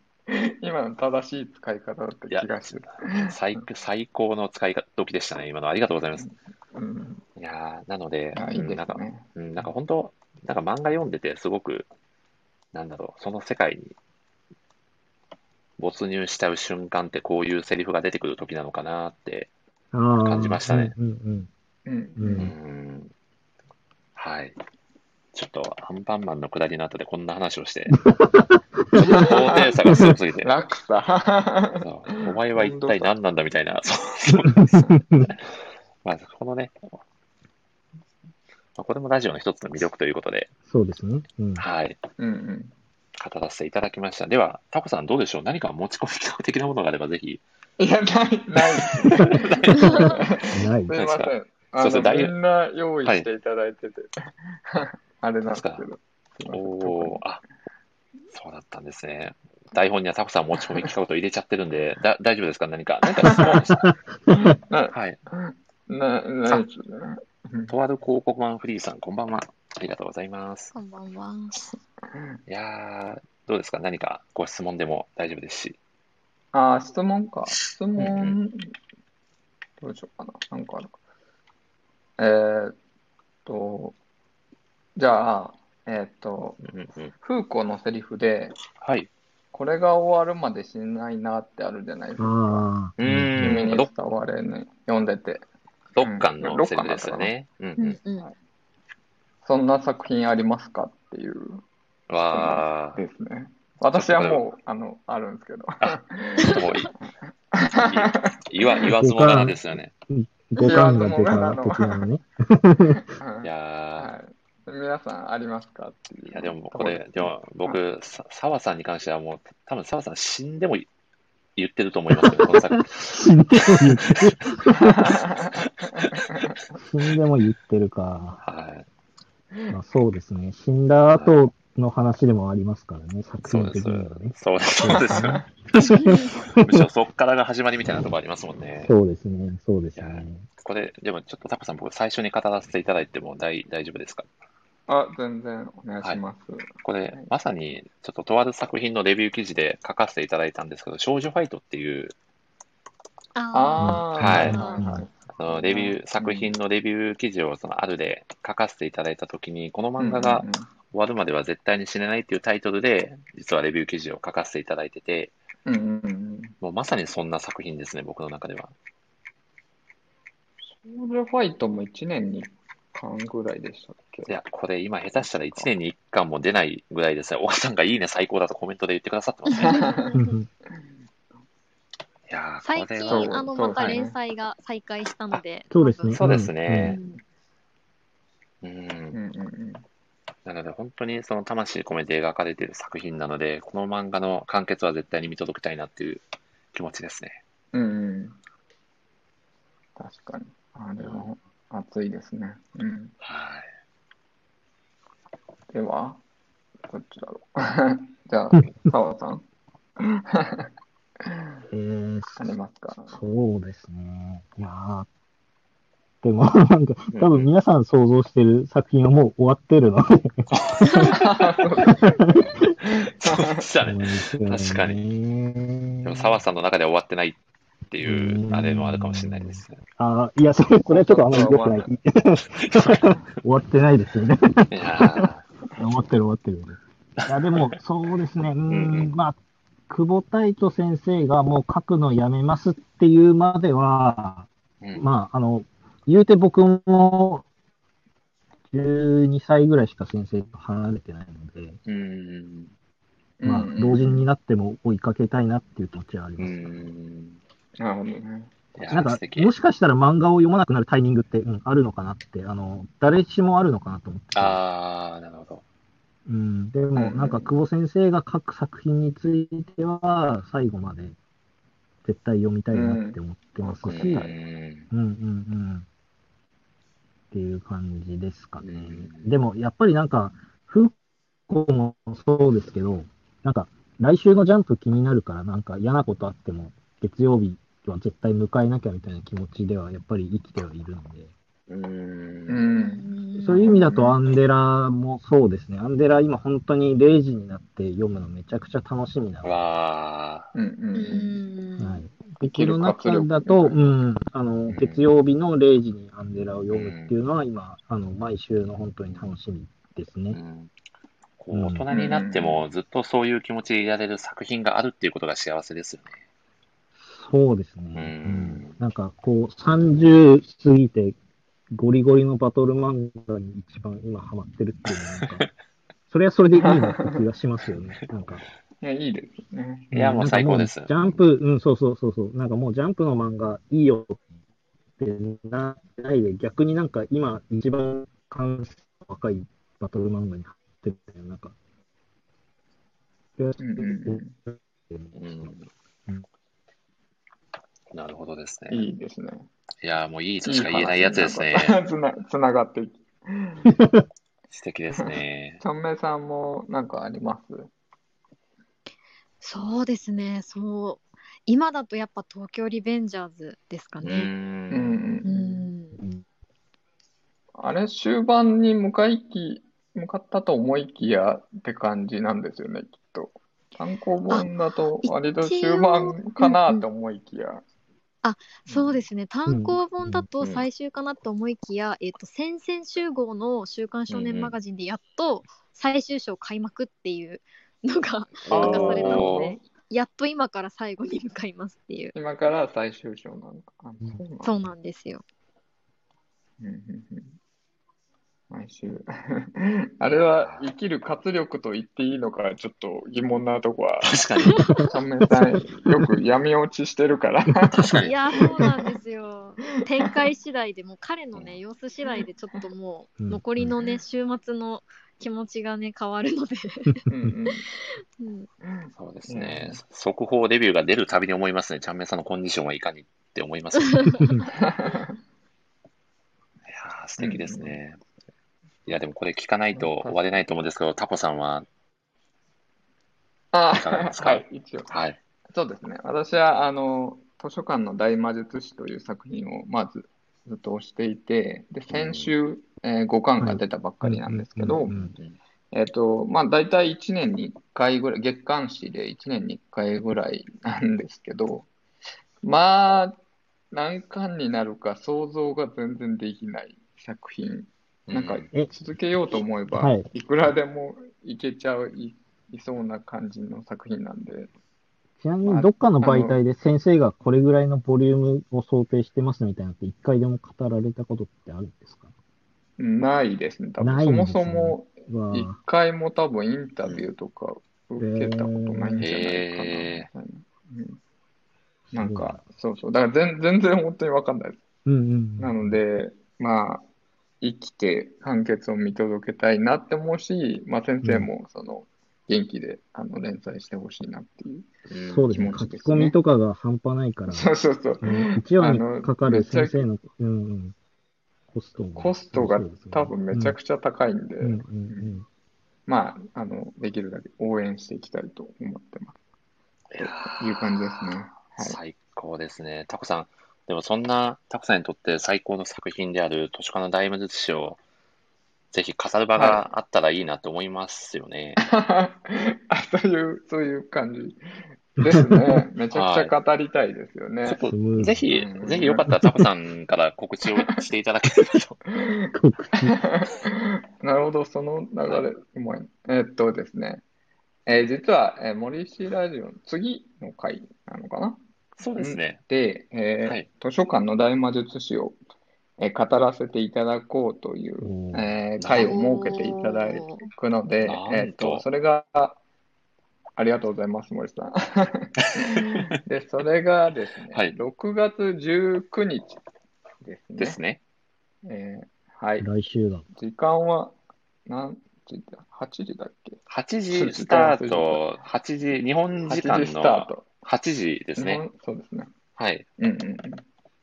今の正しい使い方だった気がする。ー最最高の使い時でしたね、今の。ありがとうございます。うん。いやーなので、あ、いいんでなんか。うん、なんか本当、なんか漫画読んでて、すごく、なんだろう、その世界に没入しちゃう瞬間って、こういうセリフが出てくる時なのかなって、感じましたねうんうんうん。う。うんん、はい。ちょっとアンパンマンの下りの後でこんな話をして、高低差がすごすぎて、落差。そうお前は一体何なんだみたいな、そうまあ、このね、まあ、これもラジオの一つの魅力ということで、そうですね。うん。はい、うんうん。語らせていただきました。では、タコさんどうでしょう？何か持ち込み企画的なものがあればぜひ。いや、ない、ない。ない す。いません。みんな用意していただいてて。あれなんですけど。おー、あ、そうだったんですね。台本にはタコさん持ち込み企画と入れちゃってるんで、だ大丈夫ですか？何か、何か質問でした？な、はい。な、なとある広告マンフリーさん、こんばんは。ありがとうございます。こんばんは。いやー、どうですか？何かご質問でも大丈夫ですし。あー、質問か。質うん問、どうしようかな。なんかあるか。えーっと、じゃあ、えーっと、うんうん、フーコーのセリフで、はい。これが終わるまで死んないなってあるじゃないですか。ああ。うーん、ろ君に伝われね、読んでて。六巻のセリフですよね。うんううんうん。そんな作品ありますか？っていうん。わー、ですね。私はもう、あの、あるんですけど。ちょっともういい、言わ、言わずもがなですよね。五感が出た的なのね。はいやはい皆さんありますかっていう。ー、いやでもこれ、でも僕、さ澤さんに関してはもう、多分澤さん死んでも言ってると思いますけど、この作死んでも言ってる。死んでも言ってるか。はい。まあ、そうですね。死んだ後の話でもありますからね、作そうです品的にはね。。そうです。そうですよ。むしろそっからが始まりみたいなところありますもんね。そうですね、そうですね。これ、でもちょっとタコさん、僕最初に語らせていただいても大大丈夫ですか？あ、全然お願いします。これ、まさに、ちょっととある作品のレビュー記事で書かせていただいたんですけど、少女ファイトっていう、ああ、はいはいあのレビュー、作品のレビュー記事をそのあるで書かせていただいたときに、この漫画が終わるまでは絶対に死ねないっていうタイトルで、実はレビュー記事を書かせていただいてて、うんうんうん。もうまさにそんな作品ですね、僕の中では。少女ファイトも1年に1巻ぐらいでしたっけ？いや、これ今下手したら1年に1巻も出ないぐらいですね。岡さんがいいね、最高だとコメントで言ってくださってますね。う んいやー、最近、あの、また連載が再開したので、そうですね。そうです多ね分。うんうんうんなので、本当にその魂込めて描かれている作品なので、この漫画の完結は絶対に見届けたいなっていう気持ちですね。うん。確かに。あれは熱いですね。うん。はい。では、どっちだろう。じゃあ、澤さん、えー、ありますか？そうですね。いやーでも、なんか、多分皆さん想像してる作品はもう終わってるので。そうでしたね。確かにでも、澤さんの中では終わってないっていうう、あれもあるかもしれないですね。あーいや、それ、それはちょっとあんまり良く ない。終わってないですよね。いや終わってる終わってる。いや、でも、そうですね。うんまあ、久保太斗先生がもう書くのやめますっていうまでは、まあ、あの、言うて僕も、12歳ぐらいしか先生と離れてないので、うん。まあ、老人になっても追いかけたいなっていう気持ちはありうます。ん。なるほどね。なんかもしかしたら漫画を読まなくなるタイミングって、うん、あるのかなって、あの、誰しもあるのかなと思って。ああ、なるほど。うん、でも、うんなんか、久保先生が書く作品については、最後まで絶対読みたいなって思ってますし、ううん、うん、ん。うん。っていう感じですかね。うんでも、やっぱりなんか、フーコもそうですけど、なんか、来週のジャンプ気になるから、なんか嫌なことあっても、月曜日は絶対迎えなきゃみたいな気持ちでは、やっぱり生きてはいるので、う。うんん。そういう意味だとアンデラもそうですね。アンデラ今本当に0時になって読むのめちゃくちゃ楽しみなので、わあ。うんううんん。はい。生きる中だと、うん、あの、ん月曜日の0時にアンデラを読むっていうのは今、あの、毎週の本当に楽しみですね。大人になってもずっとそういう気持ちでいられる作品があるっていうことが幸せですよね。そうですね。うんうんなんかこう、30過ぎてゴリゴリのバトル漫画に一番今ハマってるっていうのはなんか、それはそれでいいなって気がしますよね。なんか。いや、いいですね。いやもう最高ですジャンプ、うん、そうそうそうそう。なんかもうジャンプの漫画いいよってなないで、逆になんか今一番関心若いバトル漫画にハマってるみたいな、なんか。なるほどですうん。ね。いいですね。いや、もういいとしか言えないやつですね。つな、つながっていき。素敵ですね。ちゃんめいさんもなんかあります？そうですね、そう。今だとやっぱ東京リベンジャーズですかう。ね。うん。あれ、終盤に向かいき、向かったと思いきやって感じなんですよね、きっと。単行本だと割と終盤かなと思いきや。そうですね、単行本だうとん最終かなと思いきや、えっと、先々週号の週刊少年マガジンでやっと最終章開幕っていうのが明かされたので、やっと今から最後に向かいますっていう。今から最終章なのか。そうなんだそうなんですよ。うんうんうん毎週。あれは生きる活力と言っていいのか、ちょっと疑問なとこは、確かに。ちゃんめいさん、よく闇落ちしてるから。確かに。いや、そうなんですよ。展開次第でもう彼のね、様子次第でちょっともううん残りのね、週末の気持ちがね、変わるので。うんうんうんそうですねうん。速報レビューが出るたびに思いますね。ちゃんめいさんのコンディションはいかにって思いますね。いやー素敵ですね。いや、でもこれ聞かないと終われないと思うんですけど、タコさんは、あいかがですか？はい、一応。はい。そうですね。私は、あの、図書館の大魔術師という作品を、まず、ずっと推していて、で、先週、えー5巻が出たばっかりなんですけど、えっと、まあ、大体1年に1回ぐらい、月刊誌で1年に1回ぐらいなんですけど、まあ、何巻になるか想像が全然できない作品。なんか続けようと思えばはい、いくらでもいけちゃう、い、いそうな感じの作品なんで、ちなみにどっかの媒体で先生がこれぐらいのボリュームを想定してますみたいなのって一回でも語られたことってあるんですか？ないですね。多分そもそもわ一回も多分インタビューとか受けたことないんじゃないかな、な。うんなんか、そうそう。だから全全然本当にわかんないです。うんうん。なので、まあ、生きて完結を見届けたいなって思うし、まあ先生もその、元気であの連載してほしいなっていう。んそうですね。書き込みとかが半端ないから、そうそうそう。1話にかかる先生の、うんうん、コストもコストが多分めちゃくちゃ高いんで、まあ、あの、できるだけ応援していきたいと思ってます。という感じですね。はい。最高ですね。タコさん、でもそんなタコさんにとって最高の作品である図書館の大魔術師をぜひ語る場があったらいいなと思いますよね。あ、そういう、そういう感じですね。めちゃくちゃ語りたいですよね。ちょっスムーズとぜひう、んぜひよかったらタコさんから告知をしていただければと。なるほど、その流れ、うまい。えーっとですね、えー実は、えー森氏ラジオの次の回なのかな？そうですね。で、えーはい図書館の大魔術師を、えー語らせていただこうという、えー回を設けていただくのでえーっと、それが、ありがとうございます、森さん。で、それがですね、はい6月19日ですね。ですね。えーはい。来週だ。時間は何時だ ?8 時だっけ？8時スタート、8時、日本時 ?8 間時スターのト。8時ですね。そうですね。はい。うんうんうん。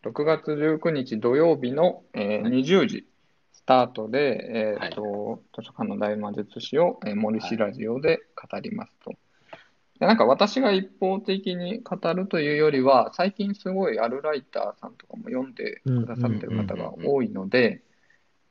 6月19日土曜日の、えー20時スタートで、えーと図書館の大魔術師を、えー森氏ラジオで語りますと。でなんか私が一方的に語るというよりは、最近すごいあるライターさんとかも読んでくださってる方が多いので、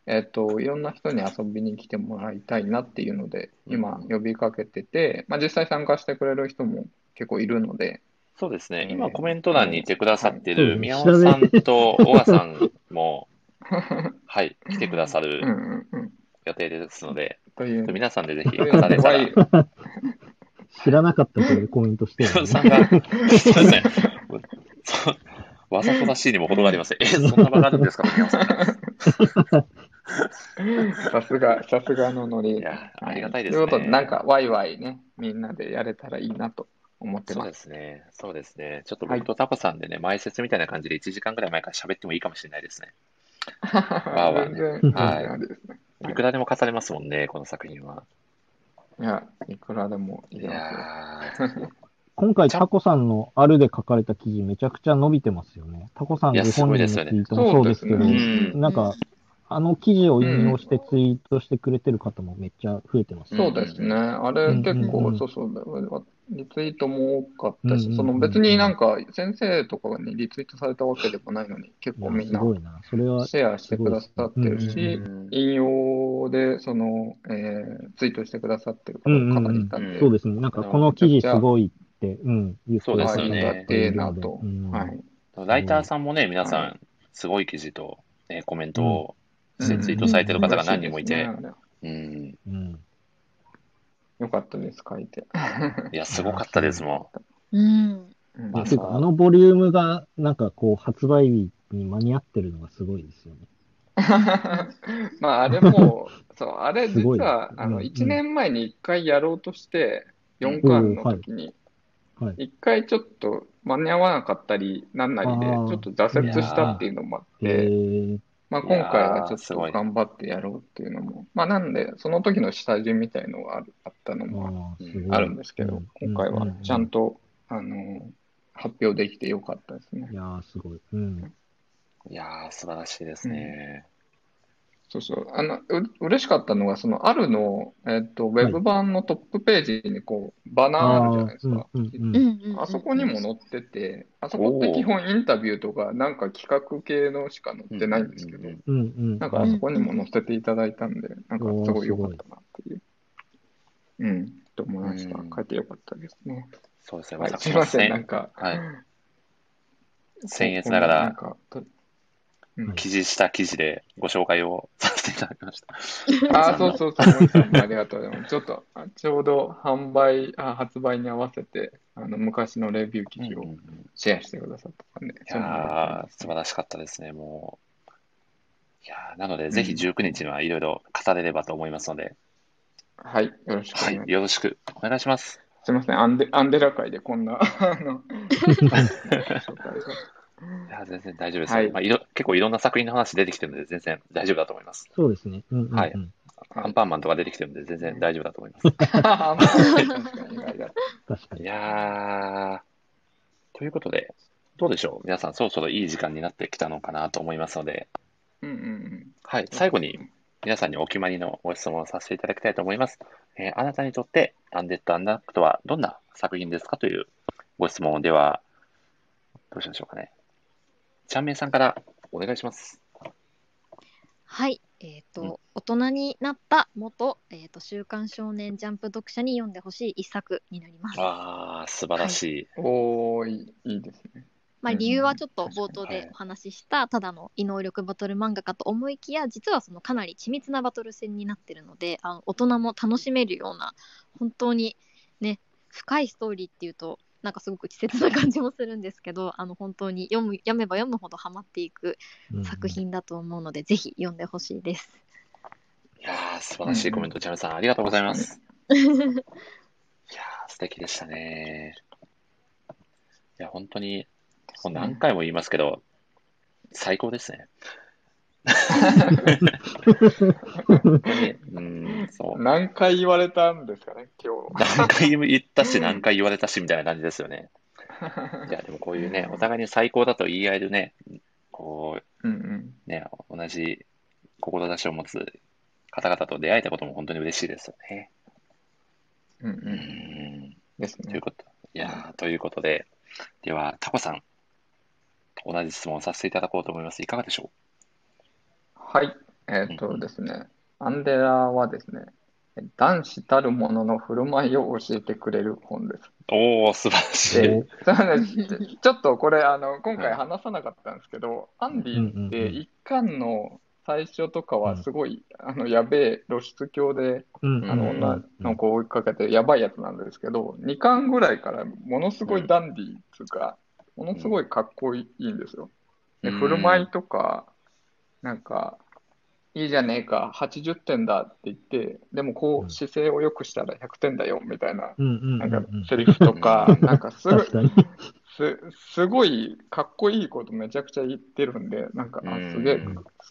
えっと、いろんな人に遊びに来てもらいたいなっていうので、今呼びかけてて、まあ、実際参加してくれる人も結構いるので、そうですね。えー今コメント欄にいてくださってはいる宮尾さんと小川さんも、はい、来てくださうんるうんうん。予定ですので、という、皆さんでぜひという語れたら。ワイ知らなかったけどコメントしてる、宮尾さんが、そうですね。そうわざとらしいにも程があります。え、そんな場があるんですか宮尾さん。さすが、さすがのノリ。いやありがたいとですねいうことで、なんか、ワイワイね、みんなでやれたらいいなと思ってそうでます。すね。そうですね。ちょっとはい僕とタコさんでね、前説みたいな感じで1時間ぐらい前から喋ってもいいかもしれないですね。わわ全然、全はい然ありですね。いくらでも語れますもんね、この作品は。いや、いくらでもいいけますよ。やー、今回、ちゃタコさんのあるで書かれた記事、めちゃくちゃ伸びてますよね。タコさんごいやす本人のごいですよねツイートもそうですけど、そうですねなんか、あの記事を引用してツイートしてくれてる方もめっちゃ増えてます。そうですね。あれうん結構、うんうんそうそう、リツイートも多かったし、うんうんうんその別になんか先生とかにリツイートされたわけでもないのに、結構みんなすごいな。それは、シェアしてくださってるしう、うん引用でその、えーツイートしてくださってる方がかなりいたんで、そうですね。なんか、この記事すごいって、うん、言ってそうですよねありがてえなと。うんはい。ライターさんもね、皆さはん、すごい記事と、ね、コメントをしてツイートされてる方が何人もいて、うん、うん。よかったです、書いて。いや、すごかったですもう。ん。うんまあ。あのボリュームが、なんかこう、発売日に間に合ってるのがすごいですよね。まあ、あれも、そう、あれ実は、あの、なうん。1年前に1回やろうとして、4巻の時に、はい。1回ちょっと間に合わなかったり、なんなりで、ちょっと挫折したっていうのもあっえて、ー、まあ、今回はちょっと頑張ってやろうっていうのも、まあ、なんで、その時の下地みたいのがあったのもあるんですけど、今回はちゃん。と、あの、発表できてよかったですねい。やー、すごい。うん。ん。いやー、素晴らしいですね。そうそう。あの、う、嬉しかったのが、その、あるの、えっと、ウェブ版のトップページに、こう、バナーあるじゃないですか。うんうんうん。あそこにも載ってて、あそこって基本インタビューとか、なんか企画系のしか載ってないんですけど、うんうんうん。なんかあそこにも載せていただいたんで、なんかすごい良かったなっていう。うん、と思いましたうん。書いてよかったですね。そうですね。はい、私すいません、もなんか、はい。僭越ながらなんか記事した記事でご紹介をさせていただきました。あ、そうそうそう、森さんもありがとうございます。ちょっと、あちょうど販売、あ発売に合わせて、あの、昔のレビュー記事をシェアしてくださったんで、いやー、素晴らしかったですね、もう。いやーなので、ぜひ19日にはいろいろ語れればと思いますので、はい、よろしくお願いしま、す。はいよろしくお願いします。すみません、アンデアンデラ会でこんな、あの、紹介をいや、全然大丈夫です。はいまあ、いろ結構いろんな作品の話出てきてるので、全然大丈夫だと思います。そうですね。うんうんうん。はいアンパンマンとか出てきてるので、全然大丈夫だと思います。い。やー、ということで、どうでしょう？皆さん、そろそろいい時間になってきたのかなと思いますので、うんうんうん。はい、最後に皆さんにお決まりのご質問をさせていただきたいと思います。えーあなたにとって、アンデッド・アンダックとはどんな作品ですか？というご質問では、どうしましょうかね。ちゃんめいさんからお願いします。はい。えっ、と、うん大人になった元、えっ、と、週刊少年ジャンプ読者に読んでほしい一作になります。あー、素晴らしい。おー、いいいいですね。まあ、うん理由はちょっと冒頭でお話しした、ただの異能力バトル漫画かと思いきや、実はそのかなり緻密なバトル戦になってるので、あの大人も楽しめるような、本当にね、深いストーリーっていうと、なんかすごく稚拙な感じもするんですけど、あの本当に読む読めば読むほどハマっていくうんうん作。品だと思うので、ぜひ読んでほしいです。いやー、素晴らしいコメント、ちゃんめいさん、ありがとうございます。いやー、素敵でしたね。いや、本当に、もう何回も言いますけど、最高ですね。そう。何回言われたんですかね、今日。何回言ったし、何回言われたし、みたいな感じですよね。いや、でもこういうね、お互いに最高だと言い合えるね、こうんうん。う、ね、同じ志を持つ方々と出会えたことも本当に嬉しいですよね。うんう。うんん。ですね。ということ、いやーということで、では、タコさん、同じ質問をさせていただこうと思います。いかがでしょはい。えっとですね、アンデラはですね、男子たるものの振る舞いを教えてくれる本です。うおー、素晴らしい。で、そうね ちょっとこれ、あの、今回話さなかったんですけど、アンディって一巻の最初とかはすごい、あの、やべえ露出狂で、うんあの、うん女の子を追いかけてやばいやつなんですけど、2巻ぐらいからものすごいダンディーっていうか、ものすごいかっこいいんですよ。で、うん振る舞いとか、なんか、いいじゃねえか、80点だって言って、でもこう姿勢を良くしたら100点だよみたいな、なんかうん。セリフとか、なんかすごい。す、すごいかっこいいことめちゃくちゃ言ってるんで、なんか、あうんすげえ、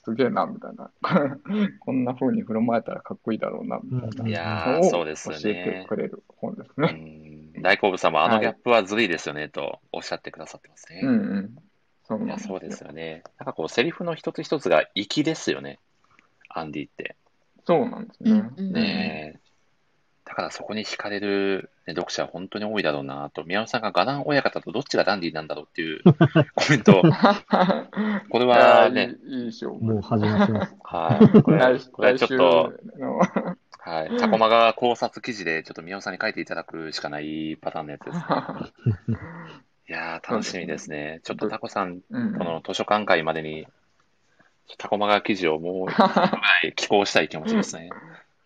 すげえな、みたいな。こんな風に振る舞えたらかっこいいだろうな、みたいなうんいやー、のをそうですよ教えてね。くれる本ですうね。ん大好物さんもあのギャップはずるいですよねとおっしゃってくださってますね。うんうん。そういや、ですよそうですよね。なんかこう、セリフの一つ一つが粋ですよね。アンディって。そうなんですね。うんうんねえ。だからそこに惹かれる、ね、読者は本当に多いだろうなと。宮尾さんがガナン親方とどっちがダンディなんだろうっていう コメントを。これいはやね、いい、いい勝負。もう始まってます。はい。これ、来これはちょっと、はい。タコマが考察記事でちょっと宮尾さんに書いていただくしかないパターンのやつです。いやー、楽しみですね。ちょっとタコさん、うんこの図書館会までに、タコマが記事をもう一個ぐらい寄稿したい気持ちですね。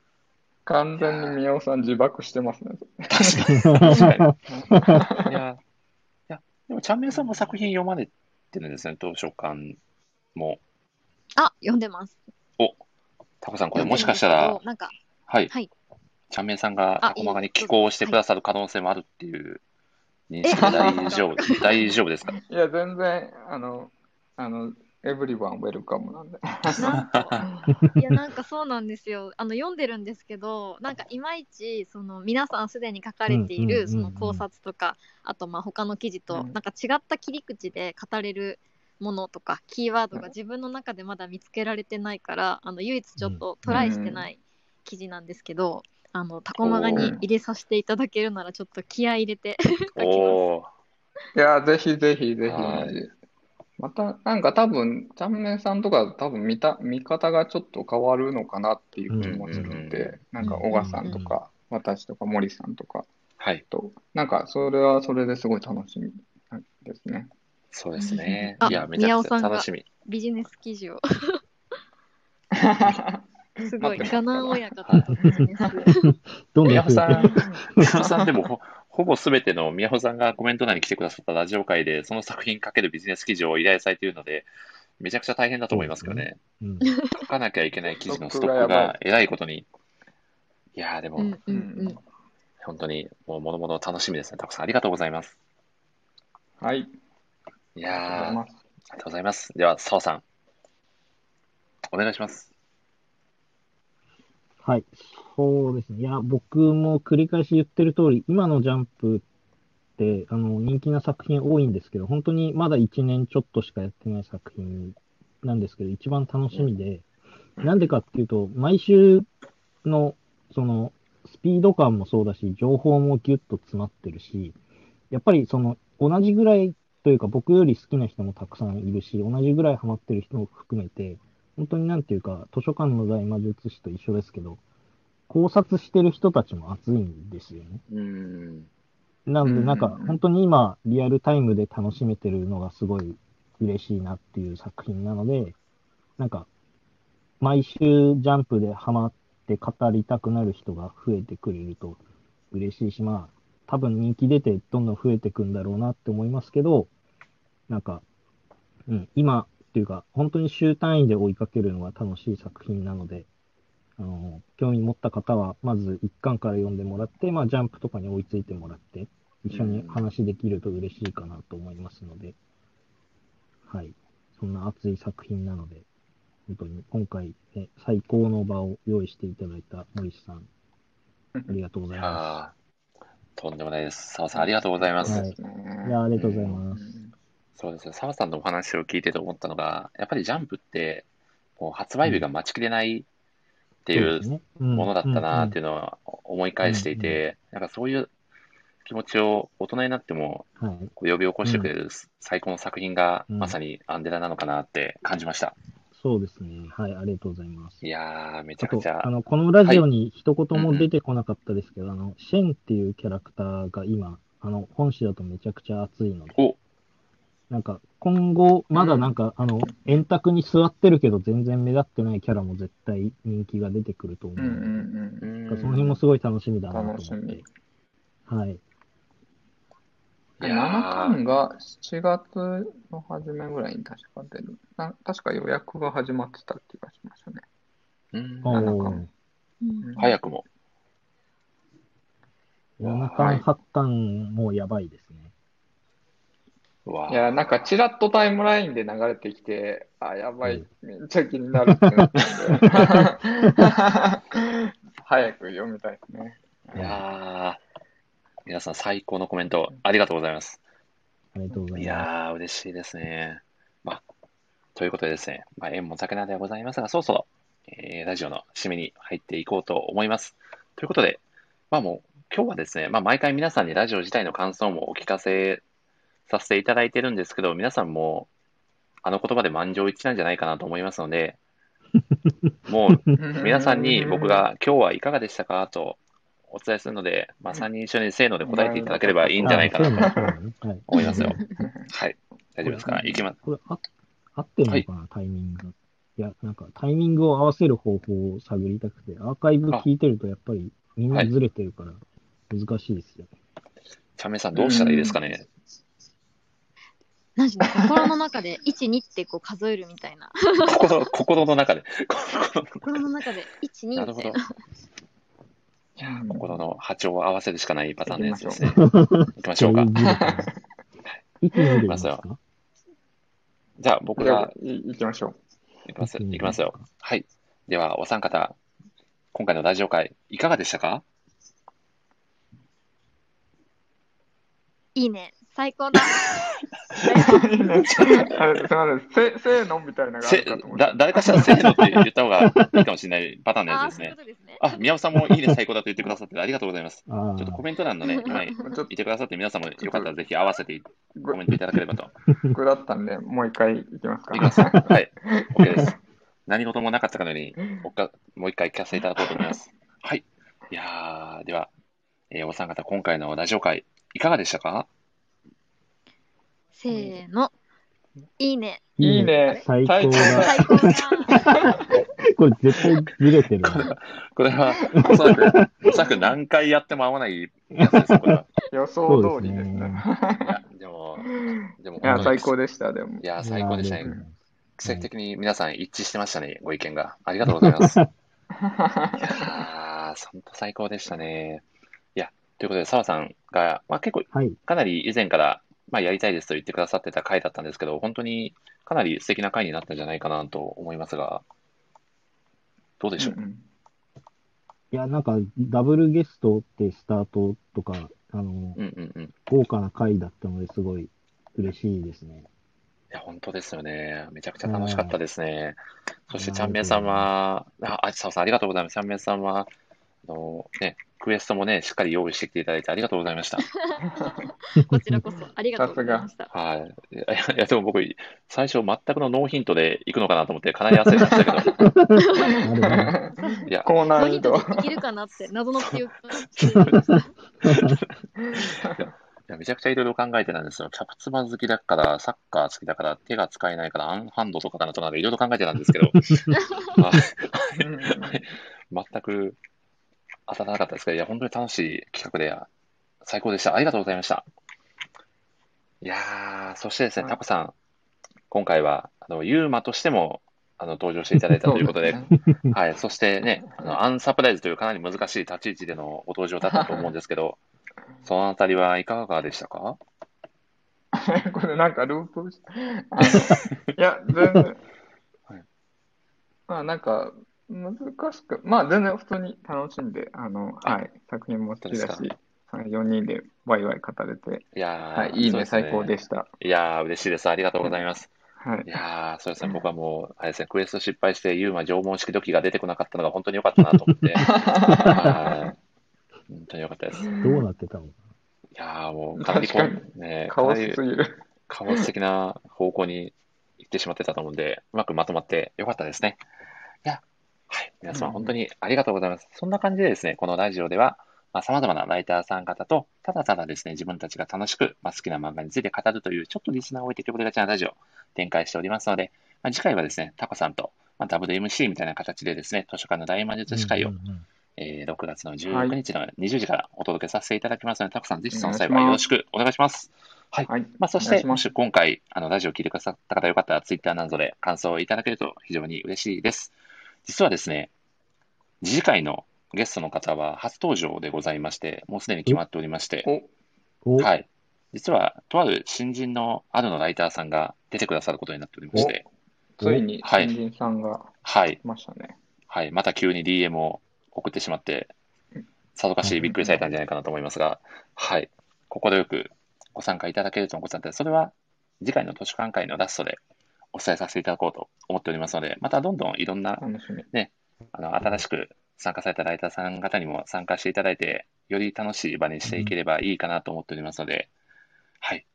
完全に宮尾さん自爆してますね。確かに。確かに。いや、いや、でも、ちゃんめいさんも作品読まれてるんですね、図書館も。あ、読んでます。タコさん、これもしかしたら、なんか、はい。はいちゃんめいさんがあタコマガに。寄稿してくださる可能性もあるっていう大丈夫、大丈夫ですか？いや、全然、あの、あの、エブリワンウェルカムなんで。いやなんかそうなんですよ。あの読んでるんですけどなんかいまいちその皆さんすでに書かれていうんうんうんうんるその考察とかあとまあ他の記事とうん。なんか違った切り口で語れるものとかキーワードが自分の中でまだ見つけられてないからあの唯一ちょっとトライしてない記事なんですけど、あのタコマガに入れさせていただけるならちょっと気合い入れて 書きます。おー。いや、ぜひぜひぜひはい。また、なんか多分、ちゃんめいさんとか多分見た、見方がちょっと変わるのかなっていう気もするんうんうんうで、なんか小川さんとか、私とか森さんとかはい。と、なんかそれはそれですごい楽しみですね。そうですね。あいや、めちゃくちゃ楽しみ。ビジネス記事を すごいガナン親方とビジネスどんどん宮尾さん宮尾さんでもほ、ほぼすべての宮尾さんがコメント欄に来てくださったラジオ会で、その作品かけるビジネス記事を依頼されているので、めちゃくちゃ大変だと思いますけどね。うん書かなきゃいけない記事のストックがえらいことに。いやー、でも、うんうんうん本当に、もう、ものもの楽しみですね。たくさんありがとうございます。はい。いやー、ありがとうございます。がとうございます。では、澤さん、お願いします。はい。そうですね。いや、僕も繰り返し言ってる通り、今のジャンプって、あの、人気な作品多いんですけど、本当にまだ1年ちょっとしかやってない作品なんですけど、一番楽しみで、なんでかっていうと、毎週の、その、スピード感もそうだし、情報もギュッと詰まってるし、やっぱりその、同じぐらいというか、僕より好きな人もたくさんいるし、同じぐらいハマってる人も含めて、本当になんていうか、図書館の大魔術師と一緒ですけど、考察してる人たちも熱いんですよね。うーん。なので、なんか、本当に今、リアルタイムで楽しめてるのがすごい嬉しいなっていう作品なので、なんか、毎週ジャンプでハマって語りたくなる人が増えてくれると嬉しいし、まあ、多分人気出てどんどん増えてくんだろうなって思いますけど、なんか、うん、今っていうか、本当に週単位で追いかけるのが楽しい作品なので、あの、興味持った方は、まず一巻から読んでもらって、まあ、ジャンプとかに追いついてもらって、一緒に話できると嬉しいかなと思いますので、はい。そんな熱い作品なので、本当に今回、ね、最高の場を用意していただいた森氏さん、ありがとうございま あーとんでもないです。澤さん、ありがとうございます。はい。いや、ありがとうございます。そうですね。澤さんのお話を聞いてて思ったのが、やっぱりジャンプって、もう発売日が待ちきれないっていうもものだったなっていいうのは思い返していて、なんかそういう気持ちを大人になってもうん。はい。こう呼び起こしてくれる最高の作品がうんまさにアンデラなのかなって感じました。そうですね。はい、ありがとうございます。いやー、めちゃくち、ゃあ。の、このラジオに一言も出てこなかったですけど、あの、シェンっていうキャラクターが今、あの、本誌だとめちゃくちゃ熱いので、おなんか、今後、まだなんか、あの、円卓に座ってるけど全然目立ってないキャラも絶対人気が出てくると思ううんうんうん。うんなんかその辺もすごい楽しみだなと思っ楽してみ。はい。いやー7巻が7月の初めぐらいに確か出る。な確か予約が始まってた気がしましたね。うんお七巻うん早くも。7巻、8巻もやばいですね。いや、なんかちらっとタイムラインで流れてきて、あ、やばい、めっちゃ気になるってなったんで、早く読みたいですね。いやー皆さん最高のコメントありがとうございます。ありがとうございいまやー、嬉しいですね。まあ、ということでですね、まあ、縁も竹菜ではございますが、そろそろ、えーラジオの締めに入っていこうと思います。ということで、まあもう、今日はですね、まあ毎回皆さんにラジオ自体の感想もお聞かせさせていただいてるんですけど、皆さんも、あの言葉で満場一致なんじゃないかなと思いますので、もう皆さんに僕が今日はいかがでしたかとお伝えするので、まあ3人一緒にせーので答えていただければいいんじゃないかなと。思いますよ。はい。大丈夫ですか？いきます。これ、あ合ってんのかな、タイミング。いや、なんかタイミングを合わせる方法を探りたくて、アーカイブ聞いてるとやっぱりみんなずれてるから難しいですよ。チャンメイさんどうしたらいいですかね？心の中で1、2ってこう数えるみたいな。心心の中で。心 心の中で1、2なるほどみたいな。。いやー心の波長を合わせるしかないパターンのやつですね。行行きましょうか。いつ見るんですかじゃあ僕じゃあが、い行きましょう。行きます。うん行きますよ。はい。では、お三方、今回のラジオ会、いかがでしたか？いいね。最高だ。いいねあれすみません、せせーのみたいなのがあせるかと思って。だ誰かしらせーのって言った方がいいかもしれないパターンのやつですねこ。とですね。あ、宮尾さんもいいね、最高だと言ってくださってありがとうございます。あちょっとコメント欄のね、今、いちょってくださって皆さんもよかったらぜひ合わせてコとメントいただければと。僕だったんで、もう一回行きますか。いきます。はい。OK です。何事もなかったかのように、もう一回もう一回聞かせていただこうと思います。はい。いやー、では、えーお三方、今回のラジオ会、いかがでしたか？せーの。いいね。いいね。最高だ。最高だ。これ絶対ずれてるこれな。は、これは、おそらく、おそらく何回やっても合わないやつですよ、これは。予想通りですね。いや、でも、でも、いや、最高でした、でもい。や、最高でしたねいやありがとうございます。奇跡的に皆さん一致してましたね、ご意見が。ありがとうございます。いやー、本当最高でしたね。いや、ということで、澤さんが、まあ、結構、はい。かなり以前から、まあ、やりたいですと言ってくださってた回だったんですけど、本当にかなり素敵な回になったんじゃないかなと思いますが、どうでしょう、うんうんいや、なんか、ダブルゲストってスタートとか、あの、うんうんうん。い豪華な回だったのですごい嬉しいですね。や、本当ですよね。めちゃくちゃ楽しかったですね。そして、うんちゃんめいさんは、あ、あ、澤さんありがとうございます。ちゃんめいさんは、あの、ね、クエストもね、しっかり用意してきていただいてありがとうございました。こちらこそありがとうございました。はい。いや、いやでも僕、最初全くのノーヒントで行くのかなと思って、かなり焦りましたけど。いや、高難易度ノーヒント。でいけるかなって謎の記憶がしていました。いやめちゃくちゃいろいろ考えてたんですよ。キャプツバ好きだから、サッカー好きだから、手が使えないから、アンハンドとかだなとか、いろいろ考えてたんですけど、全く当たらなかったですけど、いや、本当に楽しい企画で、最高でした。ありがとうございました。いやー、そしてですね、はい。タコさん、今回は、あの、ユーマとしても、あの、登場していただいた ということで、そうすね。はい、そしてね、あの、アンサプライズというかなり難しい立ち位置でのご登場だったと思うんですけど、そのあたりはいかがでしたか？これなんかループしあの、いや、全然。はい、まあなんか、難しく、まあ全然普通に楽しんで、あの、はい、作品も好きだし、はい、4人でワイワイ語れて、いやー、はい、いいね、ね最高でした。いやー、嬉しいです。ありがとうございます。はいい。やー、そうですね、僕はもう、あれですね、クエスト失敗して、ユーマ縄文式時が出てこなかったのが本当に良かったなと思って、はい本当に良かったです。いどうなってたの？かやー、もう、かなりこ確う、ね、カオかなりスすぎる。カオス的な方向に行ってしまってたと思うんで、うまくまとまって良かったですね。いや、はい、皆様うん本当にありがとうございます。そんな感じでですね、このラジオでは、まあ、様々なライターさん方と、ただただですね、自分たちが楽しく、まあ、好きな漫画について語るという、ちょっとリスナーを置いてきぼりがちなラジオを展開しておりますので、まあ、次回はですね、タコさんと、まあ、WMC みたいな形でですね、図書館の大魔術司会を、うんうんうんえー6月のは19い日の20時からお届けさせていただきますので、タコさん、ぜひその際はよろしくお願いします。はい。はい。まあ、そして、しもし今回、あの、ラジオを聞いてくださった方よかったら、ツイッターなどで感想をいただけると非常に嬉しいです。実はですね、次回のゲストの方は初登場でございまして、もうすでに決まっておりまして、はい。実は、とある新人のあるのライターさんが出てくださることになっておりまして、ついにはい新人さんがはい。来ましたね。はい。また急に DM を送ってしまって、さぞかしびっくりされたんじゃないかなと思いますが、はい。快くご参加いただけるとのことなので、それは次回の図書館会のラストでお伝えさせていただこうと思っておりますので、またどんどんいろんな楽しみ。あの新しく参加されたライターさん方にも参加していただいて、より楽しい場にしていければいいかなと思っておりますので、はい。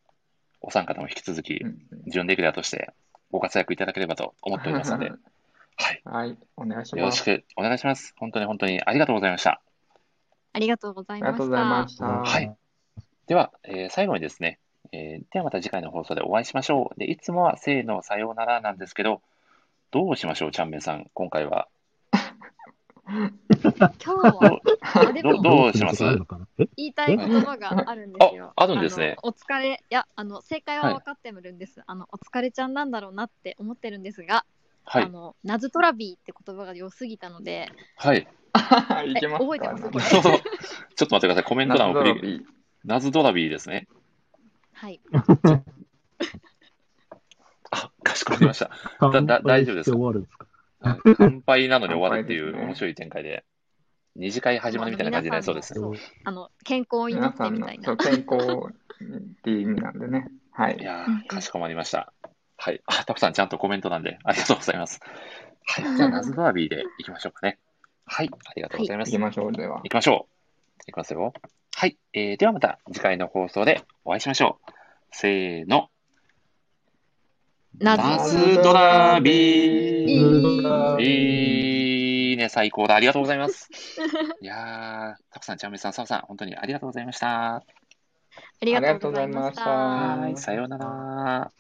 お三方も引き続きう、ん準レギュラーとしてご活躍いただければと思っておりますので、はい。はい、お願いしよろします。くお願いします。本当に本当にありがとうございました。ありがとうございまありがとうございましした。はい。では、えー最後にですね、えーではまた次回の放送でお会いしましょう。で、いつもはせーの、さようならなんですけど、どうしましょう、ちゃんめんさん、今回は。た。今日は、あでどもどうします？言いたい言葉があるんですよ。ああるんですねお疲れ、いや、あの、正解は分かってるんです。あの、お疲れちゃんなんだろうなって思ってるんですが、はい。あの、 Na zdraví って言葉が良すぎたので、はい。いけますか？覚えてます？これ ちょっと待ってください。コメント欄を振り。 Na zdraví ですね。はい。あ、かしこまりました。だだ大丈夫ですか？乾杯して終わるんですか？はい乾杯なのに終わるっていう面白い展開で、二次会始まるみたいな感じになりそうですね。あの、健康を祈ってみたいな。健康っていう意味なんでね。はいい。やかしこまりました。はい。あ、タコさんちゃんとコメントなんで、ありがとうございます。はい。じゃあ、 Na z draví で行きましょうかね。はい。ありがとうございます。行きましょう、では行。きましょう。行きますよ。はい。えー、ではまた次回の放送でお会いしましょう。せーの。 Na Na zdraví。いいいね、最高だ。ありがとうございます。いやー、タコさん、ちゃんめいさん、澤さん、本当にありがとうございました。ありがとうございましたは。い、さようなら。